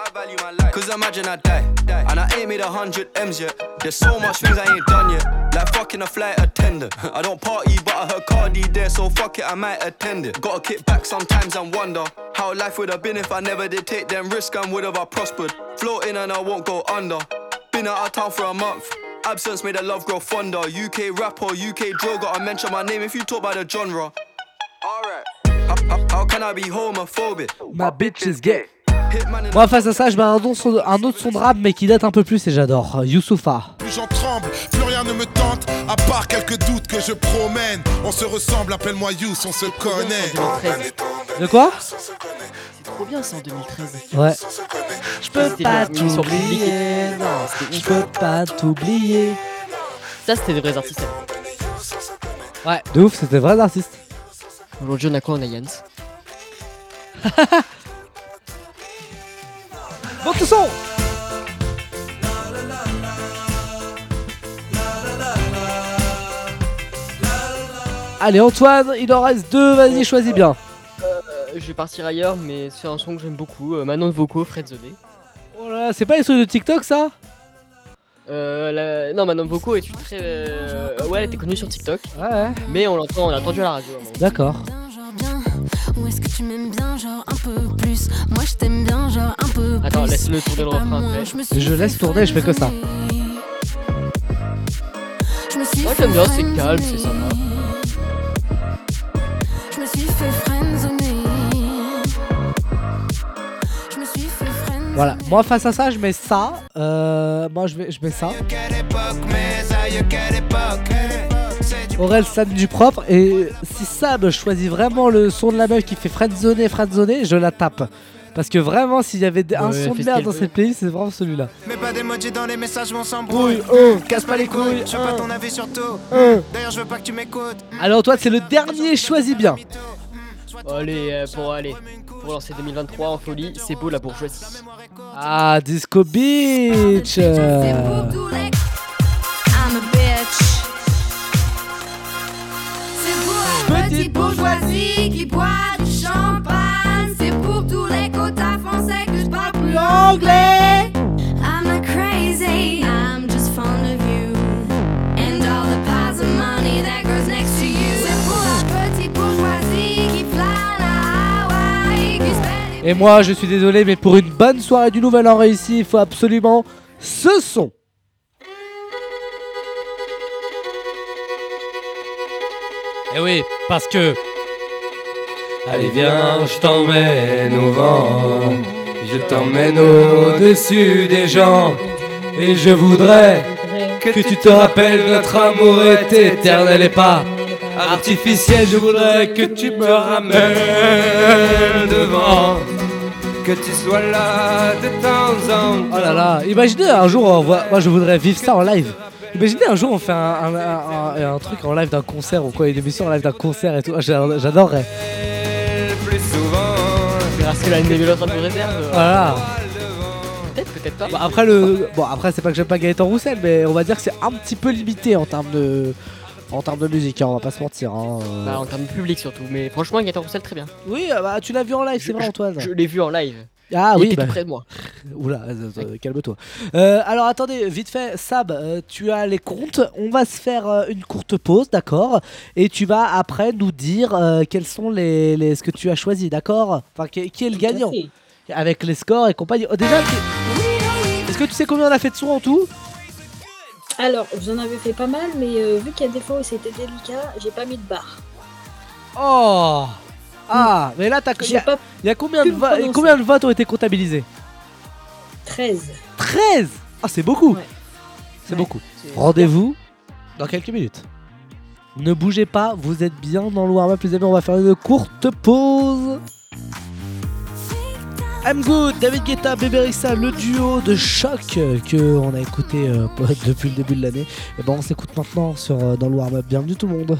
Cause imagine I die, and I ain't made a hundred M's yet. There's so much things I ain't done yet. Like fucking a flight attendant. I don't party, but I heard Cardi there, so fuck it, I might attend it. Gotta kick back sometimes and wonder how life would have been if I never did take them risks and would have prospered. Floating and I won't go under. Been out of town for a month. Absence made the love grow fonder. UK rapper, UK drill, gotta mention my name if you talk about the genre. Alright. How, how- how can I be homophobic? Ma bitch is gay. Moi, face à ça, je mets un autre, son, un autre son de rap, mais qui date un peu plus et j'adore. Youssoufa. Plus j'en tremble, plus rien ne me tente, à part quelques doutes que je promène. On se ressemble, appelle-moi Youss, on se connaît. De quoi C'est trop bien ça en 2013. Ouais. Je peux pas t'oublier, je peux pas t'oublier. Ça, c'était des vrais artistes. Ouais, de ouf, c'était vrai l'artiste. Aujourd'hui, on a quoi On a Jans. Bon, tout son Allez, Antoine, il en reste deux, vas-y, choisis bien. Euh, je vais partir ailleurs, mais c'est un son que j'aime beaucoup. Euh, Manon de Vocaux, Fred Zoné. Oh là là, c'est pas les trucs de TikTok ça? Euh, la- Non, Manon de Vocaux est une très. euh, Ouais, elle était connue sur TikTok. Ouais. Mais on l'entend, on l'a entendu à la radio. D'accord. Ou est-ce que tu m'aimes bien, genre un peu plus? Moi je t'aime bien, genre un peu plus. Attends, laisse-le tourner le refrain après. je Je laisse tourner, je fais que ça. Je me suis Moi fait j'aime bien, c'est calme, c'est sympa. Je me suis fait friendzoner. Je me suis fait friendzoner. Voilà, moi face à ça, je mets ça. Euh, moi, je, vais, je mets ça. Aurel San du propre. Et si Sab choisit vraiment le son de la meuf qui fait friendzoner, friendzoner, je la tape. Parce que vraiment, s'il y avait un Ouais, son de merde dans cette playlist, c'est vraiment celui-là. Mets pas d'emoji dans les messages, on s'embrouille. Brouille, oh, casse pas les couilles, Je veux pas ton avis sur tout. Hein. D'ailleurs, je veux pas que tu m'écoutes. Alors, toi, c'est le dernier, choisis bien. Oh Allez, euh, pour aller pour lancer 2023 en folie, c'est beau la bourgeoisie. Ah, Disco Beach qui boit du champagne. C'est pour tous les quotas français que je parle plus anglais. I'm not crazy, I'm just fond of you. And all the piles of money that goes next to you. C'est pour la petite bourgeoisie qui plane à Hawaï. Qui Et moi, je suis désolé, mais pour une bonne soirée du Nouvel An réussi, il faut absolument ce son. Eh oui, parce que. Allez viens, je t'emmène au vent, je t'emmène au-dessus des gens, et je voudrais que tu te rappelles notre amour est éternel et pas artificiel. Je voudrais que tu me ramènes devant, que tu sois là de temps en temps. Oh là là, imaginez un jour, moi je voudrais vivre ça en live. Imaginez un jour on fait un, un- truc en live d'un concert ou quoi, une émission en live d'un concert et tout. Ah, j'a- J'adorerais. Plus souvent, Grâce que la NBA est en train de réserve. Voilà. Peut-être, peut-être pas. Bah, après le, bon après c'est pas que j'aime pas Gaëtan Roussel, mais on va dire que c'est un petit peu limité en termes de, en termes de musique. hein, on va pas se mentir. hein, euh. Bah, en termes de public surtout. Mais franchement, Gaëtan Roussel, très bien. Oui, euh, bah tu l'as vu en live, c'est vrai Antoine. Je l'ai vu en live. Ah Il oui, était bah. tout près de moi. Oula, euh, euh, calme-toi. Euh, alors attendez, vite fait, Sab, euh, tu as les comptes. On va se faire euh, une courte pause, d'accord? Et tu vas après nous dire euh, quels sont les, les- ce que tu as choisi, d'accord? Enfin, qui, qui est le gagnant Avec les scores et compagnie. Oh, déjà, tu- est-ce que tu sais combien on a fait de sons en tout? Alors, vous en avez fait pas mal, mais euh, vu qu'il y a des fois où c'était délicat, j'ai pas mis de barre. Oh Ah, mais là, t'as il y, a- y combien de, combien de votes ont été comptabilisés 13. 13 Ah, c'est beaucoup C'est beaucoup. Rendez-vous dans quelques minutes. Ne bougez pas, vous êtes bien dans le warm-up, les amis. On va faire une courte pause. I'm Good, David Guetta, Bébé Rissa, le duo de choc que on a écouté euh, depuis le début de l'année. Et ben on s'écoute maintenant sur euh, dans le warm-up. Bienvenue tout le monde.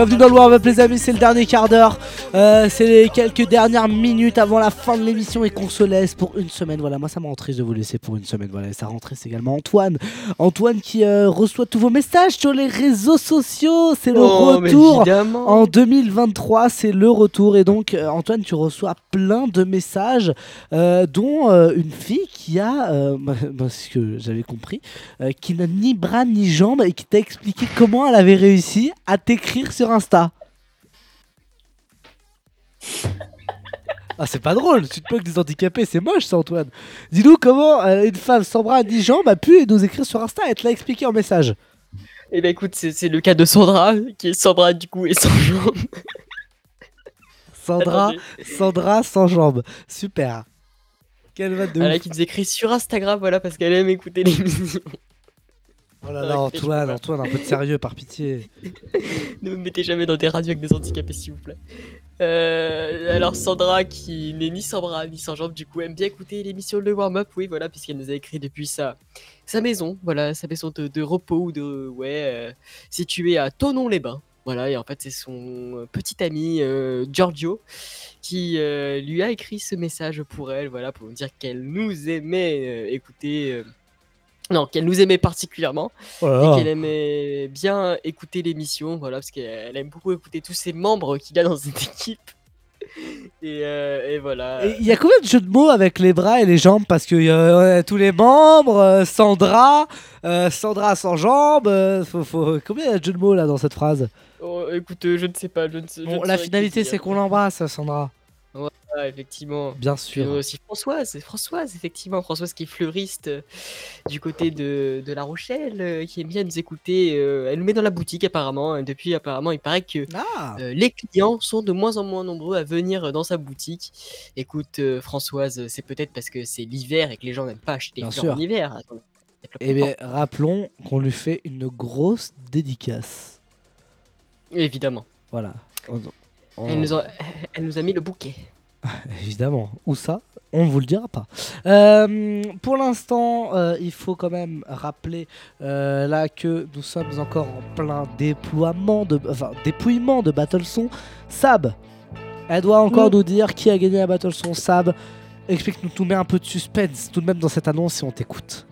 Bienvenue dans le warm-up les amis, c'est le dernier quart d'heure. Euh, c'est les quelques dernières minutes avant la fin de l'émission et qu'on se laisse pour une semaine. Voilà, moi ça m'a rentré de vous laisser pour une semaine. Voilà, et ça rentrée c'est également Antoine. Antoine qui euh, reçoit tous vos messages sur les réseaux sociaux. C'est le Oh, retour en 2023, c'est le retour. Et donc euh, Antoine, tu reçois plein de messages, dont une fille qui a, euh, ce que j'avais compris, qui n'a ni bras ni jambes et qui t'a expliqué comment elle avait réussi à t'écrire sur Insta. Ah, c'est pas drôle, tu te moques des handicapés, c'est moche ça, Antoine. Dis-nous comment euh, une femme sans bras ni jambes a pu nous écrire sur Insta et te l'a expliqué en message. Eh ben écoute, c'est le cas de Sandra, qui est sans bras du coup et sans jambes. Sandra. Sandra sans jambes. Super. Quelle va de Voilà, qui nous écrit sur Instagram, voilà, parce qu'elle aime écouter l'émission. Oh là là, Antoine, Antoine, un peu de sérieux, par pitié. ne me mettez jamais dans des radios avec des handicapés, s'il vous plaît. Euh, alors Sandra, qui n'est ni sans bras ni sans jambes, du coup, aime bien écouter l'émission Le Warm Up, oui, voilà, puisqu'elle nous a écrit depuis sa, sa maison, voilà, sa maison de, de repos de, ouais, euh, située à Tonon-les-Bains. Voilà, et en fait, c'est son euh, petit ami Giorgio qui lui a écrit ce message pour elle, voilà, pour nous dire qu'elle nous aimait écouter. Non, qu'elle nous aimait particulièrement Oh et qu'elle aimait bien écouter l'émission, voilà, parce qu'elle aime beaucoup écouter tous ces membres qu'il y a dans cette équipe. Et, euh, et voilà. Il y a combien de jeux de mots avec les bras et les jambes? Parce que euh, tous les membres, euh, Sandra, Sandra sans jambes. faut, faut- Combien il y a de jeux de mots là dans cette phrase? Oh, écoute, je ne sais pas. Je ne sais, je Bon, ne La finalité c'est qu'on l'embrasse, Sandra. Voilà, effectivement. Bien Puis sûr. aussi Françoise, Françoise, effectivement, Françoise qui est fleuriste euh, du côté de, de La Rochelle, euh, qui aime bien nous écouter. euh, elle nous met dans la boutique apparemment. et depuis, apparemment, il paraît que Ah. euh, les clients sont de moins en moins nombreux à venir dans sa boutique. Écoute, euh, Françoise, c'est peut-être parce que c'est l'hiver et que les gens n'aiment pas acheter Bien fleurs sûr. en hiver. Attends, Eh bien, rappelons qu'on lui fait une grosse dédicace. Évidemment. Voilà. On- on- Elle, nous a, elle nous a mis le bouquet. Évidemment. Où ça? On ne vous le dira pas. Euh, pour l'instant, euh, il faut quand même rappeler euh, là que nous sommes encore en plein déploiement de, enfin, dépouillement de Battleson. Sab, elle doit encore Oui. nous dire qui a gagné la Battleson. Sab, explique-nous tout, mets un peu de suspense tout de même dans cette annonce si on t'écoute.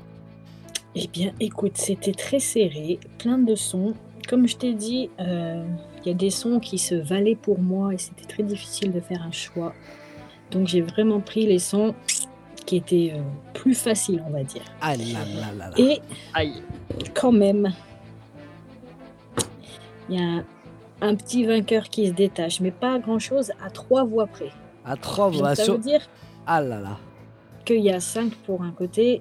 Eh bien, écoute, c'était très serré, plein de sons. Comme je t'ai dit, euh, il y a des sons qui se valaient pour moi et c'était très difficile de faire un choix. Donc j'ai vraiment pris les sons qui étaient euh, plus faciles, on va dire. Ah là là là là. Et Aïe. quand même, il y a un, un petit vainqueur qui se détache, mais pas grand-chose à trois voix près. À trois voix ça veut dire Ah là là. qu'il y a 5 pour un côté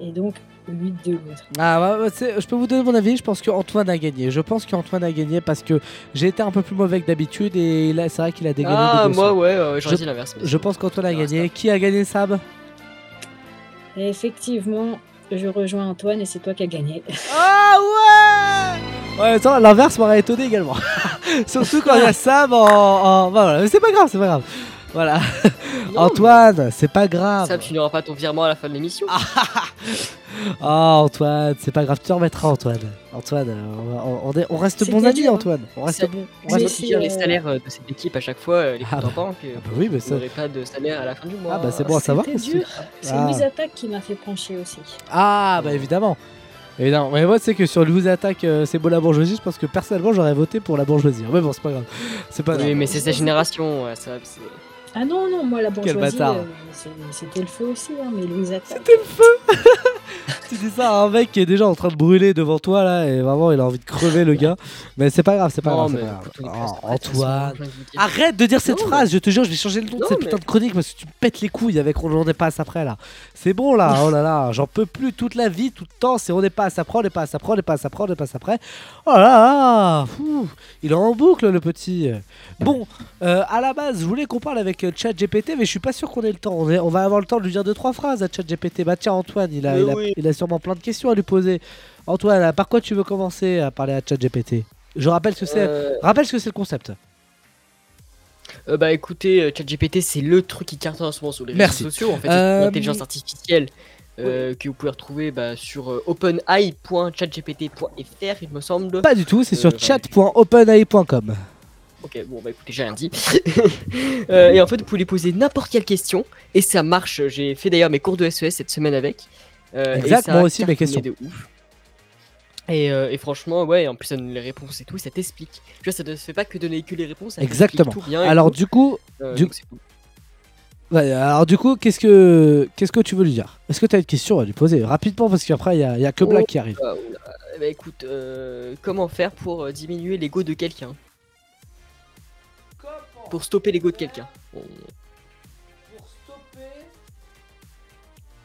et donc 8 de l'autre. Ah, bah, bah, c'est- je peux vous donner mon avis. Je pense qu'Antoine a gagné. Je pense qu'Antoine a gagné parce que j'ai été un peu plus mauvais que d'habitude et là, c'est vrai qu'il a dégagné. Ah, moi, ouais, euh, j'aurais Je- dit l'inverse, mais Je pense qu'Antoine a gagné. Qui a gagné Sab? Et effectivement, je rejoins Antoine et c'est toi qui as gagné. Ah ouais Ouais, attends, l'inverse m'aurait étonné également. Surtout quand il y a Sab en. en- bah, voilà, mais c'est pas grave, c'est pas grave. Voilà. Antoine, c'est pas grave. Ça, tu n'auras pas ton virement à la fin de l'émission. Ah, Antoine, c'est pas grave, tu te remettras, Antoine. Antoine, euh, on, va- on- on est- on reste bons amis, hein. Antoine. On reste C'est- bon. on qui tire les salaires euh, de cette équipe à chaque fois, euh, les banque. euh, bah oui, mais ça- pas de salaire à la fin du mois. Ah, bah c'est bon à savoir. C'est Ah. Louise Attaque qui m'a fait pencher aussi. Ah, bah évidemment. Évidemment. Mais moi, c'est que sur Louis Attaque, euh, c'est beau la bourgeoisie. Je pense que personnellement, j'aurais voté pour la bourgeoisie. Mais bon, c'est pas grave. C'est pas grave. Oui, mais c'est sa génération. ouais, ça, c'est- Ah non, non, moi la bourgeoisie, euh, c'était le feu aussi, hein, mais Louise. C'était le feu dis ça un mec qui est déjà en train de brûler devant toi là et vraiment il a envie de crever le gars. Mais c'est pas grave, c'est pas Non, grave. mais pas grave. écoute, Oh, Antoine, arrête de dire cette Non, phrase, je te jure, je vais changer le nom de cette mais- putain de chronique parce que tu me pètes les couilles avec on n'en est pas à ça après là. C'est bon là, oh là là, j'en peux plus toute la vie, tout le temps, c'est on n'est pas à ça après, on n'est pas à ça après, on n'est pas à ça après, on n'est pas à ça après. Oh là là, il est en boucle le petit. Bon, euh, à la base, je voulais qu'on parle avec ChatGPT, mais je suis pas sûr qu'on ait le temps. On, est- on va avoir le temps de lui dire deux trois phrases à ChatGPT. Bah tiens Antoine, il a, il, a, oui. il a sûrement plein de questions à lui poser. Antoine, euh, par quoi tu veux commencer à parler à ChatGPT? Je rappelle ce que c'est. Euh, Rappelle ce que c'est le concept. Euh, bah écoutez, euh, ChatGPT c'est le truc qui cartonne en ce moment sur les Merci. réseaux sociaux. En fait, Euh, c'est une intelligence artificielle euh, que vous pouvez retrouver bah, sur euh, openai.chatgpt.fr, il me semble. Pas du tout, c'est sur Euh, chat.openai.com. Ok, bon bah écoutez, j'ai rien dit. Euh, et en fait, vous pouvez lui poser n'importe quelle question et ça marche. J'ai fait d'ailleurs mes cours de SES cette semaine avec. Euh, Exact, moi aussi, mes questions. de ouf. Et, euh, et franchement, ouais, en plus, ça donne les réponses et tout, ça t'explique. Tu vois, ça ne fait pas que donner que les réponses. ça Exactement. tout bien et Alors tout. du coup, Euh, du-. Ouais, alors du coup, qu'est-ce que qu'est-ce que tu veux lui dire? Est-ce que tu as une question à lui poser rapidement parce qu'après il y, a- il y a que Black Oh, qui arrive. bah, écoute, euh, comment faire pour diminuer l'ego de quelqu'un? Pour stopper l'ego de quelqu'un. Bon.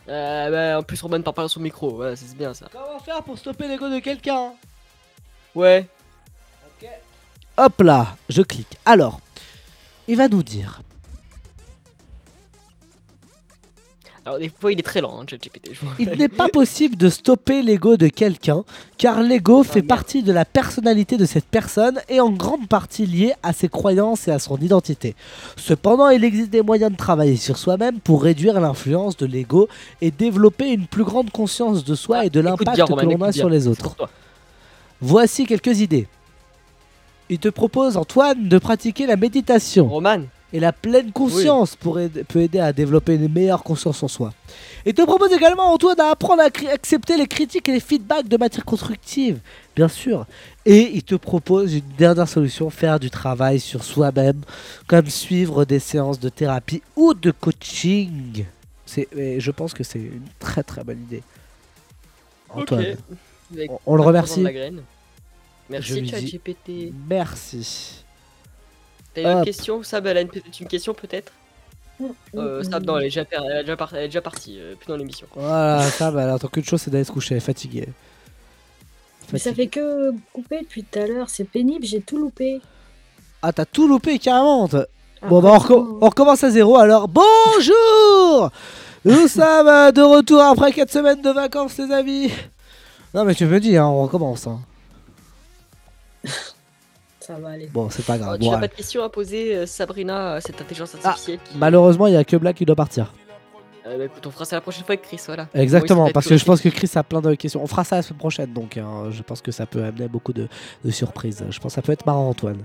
Euh, bah, en plus, Roman parle pas dans son micro, voilà, c'est bien ça. Comment faire pour stopper l'ego de quelqu'un Ouais. Hop là, je clique. Alors, il va nous dire. Alors, des fois, il est très lent, hein, Il n'est pas possible de stopper l'ego de quelqu'un, car l'ego fait partie de la personnalité de cette personne et en grande partie lié à ses croyances et à son identité. Cependant, il existe des moyens de travailler sur soi-même pour réduire l'influence de l'ego et développer une plus grande conscience de soi et de Ah, l'impact que l'on a sur les autres. Voici quelques idées. Il te propose, Antoine, de pratiquer la méditation. Roman. Et la pleine conscience pour aider- peut aider à développer une meilleure conscience en soi. Il te propose également, Antoine, d'apprendre à accepter les critiques et les feedbacks de matière constructive, bien sûr. Et il te propose une dernière solution, faire du travail sur soi-même, comme suivre des séances de thérapie ou de coaching. C'est, et je pense que c'est une très très bonne idée. Antoine. On- on le remercie. Merci ChatGPT. Merci. T'as une autre Hop. question Sab, elle a une, une question peut-être? Euh, Sab, non, elle est déjà, elle est déjà, par- elle est déjà partie, euh, plus dans l'émission. Voilà, ça, bah, elle attend qu'une chose, c'est d'aller se coucher, elle est fatiguée. Mais ça fait que couper depuis tout à l'heure, c'est pénible, j'ai tout loupé. Ah, t'as tout loupé carrément. Ah, Bon, bah, on, reco- on recommence à zéro alors. Bonjour Nous sommes de retour après 4 semaines de vacances, les amis. Non, mais tu me dis, hein, on recommence. hein. Ça va aller. Bon, c'est pas Oh, grave. tu bon, n'as ouais. pas de question à poser, euh, Sabrina, à cette intelligence artificielle qui... Malheureusement, il y a que Black qui doit partir. Euh, bah, écoute, on fera ça la prochaine fois avec Chris, voilà. Exactement, parce que je pense que Chris a plein de questions. On fera ça la semaine prochaine, donc hein, je pense que ça peut amener beaucoup de, de surprises. Je pense que ça peut être marrant, Antoine.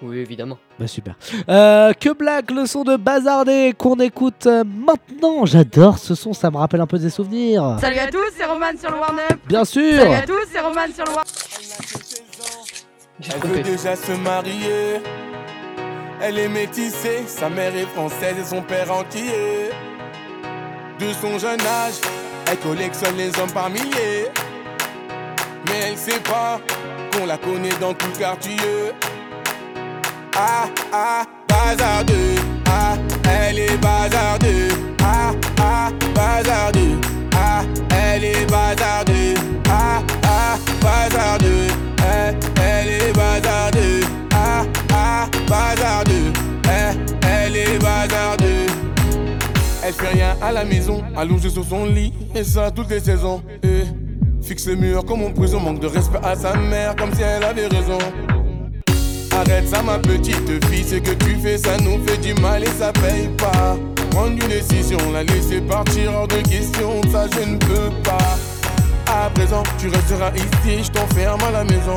Oui, évidemment. Bah super. Euh, que Black, le son de Bazardé qu'on écoute euh, maintenant. J'adore ce son, ça me rappelle un peu des souvenirs. Salut à tous, c'est Roman sur le warm-up. Bien sûr. Salut à tous, c'est Roman sur le warm Elle veut déjà se marier. Elle est métissée, sa mère est française et son père entier. De son jeune âge, elle collectionne les hommes par milliers. Mais elle sait pas qu'on la connaît dans tout le quartier. Ah ah, bazardeux. Ah, elle est bazardeux. Ah ah, bazardeux. Ah, elle est bazardeux. Ah ah, bazardeux. Elle est bazardeux. Ah ah, bazardeux. Eh, elle est bazardeux. Elle fait rien à la maison, allongée sur son lit, et ça toutes les saisons. Eh, fixe le mur comme en prison, manque de respect à sa mère, comme si elle avait raison. Arrête ça, ma petite fille, ce que tu fais, ça nous fait du mal et ça paye pas. Prendre une décision, la laisser partir hors de question, ça je ne peux pas. Tu resteras ici, je t'enferme à la maison.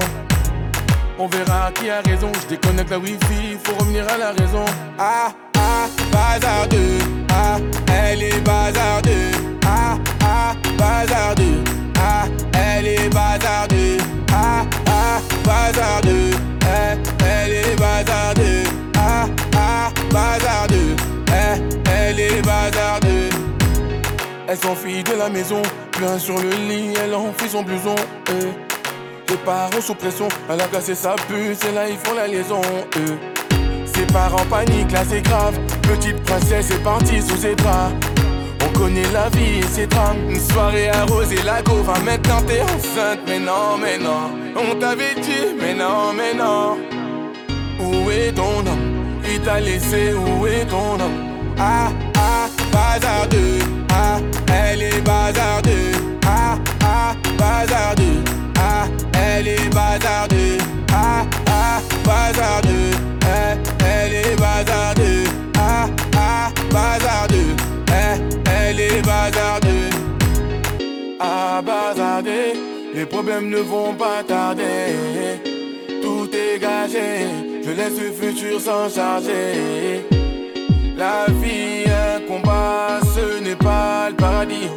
On verra qui a raison, je déconnecte la wifi, faut revenir à la raison. Ah ah, bazardeux, ah, elle est bazardeux. Ah ah, bazardeux, ah, elle est bazardeux. Ah ah, bazardeux, eh, elle est bazardeux. Ah ah, bazardeux, Elle s'enfuit de la maison, plein sur le lit, elle enfuit son blouson. eh. Les parents sous pression, elle a cassé sa puce et là ils font la liaison. eh. Ses parents paniquent, là c'est grave. Petite princesse est partie sous ses draps. On connaît la vie et ses drames. Une soirée arrosée, la go va maintenant t'es enceinte. Mais non, mais non, on t'avait dit, mais non, mais non. Où est ton homme? Il t'a laissé, où est ton homme? Ah, ah, bazardeux. Ah, elle est bazardeux. Ah, ah, bazardeux. Ah, elle est bazardeux. Ah, ah, bazardeux. Eh, elle est bazardeux. Ah, ah, bazardeux. Eh, elle est bazardeux. Ah, bazardeux. Les problèmes ne vont pas tarder. Tout est gagé. Je laisse le futur s'en charger. La vie, ce n'est pas le paradis.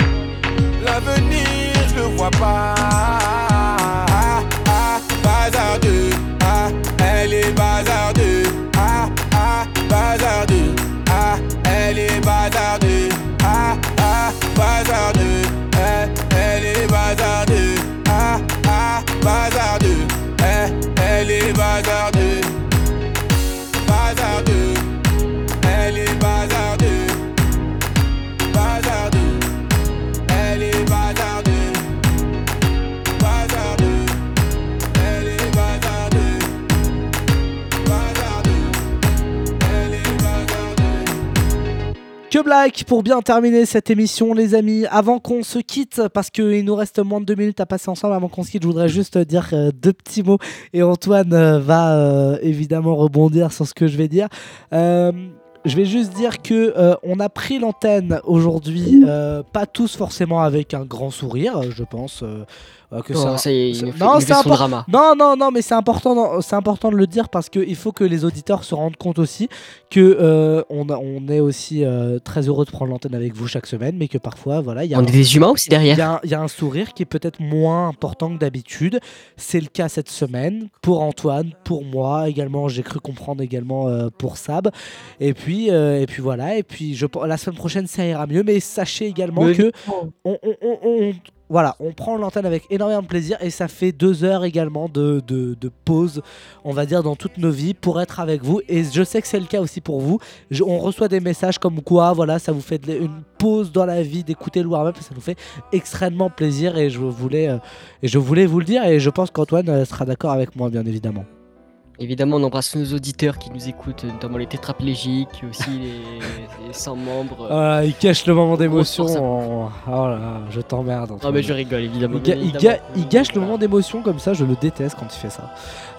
L'avenir, je le vois pas. Ah, ah, bazardeux. Ah, elle est bazardeux. Ah, ah, bazardeux. Ah, elle est bazardeux. Ah, ah, bazardeux. Blague pour bien terminer cette émission, les amis. Avant qu'on se quitte, parce qu'il nous reste moins de deux minutes à passer ensemble, avant qu'on se quitte, je voudrais juste dire euh, deux petits mots. Et Antoine euh, va euh, évidemment rebondir sur ce que je vais dire. Je vais juste dire que on a pris l'antenne aujourd'hui, pas tous forcément avec un grand sourire, je pense. Que Oh, ça, ça y est, il c'est- nous fait- non, il nous c'est fait son impor- drama. Non, non, non, mais c'est important, c'est important de le dire parce qu'il faut que les auditeurs se rendent compte aussi que euh, on, a- on est aussi euh, très heureux de prendre l'antenne avec vous chaque semaine, mais que parfois, voilà, il y a On un- est des humains aussi derrière. il y a un- Il y, a un sourire qui est peut-être moins important que d'habitude. C'est le cas cette semaine pour Antoine, pour moi également. J'ai cru comprendre également euh, pour Sab. Et puis, euh, et puis voilà. Et puis je, la semaine prochaine, ça ira mieux. Mais sachez également Mais que on, on- on- on- voilà, on prend l'antenne avec énormément de plaisir et ça fait deux heures également de, pause, on va dire, dans toutes nos vies pour être avec vous. Et je sais que c'est le cas aussi pour vous. On reçoit des messages comme quoi, voilà, ça vous fait une pause dans la vie d'écouter le warm-up et ça nous fait extrêmement plaisir et je voulais, euh, et je voulais vous le dire et je pense qu'Antoine euh, sera d'accord avec moi, bien évidemment. Évidemment, on embrasse nos auditeurs qui nous écoutent, notamment les tétraplégiques, aussi les, les sans membres. Voilà, il cache le moment d'émotion. En- Oh là je t'emmerde. Ah, Antoine. mais je rigole, évidemment. Il, évidemment. ga- il gâche le moment d'émotion comme ça, je le déteste quand il fait ça.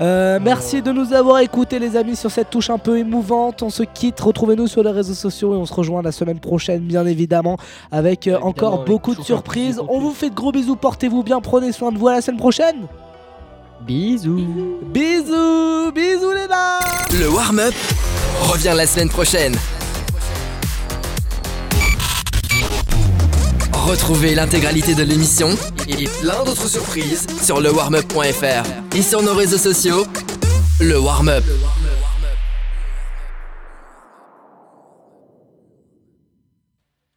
Euh, merci de nous avoir écoutés les amis sur cette touche un peu émouvante. On se quitte, retrouvez-nous sur les réseaux sociaux et on se rejoint la semaine prochaine bien évidemment avec euh, encore avec beaucoup de surprises. On vous fait de gros bisous, portez-vous bien, prenez soin de vous à la semaine prochaine. Bisous. Bisous, bisous les dames. Le warm-up revient la semaine prochaine. Retrouvez l'intégralité de l'émission et plein d'autres surprises sur lewarmup.fr et sur nos réseaux sociaux. Le warm-up.